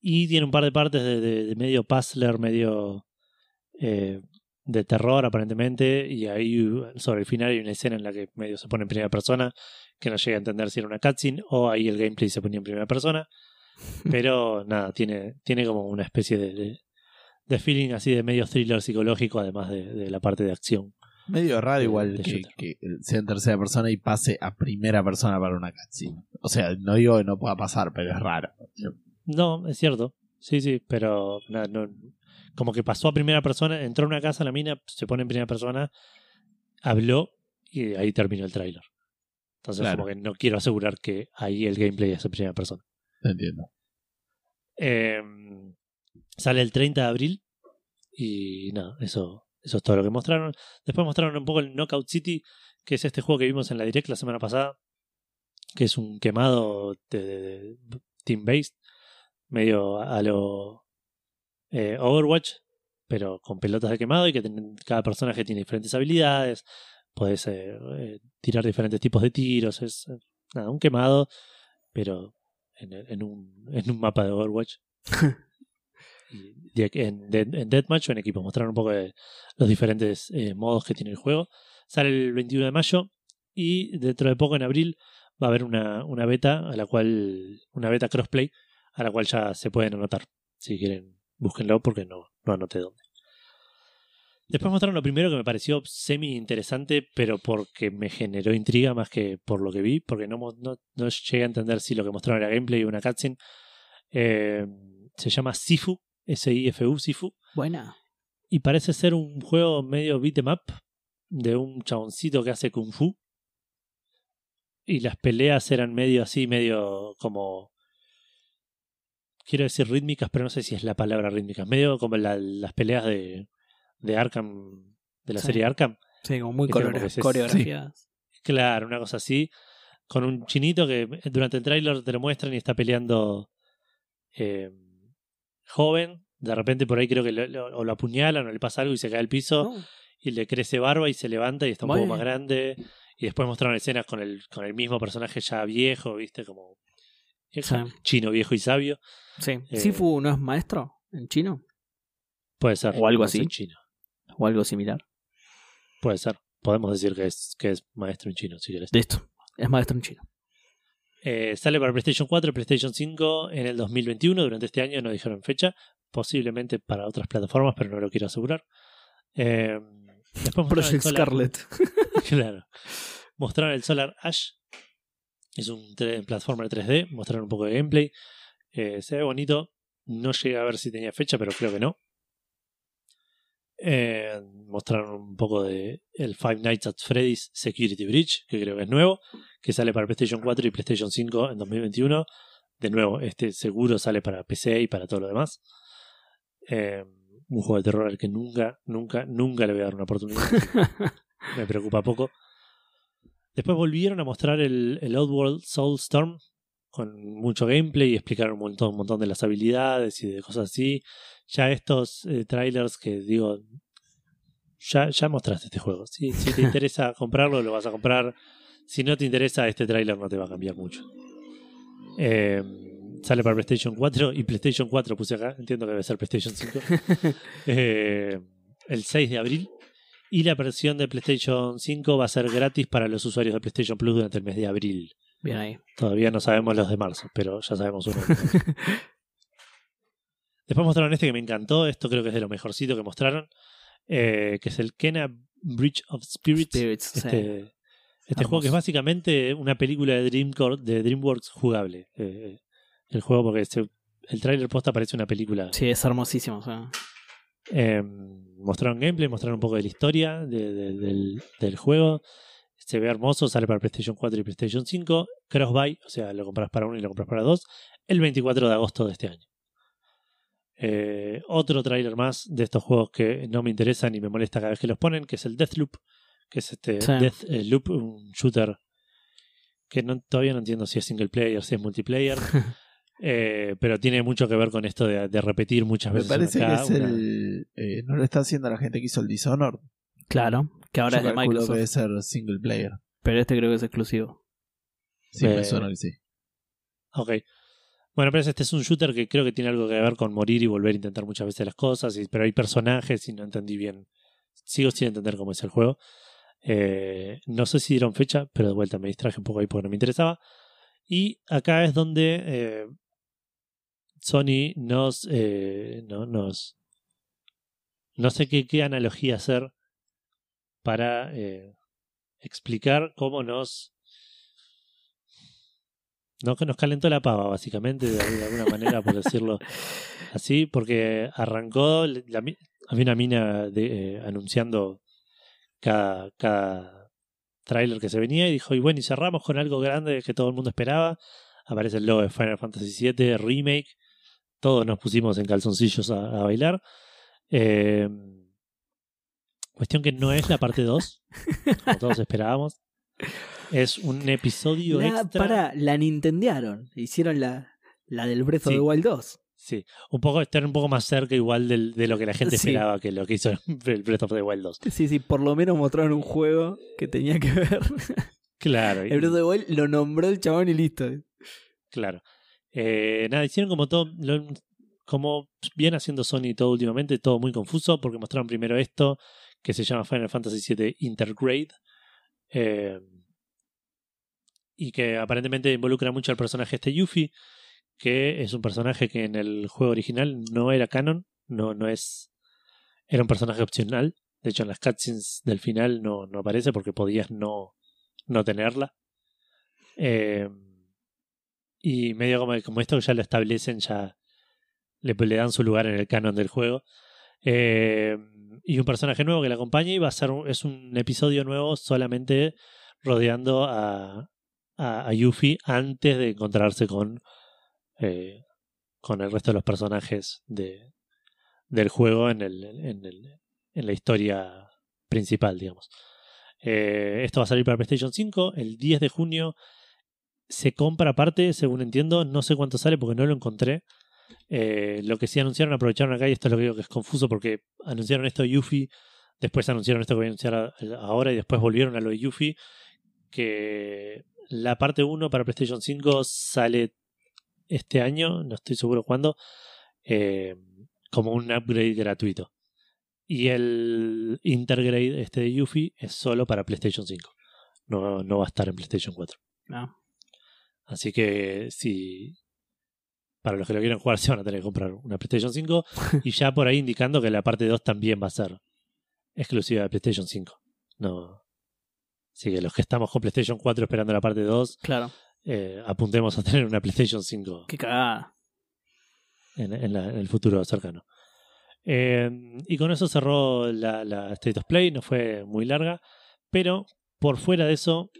Y tiene un par de partes de, de- de medio puzzler, medio eh, de terror aparentemente. Y ahí sobre el final hay una escena en la que medio se pone en primera persona, que no llega a entender si era una cutscene o ahí el gameplay se ponía en primera persona. Pero nada, tiene, tiene como una especie de, de, de feeling así de medio thriller psicológico, además de, de la parte de acción. Medio raro igual que, que sea en tercera persona y pase a primera persona para una cutscene. O sea, no digo que no pueda pasar, pero es raro. No, es cierto. Sí, sí, pero nada, no, como que pasó a primera persona, entró a una casa, la mina se pone en primera persona, habló y ahí terminó el tráiler. Entonces, Claro. como que no quiero asegurar que ahí el gameplay es en primera persona. Entiendo. Eh, sale el 30 de abril y nada, eso, eso es todo lo que mostraron. Después mostraron un poco el Knockout City, que es este juego que vimos en la Direct la semana pasada, que es un quemado de, de- de team-based, medio a lo eh, Overwatch, pero con pelotas de quemado y que ten- cada personaje tiene diferentes habilidades, puedes eh, eh, tirar diferentes tipos de tiros, es eh, nada, un quemado, pero en, en un, en un mapa de Overwatch. Y en, en Deathmatch o en equipo. Mostraron un poco de los diferentes eh, modos que tiene el juego. Sale el 21 de mayo y dentro de poco, en abril, va a haber una, una beta a la cual. una beta crossplay a la cual ya se pueden anotar. Si quieren, búsquenlo porque no, no anoté dónde. Después mostraron lo primero que me pareció semi interesante, pero porque me generó intriga más que por lo que vi, porque no, no, no llegué a entender si lo que mostraron era gameplay o una cutscene. Eh, se llama Sifu, S-I-F-U, Sifu, Buena. y parece ser un juego medio beat 'em up de un chaboncito que hace kung fu. Y las peleas eran medio así, medio como. Quiero decir rítmicas, pero no sé si es la palabra rítmicas. Medio como la- las peleas de, de Arkham, de la Sí. serie Arkham. Sí, como muy coreografiadas. Claro, una cosa así. Con un chinito que durante el tráiler te lo muestran y está peleando eh, joven. De repente por ahí creo que lo, lo- o lo apuñalan o le pasa algo y se cae al piso No, y le crece barba y se levanta y está un poco más grande. Y después mostraron escenas con el, con el mismo personaje ya viejo, ¿viste? Como Sí. chino viejo y sabio. Sí. Eh, ¿Sifu no es maestro en chino? Puede ser. O algo así. en chino. ¿O algo similar? Puede ser. Podemos decir que es, que es maestro en chino, si querés. Listo. Es maestro en chino. Eh, sale para PlayStation 4 y PlayStation 5 en el 2021. Durante este año no dijeron fecha. Posiblemente para otras plataformas, pero no lo quiero asegurar. Eh, después Project Solar- Scarlet. Claro. Mostraron el Solar Ash. Es un platformer 3D. Mostraron un poco de gameplay. Eh, se ve bonito. No llegué a ver si tenía fecha, pero creo que no. Eh, mostraron un poco de el Five Nights at Freddy's Security Breach, que creo que es nuevo, que sale para PlayStation 4 y PlayStation 5 en 2021. De nuevo, este seguro sale para PC y para todo lo demás. Eh, un juego de terror al que nunca, nunca, nunca le voy a dar una oportunidad. Me preocupa poco. Después volvieron a mostrar el, el Oddworld Soulstorm con mucho gameplay y explicaron un montón, un montón de las habilidades y de cosas así. Ya estos eh, trailers que digo, ya, ya mostraste este juego. Si, si te interesa comprarlo, lo vas a comprar. Si no te interesa, este trailer no te va a cambiar mucho. Eh, sale para PlayStation 4 y PlayStation 4 puse acá. Entiendo que debe ser PlayStation 5. Eh, el 6 de abril. Y la versión de PlayStation 5 va a ser gratis para los usuarios de PlayStation Plus durante el mes de abril. Bien ahí. Todavía no sabemos los de marzo, pero ya sabemos uno. Después mostraron este que me encantó. Esto creo que es de lo mejorcito que mostraron. eh, que es el Kena Bridge of Spirits. Spirits, sí. Este, este juego que es básicamente una película de, Dreamcore- de DreamWorks jugable. Eh, el juego porque se- el trailer posta parece una película. Sí, es hermosísimo. o sea. Eh, mostraron gameplay, mostraron un poco de la historia de- de- del, del juego. Se ve hermoso, sale para PlayStation 4 y PlayStation 5. Cross-buy, o sea, lo compras para uno y lo compras para dos. El 24 de agosto de este año. Eh, otro tráiler más de estos juegos que no me interesan y me molesta cada vez que los ponen, que es el Deathloop, que es este Sí. Death eh, Loop, un shooter que no, todavía no entiendo si es single player, si es multiplayer, eh, pero tiene mucho que ver con esto de, de repetir muchas Me veces. parece que es una- el. eh, no lo está haciendo la gente que hizo el Dishonored. Claro, que ahora Yo es de que Microsoft. debe ser single player. Pero este creo que es exclusivo. Sí, Eh, me suena que sí. Ok. Bueno, pero este es un shooter que creo que tiene algo que ver con morir y volver a intentar muchas veces las cosas, y- pero hay personajes y no entendí bien. Sigo sin entender cómo es el juego. Eh, no sé si dieron fecha, pero de vuelta me distraje un poco ahí porque no me interesaba. Y acá es donde eh, Sony nos, eh, no, nos... No sé qué, qué analogía hacer para eh, explicar cómo nos no que nos calentó la pava, básicamente, de, alguna manera, por decirlo así, porque arrancó, la había una mina de, eh, anunciando cada, cada tráiler que se venía y dijo, y bueno, y cerramos con algo grande que todo el mundo esperaba. Aparece el logo de Final Fantasy VII Remake. Todos nos pusimos en calzoncillos a, a bailar. Eh, cuestión que no es la parte 2, como todos esperábamos. Es un episodio La, extra. para, la nintendearon. Hicieron la, la del Breath of Sí. the Wild 2. Sí, un poco estar un poco más cerca igual del- de lo que la gente Sí. esperaba que lo que hizo el Breath of the Wild 2. Sí, sí, por lo menos mostraron un juego que tenía que ver. Claro, El Breath of the Wild lo nombró el chabón y listo. claro. Eh, nada, hicieron como todo, como viene haciendo Sony todo últimamente, todo muy confuso, porque mostraron primero esto, que se llama Final Fantasy VII Intergrade, eh, y que aparentemente involucra mucho al personaje este Yuffie, que es un personaje que en el juego original no era canon, no, no es, era un personaje opcional, de hecho en las cutscenes del final no, no aparece porque podías no, no tenerla. Eh, y medio como, como esto ya lo establecen, ya le, le dan su lugar en el canon del juego. Eh, y un personaje nuevo que le acompaña y va a ser es un episodio nuevo solamente rodeando a, a, a Yuffie antes de encontrarse con, eh, con el resto de los personajes de, del juego en, el, en, el, en la historia principal, digamos. Eh, esto va a salir para PlayStation 5 el 10 de junio. Se compra aparte, según entiendo. No sé cuánto sale porque no lo encontré. Eh, lo que sí anunciaron, aprovecharon acá, y esto es lo que digo que es confuso porque anunciaron esto Yuffie, después anunciaron esto que voy a anunciar ahora y después volvieron a lo de Yuffie. Que la parte 1 para PlayStation 5 sale este año, no estoy seguro cuándo, eh, como un upgrade gratuito. Y el Intergrade este de Yuffie es solo para PlayStation 5. No, no va a estar en PlayStation 4. No. Así que si para los que lo quieran jugar se van a tener que comprar una PlayStation 5 y ya por ahí indicando que la parte 2 también va a ser exclusiva de PlayStation 5. No Así que los que estamos con PlayStation 4 esperando la parte 2, Claro. eh, apuntemos a tener una PlayStation 5 Qué cagada. en, en la- en el futuro cercano. Eh, y con eso cerró la, la State of Play, no fue muy larga, pero por fuera de eso,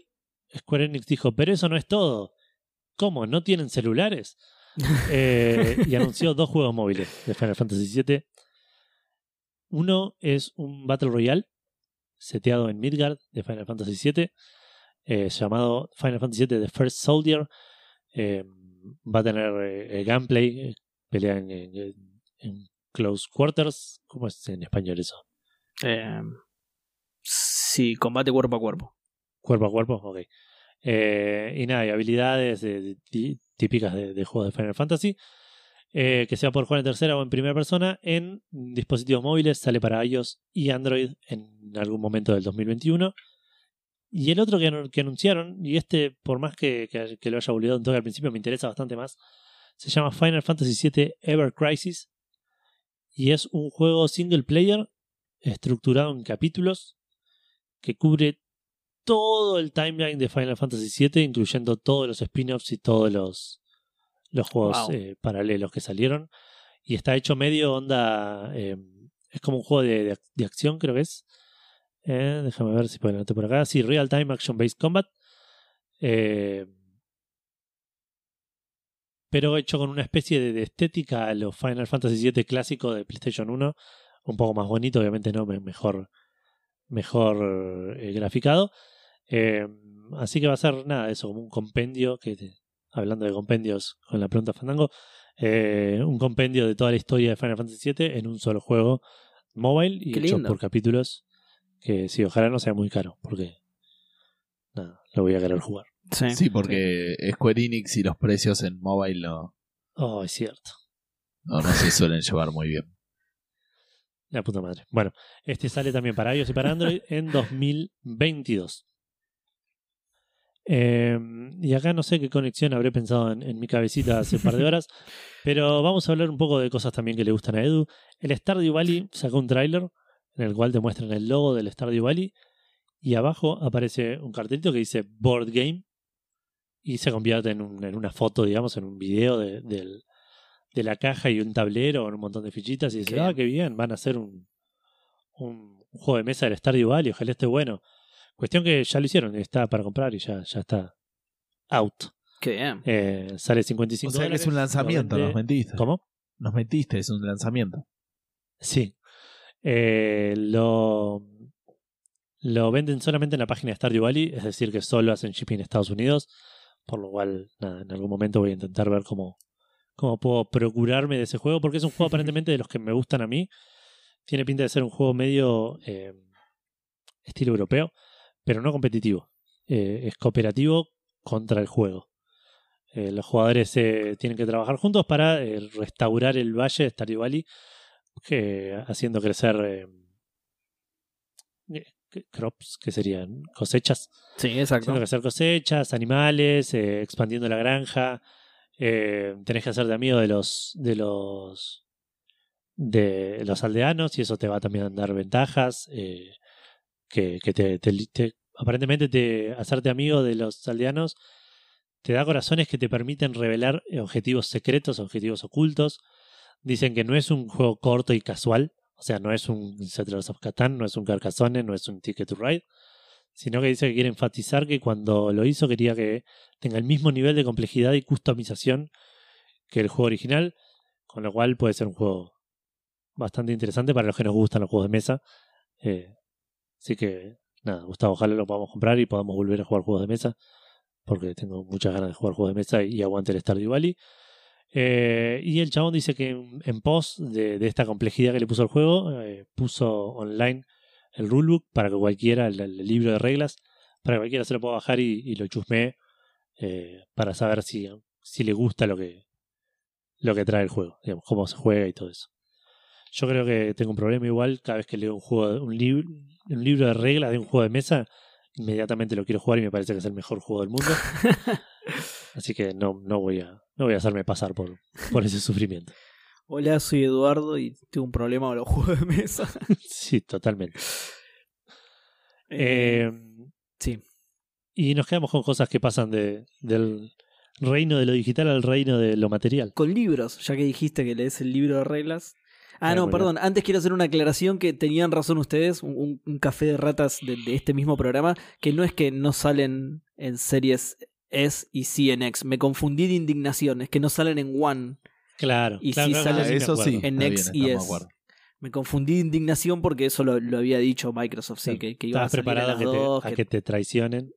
Square Enix dijo, pero eso no es todo. ¿Cómo? ¿No tienen celulares? Eh, y anunció dos juegos móviles de Final Fantasy VII. Uno es un Battle Royale seteado en Midgard de Final Fantasy VII, eh, llamado Final Fantasy VII The First Soldier. Eh, va a tener eh, gameplay, pelea en, en- en close quarters. ¿Cómo es en español eso? Eh, sí, combate cuerpo a cuerpo. Cuerpo a cuerpo, ok. Eh, y nada, y habilidades de- de- tí- típicas de, juegos de Final Fantasy. Eh, que sea por jugar en tercera o en primera persona en dispositivos móviles, sale para iOS y Android en algún momento del 2021. Y el otro que, anu- que anunciaron, y este por más que, que- que lo haya olvidado un toque al principio, me interesa bastante más, se llama Final Fantasy VII Ever Crisis. Y es un juego single player estructurado en capítulos que cubre todo el timeline de Final Fantasy VII, incluyendo todos los spin-offs y todos los, los juegos Wow. eh, paralelos que salieron. Y está hecho medio onda. eh, es como un juego de, de ac- de acción, creo que es. Eh, déjame ver si puedo anotar por acá. Sí, Real Time Action Based Combat. Eh, pero hecho con una especie de, de estética a los Final Fantasy VII clásico de PlayStation 1. Un poco más bonito, obviamente no, me- mejor, mejor eh, graficado. Eh, así que va a ser nada, eso, como un compendio, que te- hablando de compendios con la pregunta Fandango, eh, un compendio de toda la historia de Final Fantasy VII en un solo juego mobile y hecho por capítulos. Que sí, ojalá no sea muy caro, porque nada, lo voy a querer jugar. Sí, Sí, porque Square Enix y los precios en mobile no, Oh, es cierto. no, no se suelen llevar muy bien. La puta madre. Bueno, este sale también para iOS y para Android en 2022. Eh, y acá no sé qué conexión habré pensado en, en mi cabecita hace un par de horas, pero vamos a hablar un poco de cosas también que le gustan a Edu. El Stardew Valley sacó un tráiler en el cual te muestran el logo del Stardew Valley y abajo aparece un cartelito que dice Board Game y se convierte en, un- en una foto, digamos, en un video de, del- de la caja y un tablero con un montón de fichitas y dice, Qué ah, qué bien, van a hacer un, un, juego de mesa del Stardew Valley, ojalá esté bueno. Cuestión que ya lo hicieron, está para comprar y ya, ya está out. Qué bien. Eh, sale 55 O sea que dólares, es un lanzamiento, nos mentiste. ¿Cómo? Nos mentiste, es un lanzamiento. Sí. Eh, lo, lo venden solamente en la página de Stardew Valley, es decir, que solo hacen shipping en Estados Unidos, por lo cual, nada, en algún momento voy a intentar ver cómo, cómo puedo procurarme de ese juego, porque es un juego aparentemente de los que me gustan a mí. Tiene pinta de ser un juego medio eh, estilo europeo, pero no competitivo. Eh, es cooperativo contra el juego. Eh, los jugadores tienen que trabajar juntos para restaurar el valle de Stardew Valley, que, haciendo crecer crops, que serían cosechas, Sí, exacto. haciendo crecer cosechas, animales, expandiendo la granja. Eh, tenés que hacerte amigo de los de los de los aldeanos y eso te va también a dar ventajas eh, que, que te, te- te- aparentemente te hacerte amigo de los aldeanos te da corazones que te permiten revelar objetivos secretos, objetivos ocultos. Dicen que no es un juego corto y casual, o sea, no es un Settlers of Catan, no es un Carcassonne, no es un Ticket to Ride, sino que dice que quiere enfatizar que cuando lo hizo quería que tenga el mismo nivel de complejidad y customización que el juego original, con lo cual puede ser un juego bastante interesante para los que nos gustan los juegos de mesa. Eh, así que, nada, Gustavo, ojalá lo podamos comprar y podamos volver a jugar juegos de mesa, porque tengo muchas ganas de jugar juegos de mesa y aguante el Stardew Valley. Eh, y el chabón dice que en, en pos de, de esta complejidad que le puso el juego, eh, puso online el rulebook para que cualquiera, el, el libro de reglas, para que cualquiera se lo pueda bajar y, y lo chusmee eh, para saber si, si le gusta lo que, lo que trae el juego, digamos, cómo se juega y todo eso. Yo creo que tengo un problema igual cada vez que leo un juego, un, libro un libro de reglas de un juego de mesa, inmediatamente lo quiero jugar y me parece que es el mejor juego del mundo. Así que no, no voy a, no voy a hacerme pasar por, por ese sufrimiento. Hola, soy Eduardo y tengo un problema con los juegos de mesa. sí, totalmente. Eh, Sí. Y nos quedamos con cosas que pasan de, del reino de lo digital al reino de lo material. Con libros, ya que dijiste que lees el libro de reglas. Ah, no, perdón. Antes quiero hacer una aclaración que tenían razón ustedes, un- café de ratas de, de este mismo programa, que no es que no salen en series S y C en X. Me confundí de indignación, es que no salen en One. Claro. Y claro, si claro, sale- sí eso sí. En bien, y estamos S. de acuerdo. Me confundí de indignación porque eso lo, lo había dicho Microsoft, sí, que, que iba a Estabas salir a las que, te, dos, a que- que te traicionen.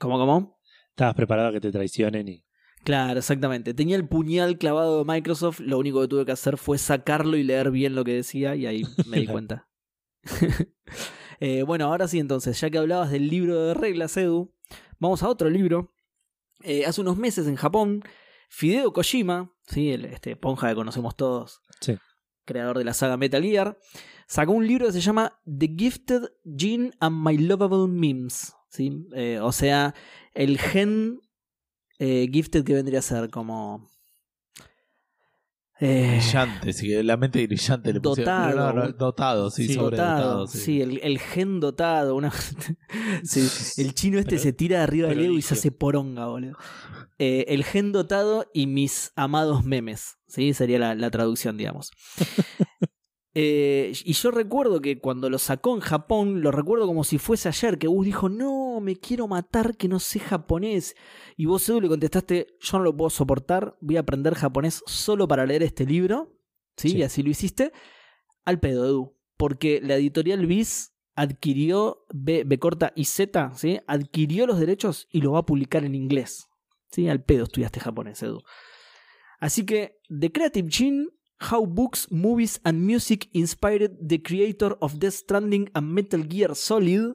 ¿Cómo, cómo? Estabas preparado a que te traicionen y. Claro, exactamente. Tenía el puñal clavado de Microsoft, lo único que tuve que hacer fue sacarlo y leer bien lo que decía y ahí me di cuenta. Eh, bueno, ahora sí entonces, ya que hablabas del libro de reglas, Edu, vamos a otro libro. Eh, hace unos meses en Japón, Fideo Kojima, ¿sí? el, este ponja que conocemos todos, Sí. creador de la saga Metal Gear, sacó un libro que se llama The Gifted Gene and My Lovable Memes. ¿sí? Eh, o sea, el gen eh, gifted que vendría a ser como... eh, Brillante, sí, la mente brillante le. Dotado. Pero no, no, dotado, sí, Sí, sobredotado. dotado, sí. sí, el, el gen dotado. Una... sí, el chino este Pero- se tira de arriba del ego y se hace poronga, boludo. Eh, el gen dotado y mis amados memes, ¿sí? Sería la, la traducción, digamos. Eh, y yo recuerdo que cuando lo sacó en Japón, lo recuerdo como si fuese ayer, que Gus dijo, no, me quiero matar que no sé japonés. Y vos, Edu, le contestaste, yo no lo puedo soportar, voy a aprender japonés solo para leer este libro. ¿Sí? Sí. Y así lo hiciste. Al pedo, Edu. Porque la editorial Viz adquirió, B, B corta y Z, ¿sí? Adquirió los derechos y lo va a publicar en inglés. ¿Sí? Al pedo estudiaste japonés, Edu. Así que, The Creative Gene How Books, Movies and Music Inspired the Creator of Death Stranding and Metal Gear Solid.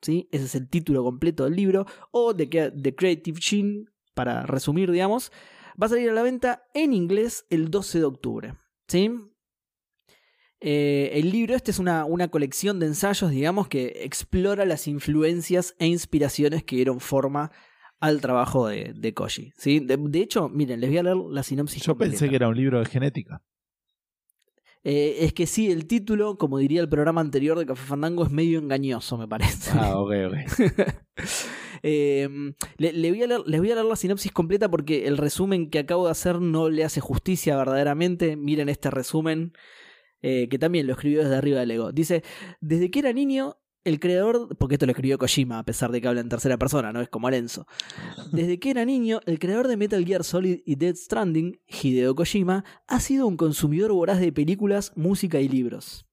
¿Sí? Ese es el título completo del libro. O The, The Creative Gene, para resumir, digamos. Va a salir a la venta en inglés el 12 de octubre. ¿Sí? Eh, el libro este es una, una colección de ensayos, digamos, que explora las influencias e inspiraciones que dieron forma al trabajo de, de Koji. ¿sí? De, de hecho, miren, les voy a leer la sinopsis. Yo pensé que era un libro de genética. Eh, es que sí, el título, como diría el programa anterior de Café Fandango, es medio engañoso, me parece. Ah, ok, ok. Eh, le, le voy a leer, les voy a leer la sinopsis completa porque el resumen que acabo de hacer no le hace justicia verdaderamente. Miren este resumen, eh, que también lo escribió desde arriba del ego. Dice, desde que era niño, el creador, porque esto lo escribió Kojima, a pesar de que habla en tercera persona, no es como Alenzo. Desde que era niño, el creador de Metal Gear Solid y Dead Stranding, Hideo Kojima, ha sido un consumidor voraz de películas, música y libros.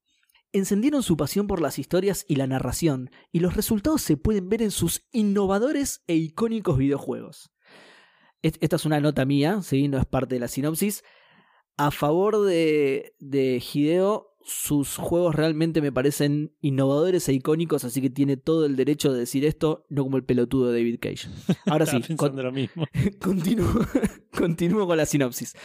Encendieron su pasión por las historias y la narración, y los resultados se pueden ver en sus innovadores e icónicos videojuegos. Esta es una nota mía, ¿sí? no es parte de la sinopsis. A favor de Hideo, sus juegos realmente me parecen innovadores e icónicos, así que tiene todo el derecho de decir esto, no como el pelotudo de David Cage. Ahora sí, pensando lo mismo. Continúo, continúo con la sinopsis.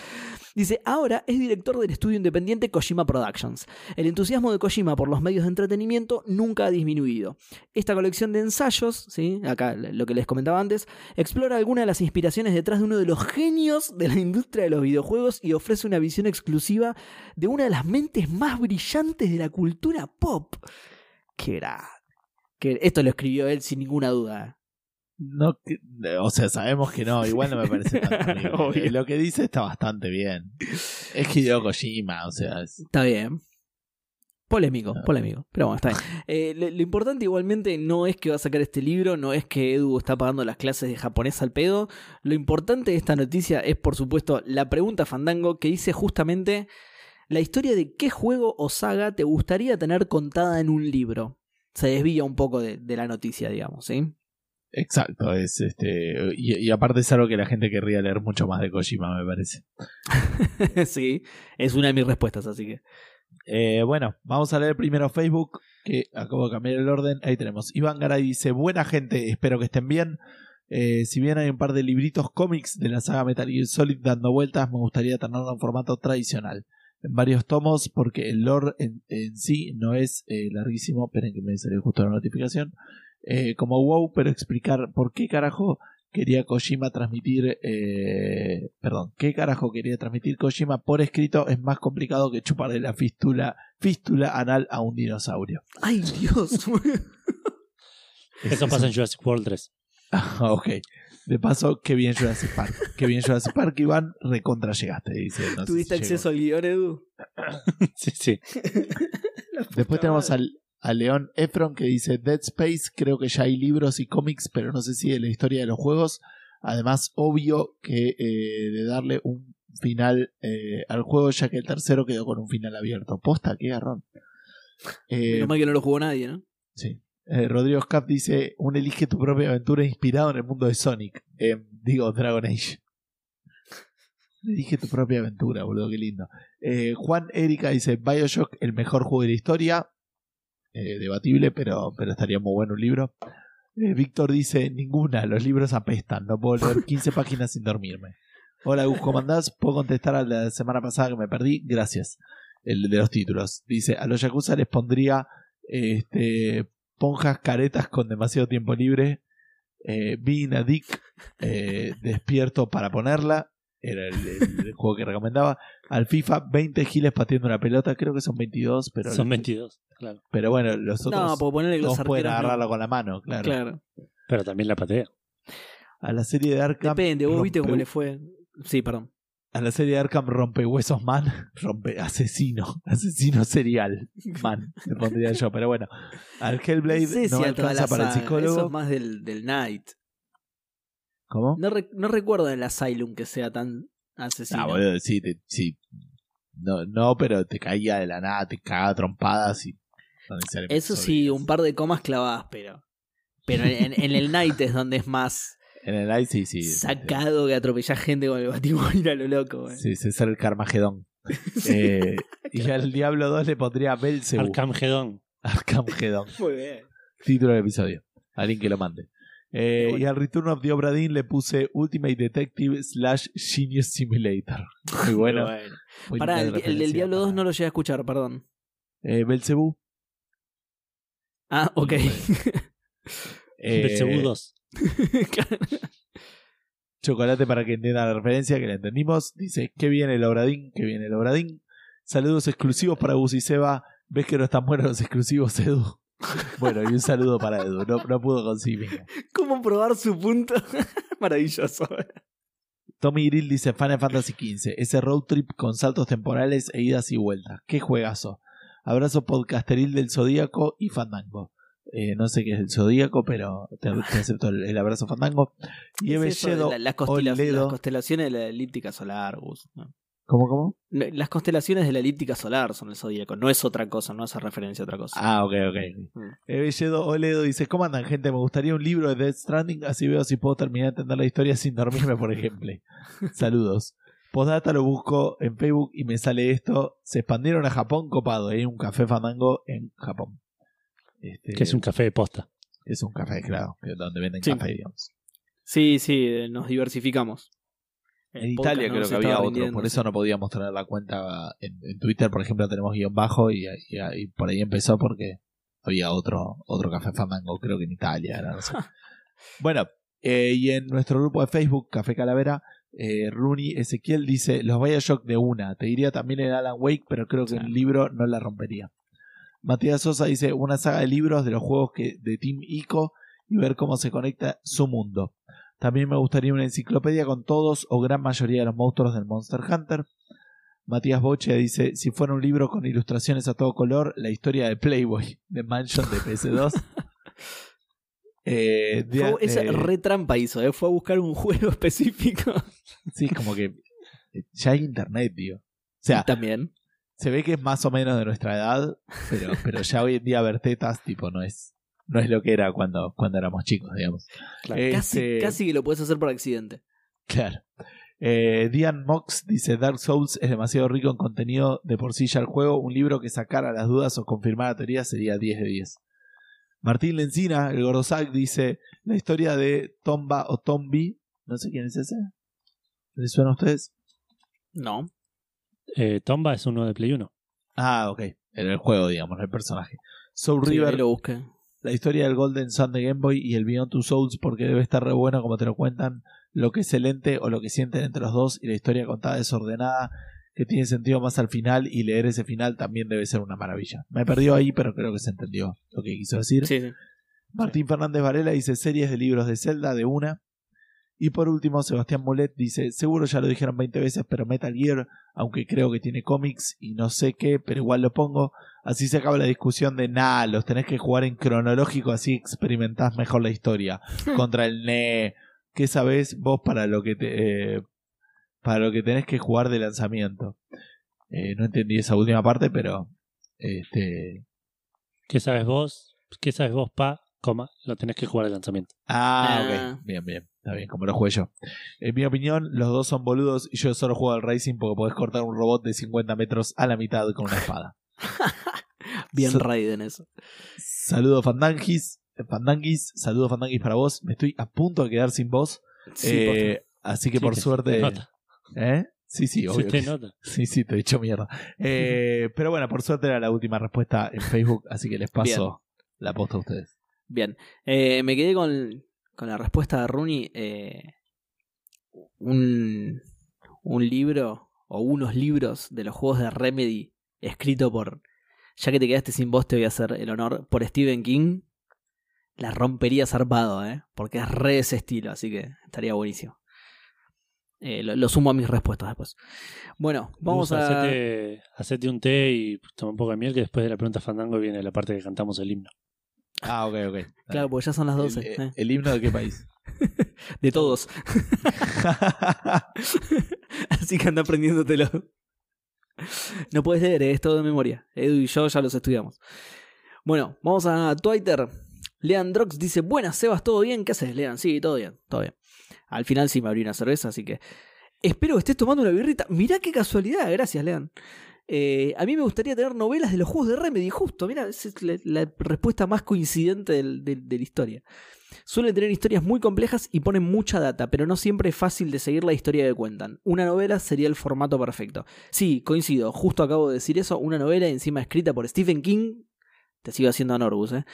Dice, ahora es director del estudio independiente Kojima Productions. El entusiasmo de Kojima por los medios de entretenimiento nunca ha disminuido. Esta colección de ensayos, ¿sí? acá lo que les comentaba antes, explora algunas de las inspiraciones detrás de uno de los genios de la industria de los videojuegos y ofrece una visión exclusiva de una de las mentes más brillantes de la cultura pop. Que era... Que esto lo escribió él sin ninguna duda. No, que- o sea, sabemos que no, igual no me parece tan horrible. Obvio. Lo que dice está bastante bien. Es Hideo Kojima, o sea, es- Está bien. Polémico, polémico. Pero bueno, está bien. Eh, lo, lo importante igualmente no es que va a sacar este libro, no es que Edu está pagando las clases de japonés al pedo. Lo importante de esta noticia es, por supuesto, la pregunta Fandango que dice justamente la historia de qué juego o saga te gustaría tener contada en un libro. Se desvía un poco de, de la noticia, digamos, ¿sí? Exacto, es este y, y aparte es algo que la gente querría leer mucho más de Kojima, me parece. sí, es una de mis respuestas, así que. Eh, bueno, vamos a leer primero Facebook, que acabo de cambiar el orden. Ahí tenemos. Iván Garay dice, buena gente, espero que estén bien. Eh, si bien hay un par de libritos cómics de la saga Metal Gear Solid dando vueltas, me gustaría tenerlo en formato tradicional. En varios tomos, porque el lore en, en sí no es eh, larguísimo. Esperen que me salió justo la notificación. Eh, como wow, pero explicar por qué carajo quería Kojima transmitir, eh, perdón, qué carajo quería transmitir Kojima por escrito es más complicado que chuparle la fístula, fístula anal a un dinosaurio. ¡Ay, Dios! Eso pasa en Jurassic World 3. Ah, ok. De paso, qué bien Jurassic Park. Qué bien Jurassic Park, Iván. Recontra llegaste, dice. No sé ¿Tuviste si acceso al guion, Edu? sí, sí. Después tenemos al, a León Efron que dice Dead Space, creo que ya hay libros y cómics, pero no sé si de la historia de los juegos. Además, obvio que eh, de darle un final eh, al juego, ya que el tercero quedó con un final abierto. Posta, qué garrón. Eh, Menos mal que no lo jugó nadie, ¿no? sí. Eh, Rodrigo Scap dice: Un elige tu propia aventura inspirado en el mundo de Sonic. Digo, Dragon Age. Elige tu propia aventura, boludo, qué lindo. Juan Erika dice: Bioshock, el mejor juego de la historia. Eh, debatible, pero, pero estaría muy bueno un libro. Eh, Víctor dice: Ninguna, los libros apestan. No puedo leer 15 páginas sin dormirme. Hola, Gus, ¿cómo andás? ¿Puedo contestar a la semana pasada que me perdí? Gracias. El de los títulos. Dice: A los Yakuza les pondría este, ponjas caretas con demasiado tiempo libre. Eh, being a Dick, eh, despierto para ponerla. Era el, el- el juego que recomendaba. Al FIFA, 20 giles pateando una pelota. Creo que son 22, pero, Son 22, claro. pero bueno, los No, otros porque ponerle que los pueden no. agarrarlo con la mano. Claro. Claro. Pero también la patea. A la serie de Arkham. Depende, vos viste cómo le fue. Sí, perdón. A la serie de Arkham Rompehuesos Man, rompe asesino, asesino serial man, le pondría yo, pero bueno. Al Hellblade no sé no si toda alcanza la para el psicólogo. Eso es más del, del Night. ¿Cómo? No, re- no recuerdo en el Asylum que sea tan asesino. Ah, boludo, sí, te- sí. No, no, pero te caía de la nada, te cagaba trompadas y Eso sí, un par de comas clavadas, pero. Pero en, en el Night es donde es más En el Night sí, sí. sacado que atropellar gente con el batimóvil a lo loco. güey. Sí, César el Carmagedón. Eh, y al Diablo 2 le pondría Belzebú. Arkham Hedon. Arcamgedón. Muy bien. Título del episodio. Alguien que lo mande. Eh, Bueno. Y al Return of the Obra Dinn le puse Ultimate Detective slash Genius Simulator. Muy bueno. muy Pará, el, el del Diablo 2 para- no lo llegué a escuchar, perdón. Eh, Belzebú. Ah, ok. Eh, Belzebú 2. Chocolate para que entienda la referencia, que la entendimos. Dice, que viene el Obradín, que viene el Obradín. Saludos exclusivos para Gus y Seba. ¿Ves que no están buenos los exclusivos, Edu? Bueno, y un saludo para Edu. No, no pudo conseguir. ¿Cómo probar su punto? Maravilloso. Tommy Grill dice Final Fantasy XV. Ese road trip con saltos temporales e idas y vueltas. Qué juegazo. Abrazo podcasteril del Zodíaco y Fandango. Eh, no sé qué es el Zodíaco, pero te, te acepto el, el abrazo Fandango. Y Es la- las, constela- Oledo. las constelaciones de la elíptica solar, Gus, ¿no? ¿Cómo, cómo? Las constelaciones de la elíptica solar son el zodíaco, no es otra cosa, no hace referencia a otra cosa. Ah, ok, ok. Mm. Evelledo Oledo dice, ¿cómo andan gente? Me gustaría un libro de Death Stranding, así veo si puedo terminar de entender la historia sin dormirme, por ejemplo. Saludos. Postdata lo busco en Facebook y me sale esto. Se expandieron a Japón, copado. Hay un café fandango en Japón. Este, Que es un café de posta. es un café, claro, donde venden Sí. café, digamos. Sí, sí, eh, nos diversificamos. En Italia creo que había otro, vendiendo, por eso sí. no podíamos tener la cuenta en, en Twitter, por ejemplo, tenemos guion bajo y, y- y por ahí empezó porque había otro, otro café fandango, creo que en Italia era, no sé. bueno, eh, y en nuestro grupo de Facebook, Café Calavera, eh, Rooney Ezequiel dice, los Bioshock de una, te diría también el Alan Wake, pero creo que Sí. el libro no la rompería. Matías Sosa dice, una saga de libros de los juegos que, de Team Ico y ver cómo se conecta su mundo. También me gustaría una enciclopedia con todos o gran mayoría de los monstruos del Monster Hunter. Matías Boche dice, si fuera un libro con ilustraciones a todo color, la historia de Playboy de Mansion de PS2. Eh, esa eh, re trampa hizo, ¿eh? fue a buscar un juego específico. sí, como que eh, ya hay internet, tío. O sea, También. se ve que es más o menos de nuestra edad, pero, pero ya hoy en día ver tetas, tipo, no es, no es lo que era cuando, cuando éramos chicos, digamos. Claro. Casi, Este, casi que lo puedes hacer por accidente. Claro. Eh, Dian Mox dice Dark Souls es demasiado rico en contenido de por sí ya el juego. Un libro que sacara las dudas o confirmara teorías sería 10 de 10. Martín Lencina, el Gordosac, dice la historia de Tomba o Tombi. No sé quién es ese. ¿Les suena a ustedes? No. Eh, Tomba es uno de Play 1. Ah, ok. Era el juego, digamos, el personaje. Soul Sí, River, lo busqué. La historia del Golden Sun de Game Boy y el Beyond Two Souls porque debe estar re bueno como te lo cuentan, lo que es el ente o lo que sienten entre los dos y la historia contada desordenada que tiene sentido más al final y leer ese final también debe ser una maravilla. Me perdió ahí pero creo que se entendió lo que quiso decir. Sí, sí. Martín Fernández Varela dice series de libros de Zelda de una. Y por último, Sebastián Molet dice, seguro ya lo dijeron 20 veces, pero Metal Gear, aunque creo que tiene cómics y no sé qué, pero igual lo pongo. Así se acaba la discusión de, nah, los tenés que jugar en cronológico, así experimentás mejor la historia. Contra el NE. ¿Qué sabés vos para lo que te, eh, para lo que tenés que jugar de lanzamiento? Eh, no entendí esa última parte, pero este ¿Qué sabes vos? ¿Qué sabes vos, pa? Coma, lo tenés que jugar de lanzamiento. Ah, Ah. ok. Bien, bien. Está bien, como lo jugué yo. En mi opinión, los dos son boludos y yo solo juego al racing porque podés cortar un robot de 50 metros a la mitad con una espada. Bien So- Raiden eso. Saludos Fandangis. Fandanguis, saludos Fandangis para vos. Me estoy a punto de quedar sin voz. Sí, Eh, así que Sí, por te- suerte. te nota. ¿Eh? Sí, sí, obvio. te nota. Sí, sí, te he dicho mierda. Eh, pero bueno, por suerte era la última respuesta en Facebook, así que les paso la posta a ustedes. Bien. Eh, me quedé con, con la respuesta de Rooney. eh, un, un libro o unos libros de los juegos de Remedy escrito por. Ya que te quedaste sin voz, te voy a hacer el honor. Por Stephen King. La rompería zarpado, ¿eh? Porque es re ese estilo, así que estaría buenísimo. Eh, lo, lo sumo a mis respuestas después. Bueno, vamos a. Hacete, hacete un té y toma un poco de miel que después de la pregunta fandango viene la parte que cantamos el himno. Ah, ok, ok. Claro, porque ya son las 12. ¿El, eh. el himno de qué país? De todos. Así que anda aprendiéndotelo. No puedes leer, eh, es todo de memoria. Edu y yo ya los estudiamos. Bueno, vamos a Twitter. Lean Drox dice: Buenas, Sebas, ¿todo bien? ¿Qué haces, Lean? Sí, todo bien, todo bien. Al final sí me abrí una cerveza, así que. Espero que estés tomando una birrita. Mirá qué casualidad, gracias, Lean. Eh, a mí me gustaría tener novelas de los juegos de Remedy, justo. Mira, es la, respuesta más coincidente de la historia. Suelen tener historias muy complejas y ponen mucha data, pero no siempre es fácil de seguir la historia que cuentan. Una novela sería el formato perfecto. Sí, coincido, justo acabo de decir eso, una novela encima escrita por Stephen King. Te sigo haciendo Norbus, ¿eh?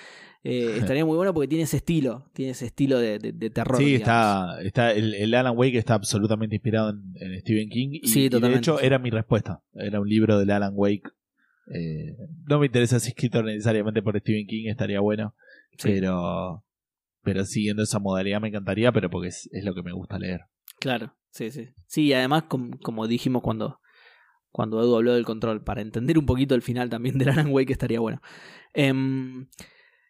Eh, estaría muy bueno porque tiene ese estilo, tiene ese estilo de, de- de terror. Sí, digamos. está, está el, el Alan Wake está absolutamente inspirado en, en Stephen King. Y, Sí, y de hecho era mi respuesta. Era un libro del Alan Wake. Eh, no me interesa si escrito necesariamente por Stephen King, estaría bueno. Sí. Pero, pero siguiendo esa modalidad me encantaría, pero porque es, es lo que me gusta leer. Claro, sí, sí. Sí, y además, com- como dijimos cuando, cuando Edu habló del control, para entender un poquito el final también del Alan Wake estaría bueno. Em,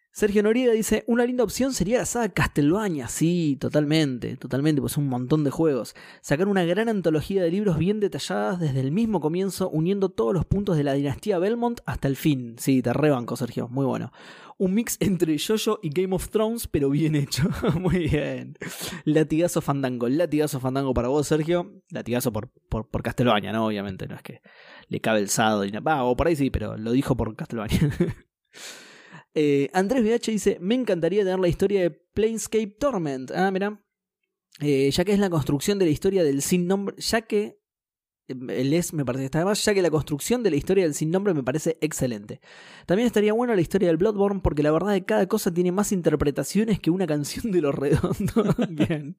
Sergio Noriega dice, una linda opción sería la saga Castlevania. Sí, totalmente, totalmente, pues un montón de juegos. Sacar una gran antología de libros bien detalladas desde el mismo comienzo, uniendo todos los puntos de la dinastía Belmont hasta el fin. Sí, te rebanco, Sergio, muy bueno. Un mix entre Jojo y Game of Thrones, pero bien hecho. muy bien. Latigazo Fandango. Latigazo Fandango para vos, Sergio. Latigazo por, por, por Castlevania, ¿no? Obviamente, no es que le cabe el sado y nada. o por ahí sí, pero lo dijo por Castlevania. Eh, Andrés BH dice: Me encantaría tener la historia de Planescape Torment. Ah, mira. Eh, ya que es la construcción de la historia del sin nombre. Ya que. Es me parece que está de más, ya que la construcción de la historia del sin nombre me parece excelente. También estaría buena la historia del Bloodborne, porque la verdad de cada cosa tiene más interpretaciones que una canción de los redondos. Bien.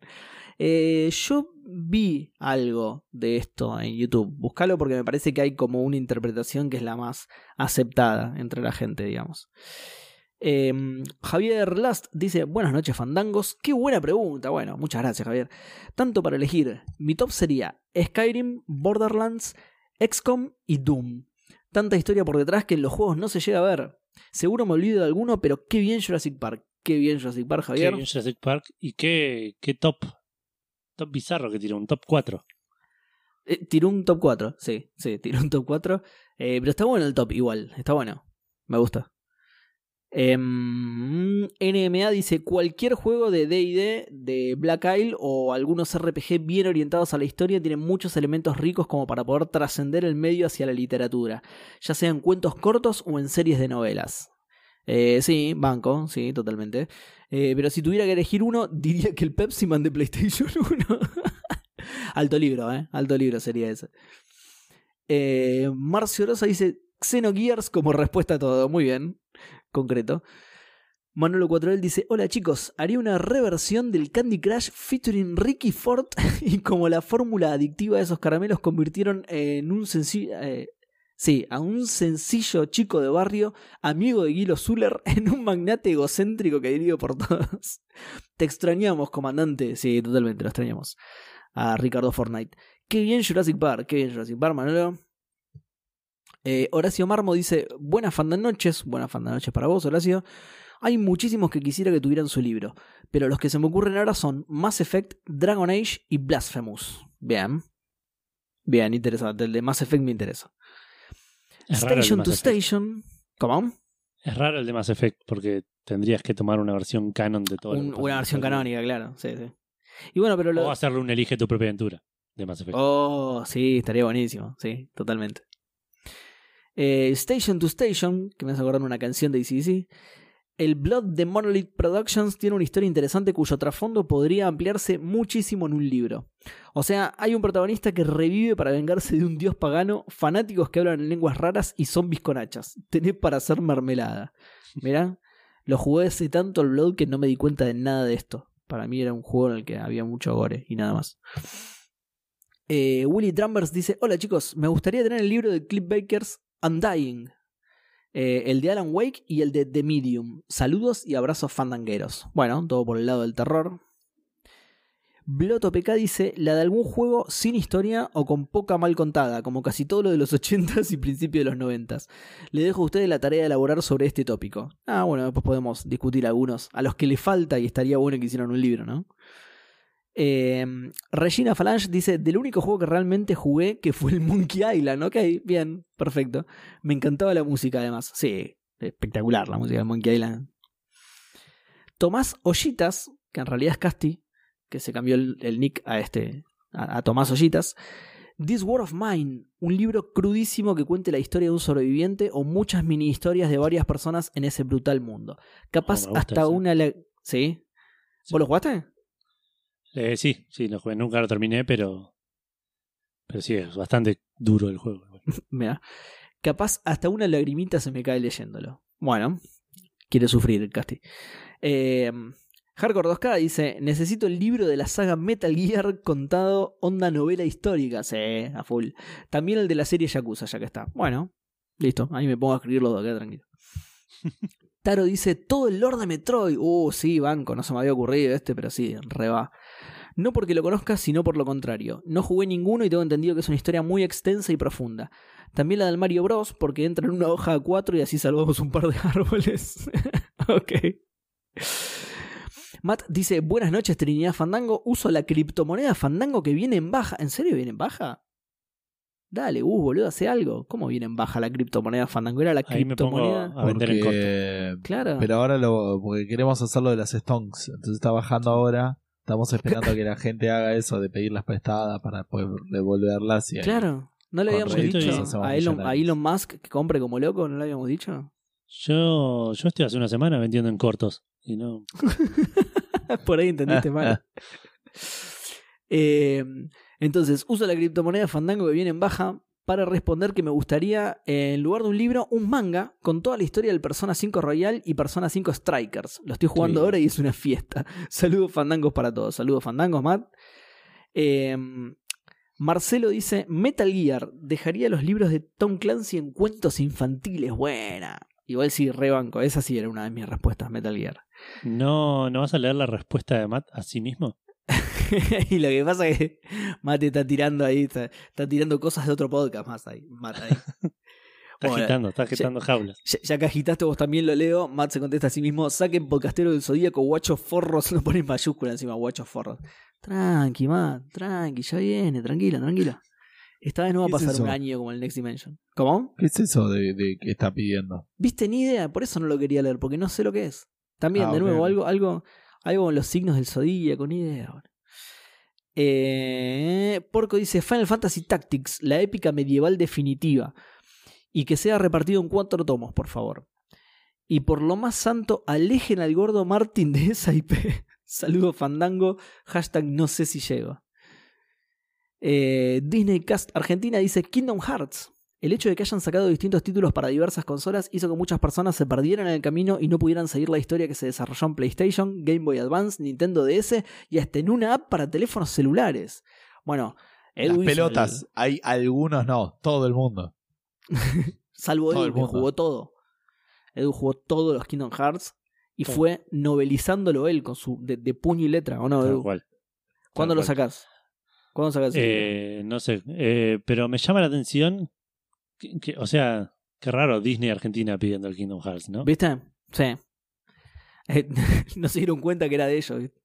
Eh, yo vi algo de esto en YouTube. Búscalo porque me parece que hay como una interpretación que es la más aceptada entre la gente, digamos. Eh, Javier Last dice: Buenas noches, fandangos. Qué buena pregunta. Bueno, muchas gracias, Javier. Tanto para elegir, mi top sería Skyrim, Borderlands, XCOM y Doom. Tanta historia por detrás que en los juegos no se llega a ver. Seguro me olvido de alguno, pero qué bien Jurassic Park. Qué bien Jurassic Park, Qué Javier. bien Jurassic Park y qué, qué top. Top bizarro que tiró, un top 4. Eh, tiró un top 4, sí, sí, tiró un top 4. Eh, pero está bueno el top igual, está bueno. Me gusta. Em, NMA dice cualquier juego de DD de Black Isle o algunos RPG bien orientados a la historia tienen muchos elementos ricos como para poder trascender el medio hacia la literatura, ya sean cuentos cortos o en series de novelas. Eh, sí, banco, sí, totalmente. Eh, pero si tuviera que elegir uno, diría que el Pepsi Man de PlayStation 1. Alto libro, ¿eh? Alto libro sería ese. Eh, Marcio Rosa dice Xenogears como respuesta a todo. Muy bien, concreto. Manolo 4L dice: Hola chicos, haría una reversión del Candy Crush featuring Ricky Ford y como la fórmula adictiva de esos caramelos convirtieron en un sencillo. eh, Sí, a un sencillo chico de barrio, amigo de Guilo Zuller, en un magnate egocéntrico que dirigió por todos. Te extrañamos, comandante. Sí, totalmente, lo extrañamos. A Ricardo Fortnite. Qué bien Jurassic Park, qué bien Jurassic Park, Manolo. Eh, Horacio Marmo dice, buenas noches, buenas noches para vos, Horacio. Hay muchísimos que quisiera que tuvieran su libro, pero los que se me ocurren ahora son Mass Effect, Dragon Age y Blasphemous. Bien. Bien, interesante. El de Mass Effect me interesa. Es Station to Effect. Station. ¿Cómo? Es raro el de Mass Effect porque tendrías que tomar una versión canon de todo. Un- una versión canónica, claro. Sí, sí. Y bueno, pero lo... O hacerle un elige tu propia aventura de Mass Effect. Oh, sí, estaría buenísimo. Sí, totalmente. Eh, Station to Station, que me hace acordar una canción de ACDC. El Blood de Monolith Productions tiene una historia interesante cuyo trasfondo podría ampliarse muchísimo en un libro. O sea, hay un protagonista que revive para vengarse de un dios pagano, fanáticos que hablan en lenguas raras y zombies con hachas. Tenés para hacer mermelada. Mirá, lo jugué hace tanto el Blood que no me di cuenta de nada de esto. Para mí era un juego en el que había mucho gore y nada más. Eh, Willy dice: Hola chicos, me gustaría tener el libro de Cliff Baker's Undying, eh, el de Alan Wake y el de The Medium. Saludos y abrazos fandangueros. Bueno, todo por el lado del terror. Bloto PK dice: La de algún juego sin historia o con poca mal contada, como casi todo lo de los 80s y principios de los 90s. Le dejo a ustedes la tarea de elaborar sobre este tópico. Ah, bueno, después podemos discutir algunos. A los que le falta y estaría bueno que hicieran un libro, ¿no? Eh, Regina Falange dice: Del único juego que realmente jugué, que fue el Monkey Island. Ok, bien, perfecto. Me encantaba la música, además. Sí, espectacular la música de Monkey Island. Tomás Ollitas, que en realidad es Casti, que se cambió el, el nick a este. A, a Tomás Ollitas. This War of Mine, un libro crudísimo que cuente la historia de un sobreviviente o muchas mini historias de varias personas en ese brutal mundo. Capaz Oh, gusta hasta ese. una. ¿Sí? Sí. ¿Vos lo jugaste? Eh, sí, sí, lo jugué. Nunca lo terminé, pero. Pero sí, es bastante duro el juego. Mira, capaz hasta una lagrimita se me cae leyéndolo. Bueno, quiere sufrir el Casti. Eh, Hardcore 2K dice: Necesito el libro de la saga Metal Gear contado onda novela histórica. Sí, a full. También el de la serie Yakuza, ya que está. Bueno, listo. Ahí me pongo a escribir los dos, queda tranquilo. Taro dice: Todo el Lord de Metroid. Uh, sí, banco, no se me había ocurrido este, pero sí, re va. No porque lo conozca, sino por lo contrario. No jugué ninguno y tengo entendido que es una historia muy extensa y profunda. También la del Mario Bros. porque entra en una hoja a cuatro y así salvamos un par de árboles. ok. Matt dice, buenas noches Trinidad Fandango, uso la criptomoneda Fandango que viene en baja. ¿En serio viene en baja? Dale, uh, boludo, hace algo. ¿Cómo viene en baja la criptomoneda Fandango? Era la Ahí me pongo criptomoneda. a vender en corto. Porque- Claro. Pero ahora lo, porque queremos hacerlo de las stonks. Entonces está bajando ahora. Estamos esperando que la gente haga eso de pedir las prestadas para poder devolverlas. Y Claro. ¿No le habíamos dicho a Elon, a millonarios. Elon Musk que compre como loco? ¿No le habíamos dicho? Yo, yo estoy hace una semana vendiendo en cortos. Y no. Por ahí entendiste mal. Eh, entonces, uso la criptomoneda Fandango que viene en baja para responder que me gustaría, eh, en lugar de un libro, un manga con toda la historia del Persona 5 Royal y Persona 5 Strikers. Lo estoy jugando ahora y es una fiesta. Saludos Fandangos para todos. Saludos Fandangos, Matt. Eh, Marcelo dice: Metal Gear dejaría los libros de Tom Clancy en cuentos infantiles. Buena. Igual sí, rebanco. Esa sí era una de mis respuestas, Metal Gear. ¿No, ¿No vas a leer la respuesta de Matt a sí mismo? y lo que pasa es que Mate está tirando ahí, está, está tirando cosas de otro podcast más ahí. Matt ahí. Está Bueno, agitando, está agitando jaulas. ya, ya que agitaste vos también lo leo, Matt se contesta a sí mismo, saquen podcastero del Zodíaco, guacho forros, lo pone en mayúscula encima, guacho forros. Tranqui, Matt, tranqui, ya viene, tranquilo, tranquilo. Esta vez no va a ¿Qué es pasar un año como el Next Dimension. ¿Cómo? ¿Qué es eso de, de que está pidiendo? ¿Viste ni idea? Por eso no lo quería leer, porque no sé lo que es. También, Ah, de nuevo, algo, algo, algo con los signos del zodíaco, ni idea. bueno. Eh, Porco dice Final Fantasy Tactics, la épica medieval definitiva. Y que sea repartido en cuatro tomos, por favor. Y por lo más santo, alejen al gordo Martin de esa IP. Saludo Fandango, hashtag no sé si llego. Eh, Disney Cast Argentina dice Kingdom Hearts. El hecho de que hayan sacado distintos títulos para diversas consolas hizo que muchas personas se perdieran en el camino y no pudieran seguir la historia que se desarrolló en PlayStation, Game Boy Advance, Nintendo DS y hasta en una app para teléfonos celulares. Bueno, Las Edu hizo pelotas, hay algunos no, todo el mundo. Salvo Todo Edu, el que jugó todo. Edu jugó todos los Kingdom Hearts y fue novelizándolo él con su de, de puño y letra, ¿o no, Edu? cual. ¿Cuándo Tal lo cual. sacás? ¿Cuándo sacás? Eh, no sé, eh, pero me llama la atención, que, que- o sea, qué raro Disney Argentina pidiendo el Kingdom Hearts, ¿no? ¿Viste? Sí. Eh, no se dieron cuenta que era de ellos. ¿viste?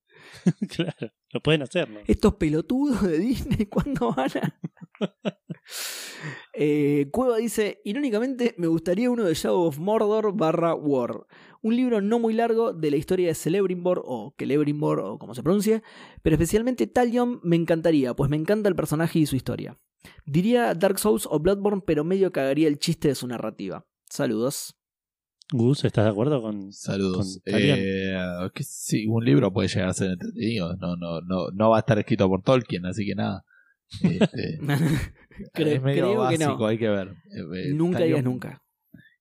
claro, lo pueden hacer, ¿no? Estos pelotudos de Disney, ¿cuándo van a...? Eh, Cueva dice, irónicamente me gustaría uno de Shadow of Mordor barra War. Un libro no muy largo de la historia de Celebrimbor o Celebrimbor o como se pronuncie, pero especialmente Talion me encantaría, pues me encanta el personaje y su historia. Diría Dark Souls o Bloodborne, pero medio cagaría el chiste de su narrativa. Saludos. Gus, ¿estás de acuerdo con...? Saludos. Con. Eh, que sí, un libro puede llegar a ser entretenido. No, no, no, no va a estar escrito por Tolkien, así que nada. Este, Cre- es medio creo que básico, no. hay que ver. Eh, eh, Nunca digas nunca.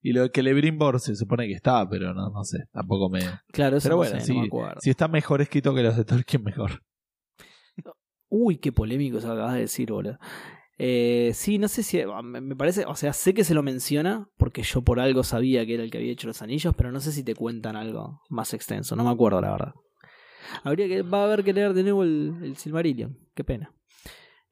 Y lo de Celebrimbor se supone que está, pero no, no sé, tampoco me. Claro, eso Pero no bueno, sé, sí, no me acuerdo. si está mejor escrito que los de Tolkien, mejor. Uy, qué polémico eso que acabas de decir, boludo. Eh, sí, no sé si. Me me parece. O sea, sé que se lo menciona, porque yo por algo sabía que era el que había hecho los anillos, pero no sé si te cuentan algo más extenso. No me acuerdo, la verdad. Habría que. Va a haber que leer de nuevo el, el Silmarillion. Qué pena.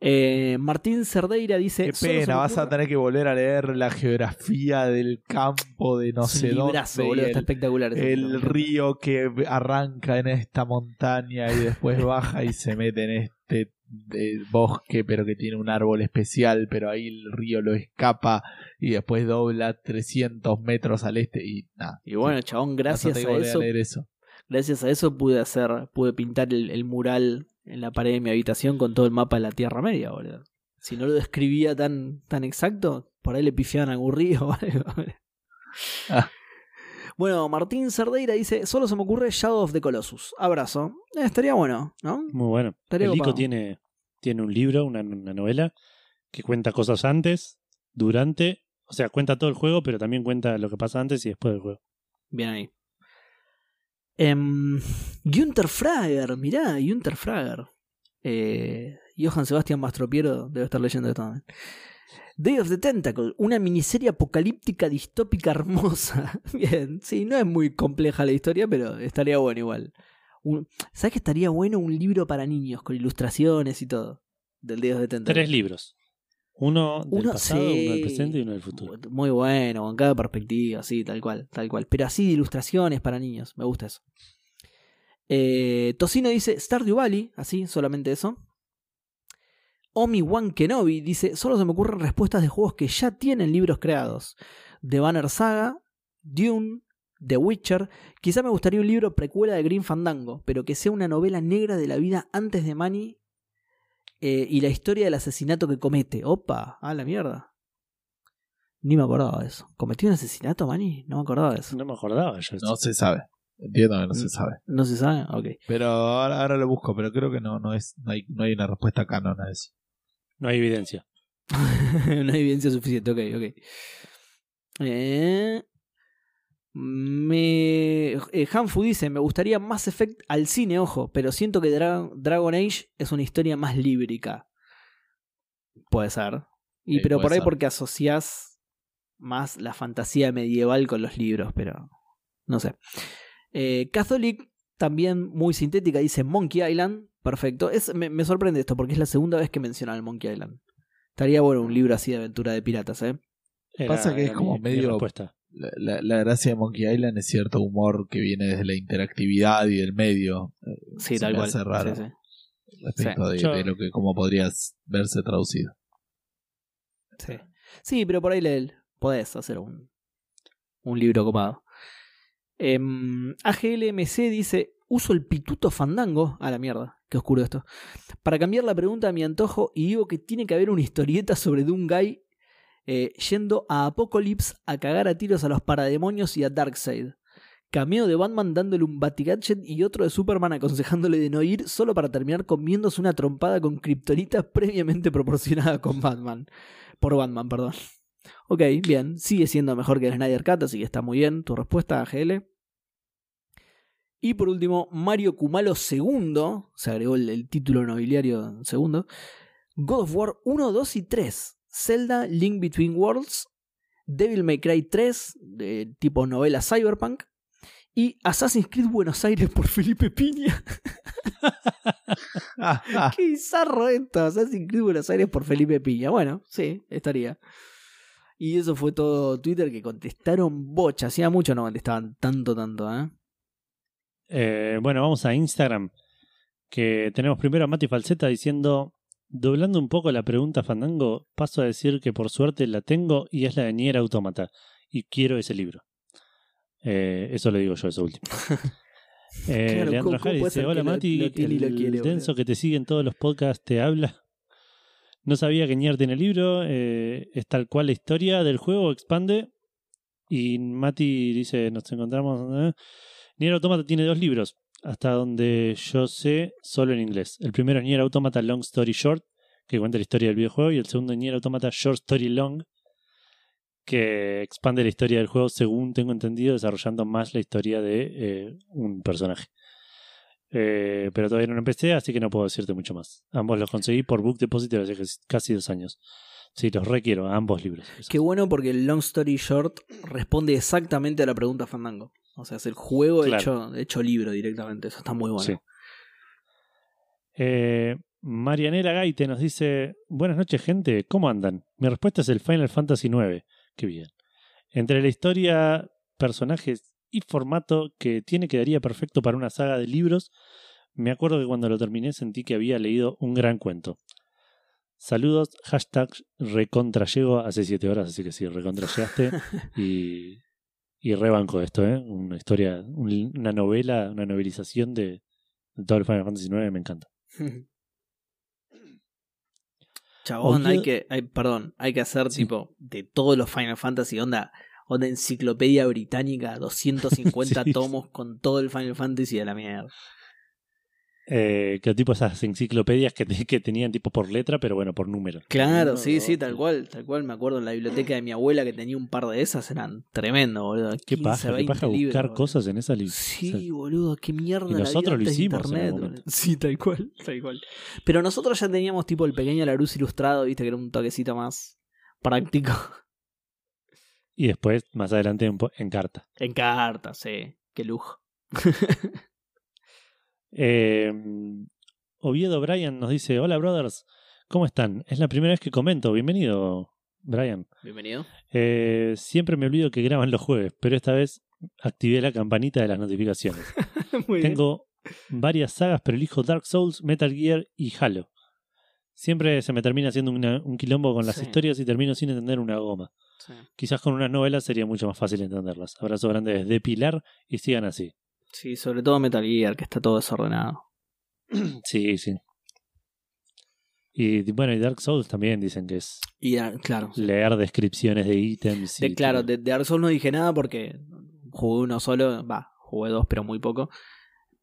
Eh, Martín Cerdeira dice. Qué "Solo se me pena, vas a ocurre-". tener que volver a leer la geografía del campo de no sé librazo, dónde. boludo, está el, espectacular. el río que arranca en esta montaña y después baja y se mete en este eh, bosque, pero que tiene un árbol especial, pero ahí el río lo escapa y después dobla 300 metros al este y nada. Y bueno, chabón, gracias a eso. leer eso. Gracias a eso pude hacer. Pude pintar el, el mural en la pared de mi habitación con todo el mapa de la Tierra Media, boludo. Si no lo describía tan, tan exacto, por ahí le pifiaban algún río o algo. Ah. Bueno, Martín Cerdeira dice: Solo se me ocurre Shadow of the Colossus. Abrazo. Eh, estaría bueno, ¿no? Muy bueno. Estaría el Ico tiene, tiene un libro, una, una novela, que cuenta cosas antes, durante, o sea, cuenta todo el juego, pero también cuenta lo que pasa antes y después del juego. Bien ahí. Em, Günther Frager, mirá, Günther Frager. Eh, Johann Sebastian Mastropiero debe estar leyendo esto también. Day of the Tentacle, una miniserie apocalíptica distópica hermosa. Bien, sí, no es muy compleja la historia, pero estaría bueno igual. Un- ¿Sabes que estaría bueno un libro para niños con ilustraciones y todo? Del the Tentacle. Tres libros. Uno del Uno, pasado, sí. uno del presente y uno del futuro. Muy bueno, con cada perspectiva, sí, tal cual, tal cual. Pero así de ilustraciones para niños, me gusta eso. Eh, Tocino dice Stardew Valley, así, solamente eso. Omi Wan Kenobi dice: Solo se me ocurren respuestas de juegos que ya tienen libros creados: The Banner Saga, Dune, The Witcher. Quizá me gustaría un libro precuela de Green Fandango, pero que sea una novela negra de la vida antes de Manny eh, y la historia del asesinato que comete. Opa, a la mierda. Ni me acordaba de eso. ¿Cometió un asesinato, Manny? No me acordaba de eso. No me acordaba yo. No se sabe. Entiendo que no se sabe. ¿No se sabe? Ok. Pero ahora, ahora lo busco, pero creo que no, no es, no hay, no hay una respuesta canon a eso. No hay evidencia. no hay evidencia suficiente, ok, ok. Eh, me, eh, Hanfu dice, me gustaría Mass Effect al cine, ojo, pero siento que Dra- Dragon Age es una historia más líbrica. Puede ser. Y Sí, pero por ahí ser. porque asocias más la fantasía medieval con los libros, pero no sé. Eh, Catholic, también muy sintética, dice Monkey Island. Perfecto. Es, me, me sorprende esto porque es la segunda vez que mencionan el Monkey Island. Estaría bueno un libro así de aventura de piratas, ¿eh? Era- Pasa que es como mi- mi medio- respuesta. La, la- la gracia de Monkey Island es cierto humor que viene desde la interactividad y del medio. Eh, Sí, se tal me cual. hace raro Sí, sí. respecto de, Yo- de lo que cómo podrías verse traducido. Sí. Sí, pero por ahí le podés hacer un, un libro copado. Em, AGLMC dice: Uso el pituto fandango. A la mierda, qué oscuro esto. Para cambiar la pregunta a mi antojo, y digo que tiene que haber una historieta sobre Doomguy eh, yendo a Apocalypse a cagar a tiros a los parademonios y a Darkseid. Cameo de Batman dándole un Batigadget y otro de Superman aconsejándole de no ir solo para terminar comiéndose una trompada con kriptonita previamente proporcionada con Batman. Por Batman, perdón. Ok, bien. Sigue siendo mejor que el Snyder Cut, así que está muy bien tu respuesta, AGL. Y por último, Mario Kumalo II. Se agregó el, el título nobiliario segundo. God of War 1, 2 y 3. Zelda Link Between Worlds. Devil May Cry 3, de tipo novela cyberpunk, y Assassin's Creed Buenos Aires por Felipe Piña. Ah, ah. Qué bizarro esto, Assassin's Creed Buenos Aires por Felipe Piña. Bueno, sí, estaría. Y eso fue todo Twitter que contestaron bocha. Hacía mucho no contestaban tanto, tanto, ¿eh? Eh, bueno, vamos a Instagram. Que tenemos primero a Mati Falseta diciendo. Doblando un poco la pregunta Fandango, paso a decir que por suerte la tengo y es la de Nier Automata. Y quiero ese libro. Eh, eso lo digo yo, eso último. Eh, Claro, Leandro ¿cómo- cómo Jari dice: Hola lo- Mati, lo lo el quiere, boludo?" denso que te sigue en todos los podcasts te habla. No sabía que Nier tiene libro, eh, es tal cual la historia del juego, expande. Y Mati dice: Nos encontramos. eh. Nier Automata tiene dos libros, hasta donde yo sé, solo en inglés. El primero es Nier Automata Long Story Short, que cuenta la historia del videojuego, y el segundo es Nier Automata Short Story Long, que expande la historia del juego, según tengo entendido, desarrollando más la historia de eh, un personaje. Eh, pero todavía no lo empecé, así que no puedo decirte mucho más. Ambos los conseguí por Book Depository hace casi- dos años. Sí, los requiero, ambos libros. Qué bueno porque el Long Story Short responde exactamente a la pregunta Fandango. O sea, es el juego Claro. hecho, hecho libro directamente. Eso está muy bueno. Sí. Eh, Marianela Gaite nos dice: Buenas noches, gente. ¿Cómo andan? Mi respuesta es el Final Fantasy IX. Qué bien. Entre la historia, personajes y formato que tiene quedaría perfecto para una saga de libros, me acuerdo que cuando lo terminé sentí que había leído un gran cuento. Saludos, hashtag recontrallego hace siete horas, así que sí, recontrallegaste y, y rebanco esto, ¿eh? Una historia, un- una novela, una novelización de, de todo el Final Fantasy IX, me encanta. Chabón, hay que, hay- perdón, hay que hacer Sí. tipo de todos los Final Fantasy, onda, onda enciclopedia británica, 250 Sí. tomos con todo el Final Fantasy de la mierda. Eh, que tipo esas enciclopedias que, te- que tenían tipo por letra, pero bueno, por número. Claro, sí, sí, tal cual, tal cual. Me acuerdo en la biblioteca de mi abuela que tenía un par de esas, eran tremendo, boludo. Qué 15, paja, qué 20 paja libros, buscar boludo. cosas en esa. Sí, boludo, qué mierda. Y la nosotros vida lo hicimos internet. Sí, tal cual, tal cual. Pero nosotros ya teníamos tipo el pequeño Larus ilustrado, viste, que era un toquecito más práctico. Y después, más adelante, en, en carta. En cartas, sí. Qué lujo. Eh, Oviedo Brian nos dice: Hola, brothers, ¿cómo están? Es la primera vez que comento. Bienvenido, Brian. Bienvenido. Eh, siempre me olvido que graban los jueves, pero esta vez activé la campanita de las notificaciones. Muy bien. Tengo varias sagas, pero elijo Dark Souls, Metal Gear y Halo. Siempre se me termina haciendo una- un quilombo con las Sí. historias y termino sin entender una goma. Sí. Quizás con unas novelas sería mucho más fácil entenderlas. Abrazo grande desde Pilar y sigan así. Sí, sobre todo Metal Gear, que está todo desordenado. Sí, sí. Y bueno, y Dark Souls también dicen que es Y ah, claro. leer descripciones de ítems. y De, claro, de, de Dark Souls no dije nada porque jugué uno solo, va, jugué dos, pero muy poco.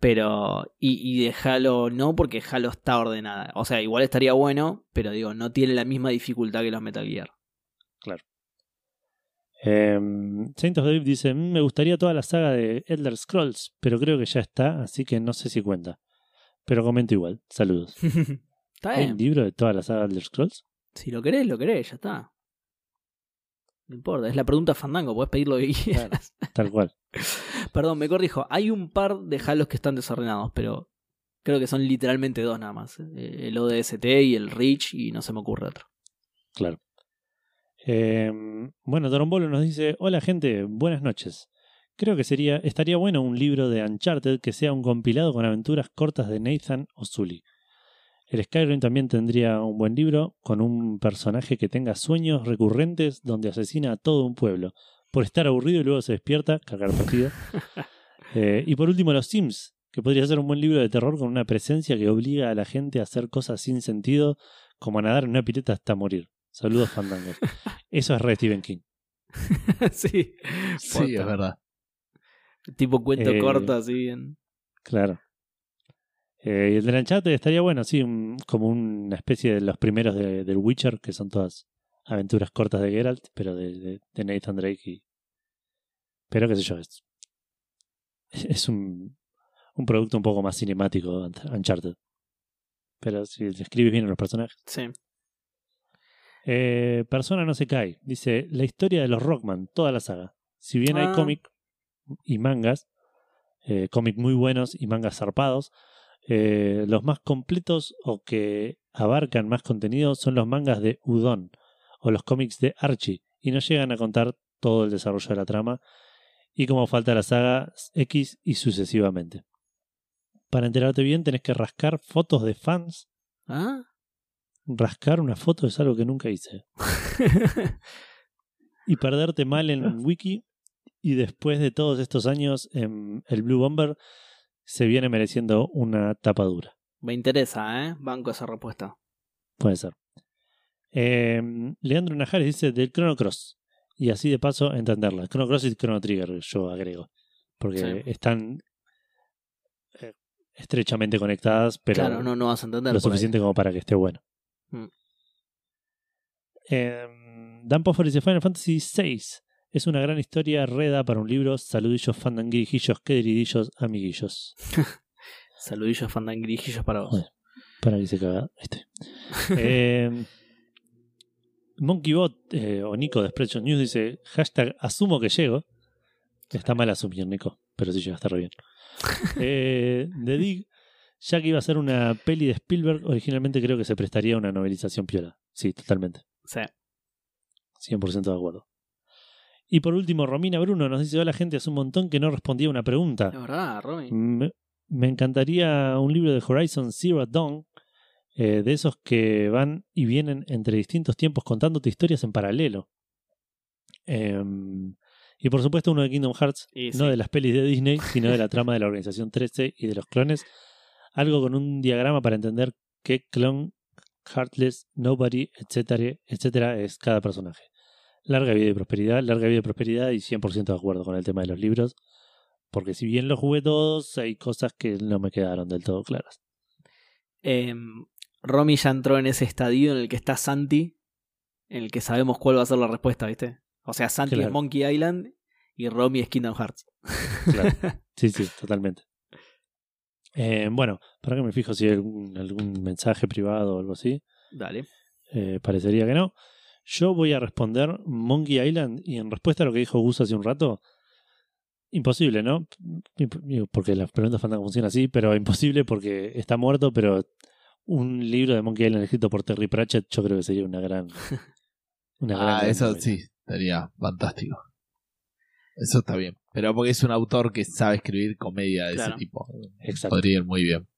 Pero, y, y de Halo no, porque Halo está ordenada. O sea, igual estaría bueno, pero digo, no tiene la misma dificultad que los Metal Gear. Eh, Saint of Dave dice: "Mm, Me gustaría toda la saga de Elder Scrolls, pero creo que ya está, así que no sé si cuenta. Pero comento igual. Saludos. está ¿Hay un libro de toda la saga de Elder Scrolls? Si lo querés, lo querés, ya está. No importa, es la pregunta Fandango, podés pedir lo que quieras. Tal cual. Perdón, me corrijo. Hay un par de Halos que están desordenados, pero creo que son literalmente dos nada más. Eh, El ODST y el Reach, y no se me ocurre otro. Claro. Eh, bueno, Torombolo nos dice: Hola, gente, buenas noches. Creo que sería, estaría bueno un libro de Uncharted que sea un compilado con aventuras cortas de Nathan o. El Skyrim también tendría un buen libro con un personaje que tenga sueños recurrentes donde asesina a todo un pueblo por estar aburrido y luego se despierta, cargar partido. Eh, y por último, los Sims, que podría ser un buen libro de terror con una presencia que obliga a la gente a hacer cosas sin sentido, como a nadar en una pileta hasta morir. Saludos, Fandango. Eso es re Stephen King. sí. Sí, es verdad. Tipo cuento Eh, corto así bien. Claro. Eh, y el del Uncharted estaría bueno, sí, un- como una especie de los primeros de, del Witcher, que son todas aventuras cortas de Geralt, pero de, de- de Nathan Drake. Y... Pero qué sé yo, es, es un, un producto un poco más cinemático, Uncharted. Pero si describes bien a los personajes. Sí. Eh, Persona no se cae. Dice, la historia de los Rockman, toda la saga. Si bien hay Ah. cómic y mangas, eh, cómic muy buenos y mangas zarpados, eh, los más completos o que abarcan más contenido son los mangas de Udon o los cómics de Archie y no llegan a contar todo el desarrollo de la trama y como falta la saga X y sucesivamente. Para enterarte bien tenés que rascar fotos de fans. ¿Ah? Rascar una foto es algo que nunca hice. y perderte mal en Wiki. Y después de todos estos años, en el Blue Bomber se viene mereciendo una tapa dura. Me interesa, ¿eh? Banco esa respuesta. Puede ser. Eh, Leandro Najares dice del Chrono Cross. Y así de paso entenderla. Chrono Cross y Chrono Trigger, yo agrego. Porque Sí. están eh, estrechamente conectadas, pero claro, no, no vas a entender. lo ahí. suficiente como para que esté bueno. Mm. Eh, Dan Poffer dice Final Fantasy VI es una gran historia reda para un libro. Saludillos, fandanguijillos, queridillos, amiguillos. Saludillos fandangrijillos para vos. Bueno. Para que se caga. Este. Eh, MonkeyBot eh, o Nico de Spreadshot News dice hashtag asumo que llego. Está mal asumir, Nico, pero sí llega a estar re bien. Eh, The Dig, ya que iba a ser una peli de Spielberg, originalmente creo que se prestaría a una novelización piola. Sí, totalmente. Sí. 100% de acuerdo. Y por último, Romina Bruno nos dice: Hola, gente, hace un montón que no respondía una pregunta. Es verdad, Romy. Me, me encantaría un libro de Horizon Zero Dawn, eh, de esos que van y vienen entre distintos tiempos contándote historias en paralelo. Em, y por supuesto uno de Kingdom Hearts, Y no sí. de las pelis de Disney, sino de la trama de la Organización 13 y de los clones. Algo con un diagrama para entender qué clon, Heartless, Nobody, etcétera, etcétera es cada personaje. Larga vida y prosperidad, larga vida y prosperidad y 100% de acuerdo con el tema de los libros. Porque si bien los jugué todos, hay cosas que no me quedaron del todo claras. Eh, Romy ya entró en ese estadio en el que está Santi, en el que sabemos cuál va a ser la respuesta, ¿viste? O sea, Santi Claro. es Monkey Island y Romy es Kingdom Hearts. Claro. Sí, sí, totalmente. Eh, bueno, para que me fijo si hay algún, algún mensaje privado o algo así. Dale. Eh, parecería que no. Yo voy a responder Monkey Island y en respuesta a lo que dijo Gus hace un rato, imposible, ¿no? Porque las preguntas fantasma funcionan así, pero imposible porque está muerto, pero un libro de Monkey Island escrito por Terry Pratchett yo creo que sería una gran... Una gran, Ah, gran eso novela. sí, estaría fantástico. Eso está bien. Pero porque es un autor que sabe escribir comedia de Claro. ese tipo. Exacto. Podría ir muy bien.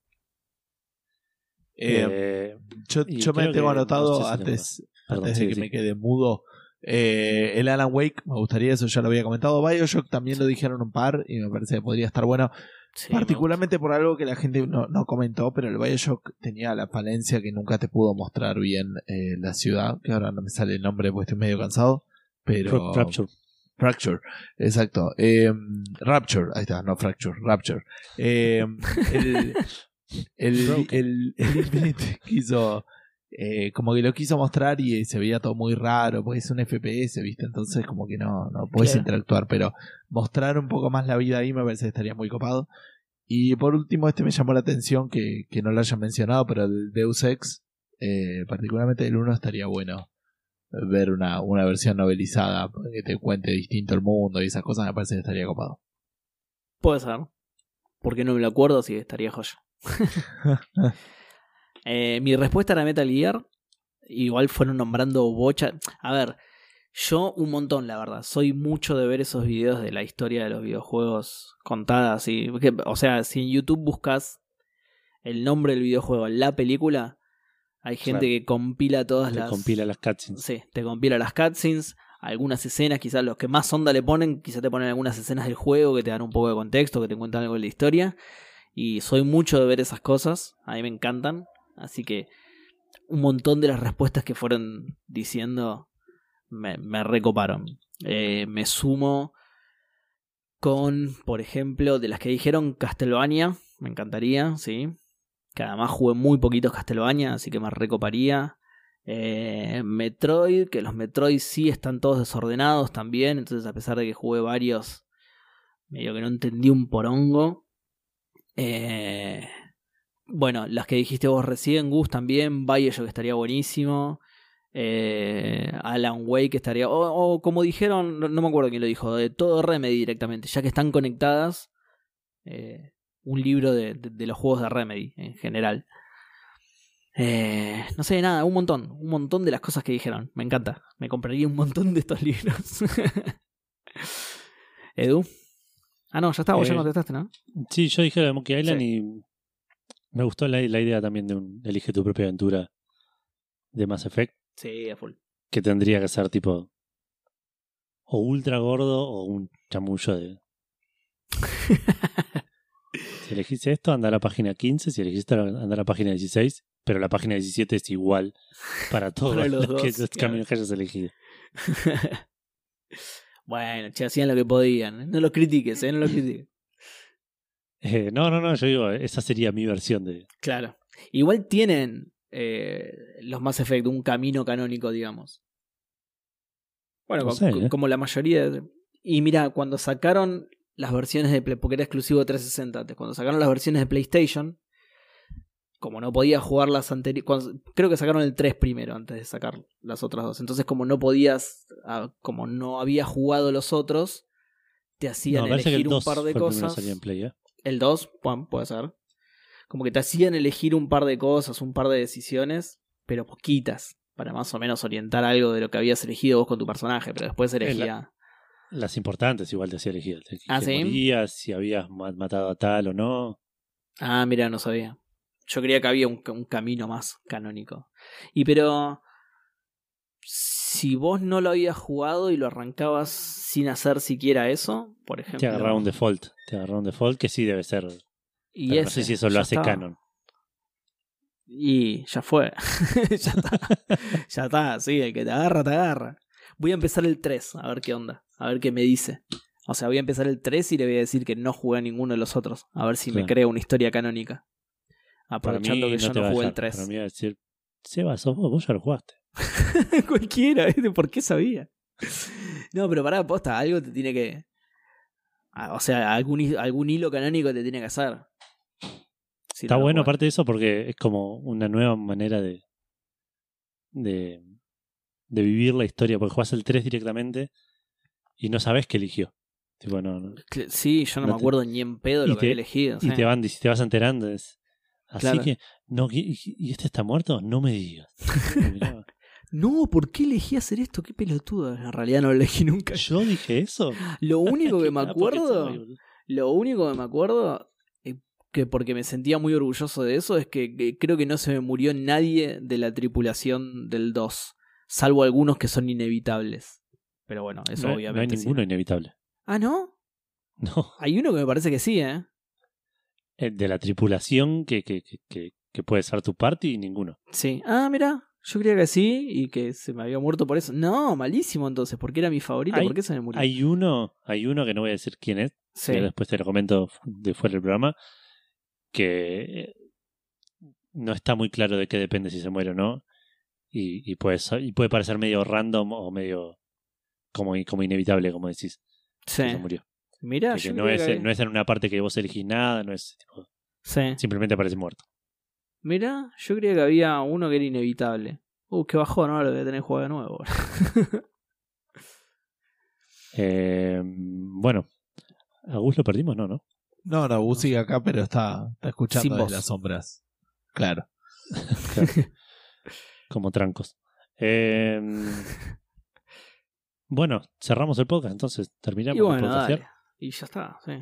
Eh, Eh, yo me tengo anotado no sé si tengo antes, perdón, antes de sí, que sí. me quede mudo. eh, el Alan Wake, me gustaría, eso ya lo había comentado. Bioshock también lo dijeron un par y me parece que podría estar bueno. Sí, Particularmente por algo que la gente no, no comentó, pero el Bioshock tenía la falencia que nunca te pudo mostrar bien eh, la ciudad, que ahora no me sale el nombre porque estoy medio cansado. Pero. Rapture. Fracture, exacto. Eh, Rapture, ahí está, no Fracture, Rapture. Eh, el, el, el, el Infinite quiso, eh, como que lo quiso mostrar y se veía todo muy raro, porque es un FPS, ¿viste? Entonces, como que no, no puedes Claro. interactuar, pero mostrar un poco más la vida ahí me parece que estaría muy copado. Y por último, este me llamó la atención que, que no lo hayan mencionado, pero el Deus Ex, eh, particularmente el 1, estaría bueno ver una, una versión novelizada que te cuente distinto el mundo y esas cosas me parece que estaría copado. Puede ser. Porque no me lo acuerdo, sí, estaría joya. Eh, mi respuesta era Metal Gear. Igual fueron nombrando bocha. A ver, yo un montón, la verdad. Soy mucho de ver esos videos de la historia de los videojuegos contadas. Y, o sea, si en YouTube buscas el nombre del videojuego, la película, hay gente Claro. que compila todas Te las. compila las cutscenes. Sí, te compila las cutscenes, algunas escenas, quizás los que más onda le ponen, quizás te ponen algunas escenas del juego que te dan un poco de contexto, que te cuentan algo de la historia. Y soy mucho de ver esas cosas, a mí me encantan. Así que un montón de las respuestas que fueron diciendo me, me recoparon. Eh, me sumo con, por ejemplo, de las que dijeron Castlevania, me encantaría, sí. Que además jugué muy poquitos Castlevania, así que me recoparía. Eh, Metroid, que los Metroid sí están todos desordenados también, entonces a pesar de que jugué varios, medio que no entendí un porongo. Eh, bueno, las que dijiste vos recién, Gus también, Bioshock estaría buenísimo. eh, Alan Wake estaría. O, como dijeron, no, no me acuerdo quién lo dijo, de todo Remedy directamente, ya que están conectadas. eh, un libro de, de- de los juegos de Remedy en general. Eh, no sé, nada, un montón. Un montón de las cosas que dijeron. Me encanta. Me compraría un montón de estos libros. Edu. Ah, no, ya está, vos ya Eh, contestaste, ¿no? Sí, yo dije de Monkey Island Sí. y me gustó la, la idea también de un elige tu propia aventura de Mass Effect, Sí, a full. que tendría que ser tipo o ultra gordo o un chamullo de... si elegiste esto, anda a la página 15, si elegiste anda a la página 16, pero la página 17 es igual para todos Para los los, que- los caminos que hayas elegido. bueno, che, hacían lo que podían. No los critiques, ¿eh? No los critiques. Eh, no, no, no, yo digo, esa sería mi versión de... Claro. Igual tienen eh, los Mass Effect un camino canónico, digamos. Bueno, No sé, ¿eh? como la mayoría. de- Y mira, cuando sacaron las versiones de Play, porque era exclusivo de 360 antes, cuando sacaron las versiones de PlayStation, como no podía jugar las anteriores, creo que sacaron el 3 primero antes de sacar las otras dos. Entonces, como no podías, ah, como no había jugado los otros, te hacían No, elegir un 2 par de el cosas. Play, ¿eh? El 2, Juan, puede ser. Como que te hacían elegir un par de cosas, un par de decisiones, pero poquitas, para más o menos orientar algo de lo que habías elegido vos con tu personaje, pero después elegía... Las importantes igual te hacía elegir. Te- ¿Ah, sí? morías, si habías ma- matado a tal o no. Ah, mira, no sabía. Yo creía que había un, un camino más canónico. Y pero... Si vos no lo habías jugado y lo arrancabas sin hacer siquiera eso, por ejemplo... Te agarraba un default. Te agarraba un default que sí debe ser. y pero no ese, sé si eso lo hace canon. Y ya fue. ya está. ya está, sí, el que te agarra, te agarra. Voy a empezar el 3, a ver qué onda. A ver qué me dice. O sea, voy a empezar el 3 y le voy a decir que no jugué a ninguno de los otros. A ver si me crea una historia canónica. Aprovechando que yo no a jugué el dejar. 3. Para mí a decir, Seba, sos vos, vos ya lo jugaste. Cualquiera, ¿viste? ¿Por qué sabía? No, pero pará, posta, algo te tiene que. Ah, O sea, algún, algún hilo canónico te tiene que hacer. Si Está no bueno aparte de eso porque es como una nueva manera de, de, de vivir la historia. Porque jugás el 3 directamente y no sabes qué eligió. Tipo, no, no. Cl- Sí, yo no, No me te- acuerdo ni en pedo y lo que te- había elegido. Y sí. te van, te vas enterando. es- Así Claro. que, no, ¿y, y este está muerto? No me digas. No, ¿por qué elegí hacer esto? Qué pelotudo. En realidad no lo elegí nunca. Yo dije eso. Lo único que me Ah, acuerdo, lo único que me acuerdo, que porque me sentía muy orgulloso de eso, es que, que creo que no se me murió nadie de la tripulación del 2, salvo algunos que son inevitables. Pero bueno, eso no, hay- no hay obviamente. sí. ninguno inevitable. Ah, ¿no? No. Hay uno que me parece que sí, ¿eh? De la tripulación que, que, que, que, puede ser tu party, ninguno. Sí. Ah, mira, yo creía que sí y que se me había muerto por eso. No, malísimo entonces, porque era mi favorito, Hay- ¿por qué se me murió? Hay uno, hay uno que no voy a decir quién es, Sí. pero después te lo comento de fuera del programa, que no está muy claro de qué depende si se muere o no. Y, y, puede, y puede parecer medio random o medio como, como inevitable, como decís, Sí. que se murió. Mira, Que yo no, es, que- no es en una parte que vos elegís nada, no es tipo, Sí. simplemente aparece muerto. Mira, yo creía que había uno que era inevitable. Uh, qué bajón, ahora lo voy a tener que jugar de nuevo. Eh, bueno, ¿a Gus lo perdimos? No, ¿no? No, no, Gus sigue acá, pero está, está escuchando Sin desde voz. las sombras. Claro. Como trancos. Eh, bueno, cerramos el podcast, entonces terminamos y el bueno, podcast. dale. Y ya está, sí.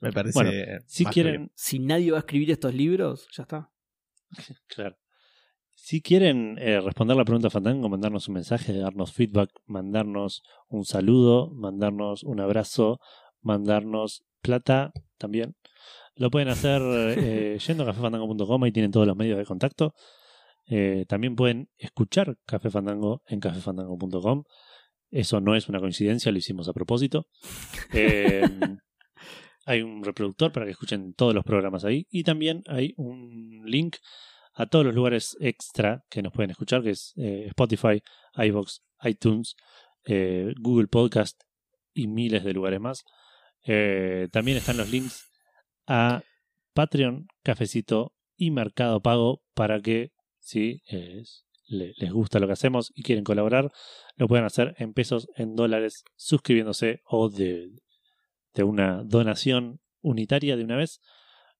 Me parece. Bueno, Si bien. quieren, Si nadie va a escribir estos libros, ya está. claro. Si quieren eh, responder la pregunta Fandango, mandarnos un mensaje, darnos feedback, mandarnos un saludo, mandarnos un abrazo, mandarnos plata también. Lo pueden hacer eh, yendo a cafefandango.com, ahí tienen todos los medios de contacto. Eh, también pueden escuchar Café Fandango en cafefandango.com. Eso no es una coincidencia, lo hicimos a propósito. Eh, hay un reproductor para que escuchen todos los programas ahí. Y también hay un link a todos los lugares extra que nos pueden escuchar, que es eh, Spotify, iVoox, iTunes, Google Podcast y miles de lugares más. También están los links a Patreon, Cafecito y Mercado Pago para que si le- les gusta lo que hacemos y quieren colaborar, lo pueden hacer en pesos, en dólares, suscribiéndose o de, de una donación unitaria de una vez.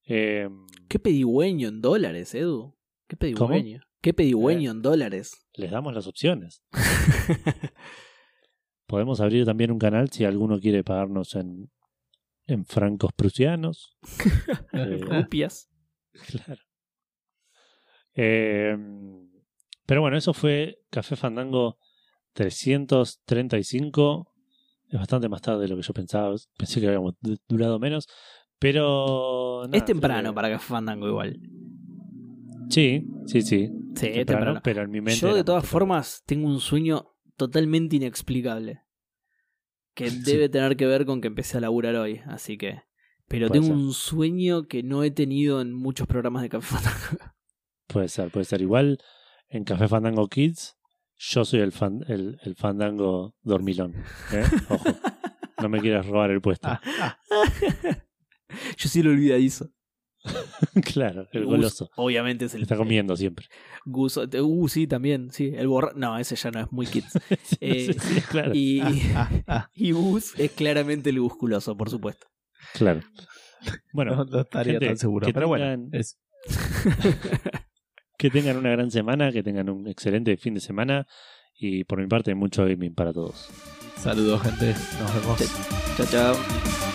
Eh, Qué pedigüeño en dólares, Edu. Qué pedigüeño. Qué pedigüeño en dólares. les damos las opciones. Podemos abrir también un canal si alguno quiere pagarnos en, en francos prusianos. Eh, Rupias. Claro. Eh, pero bueno, eso fue Café Fandango 335. Es bastante más tarde de lo que yo pensaba. Pensé que habíamos du- durado menos. Pero. nada, es temprano que- para Café Fandango igual. Sí, sí, sí. Sí, es temprano. Pero en mi mente. Yo de todas formas tengo un sueño totalmente inexplicable. Que debe tener que ver con que empecé a laburar hoy. Así que... Pero Puede tengo ser. un sueño que no he tenido en muchos programas de Café Fandango. Puede ser, puede ser. Igual en Café Fandango Kids, yo soy el, fan, el, el Fandango dormilón. ¿eh? Ojo. No me quieras robar el puesto. Yo sí lo olvidadizo. claro, el Gus, goloso. obviamente es el... Está comiendo siempre. Gus, uh, sí, también, sí. El borra... No, ese ya no es muy kids. Eh, Sí, sí, claro. Y, Ah, y Gus es claramente el musculoso, por supuesto. Claro. Bueno, no, no estaría gente, tan seguro. Pero bueno, es- que tengan una gran semana, que tengan un excelente fin de semana y por mi parte mucho gaming para todos. saludos, gente. Nos vemos. Chao, chao.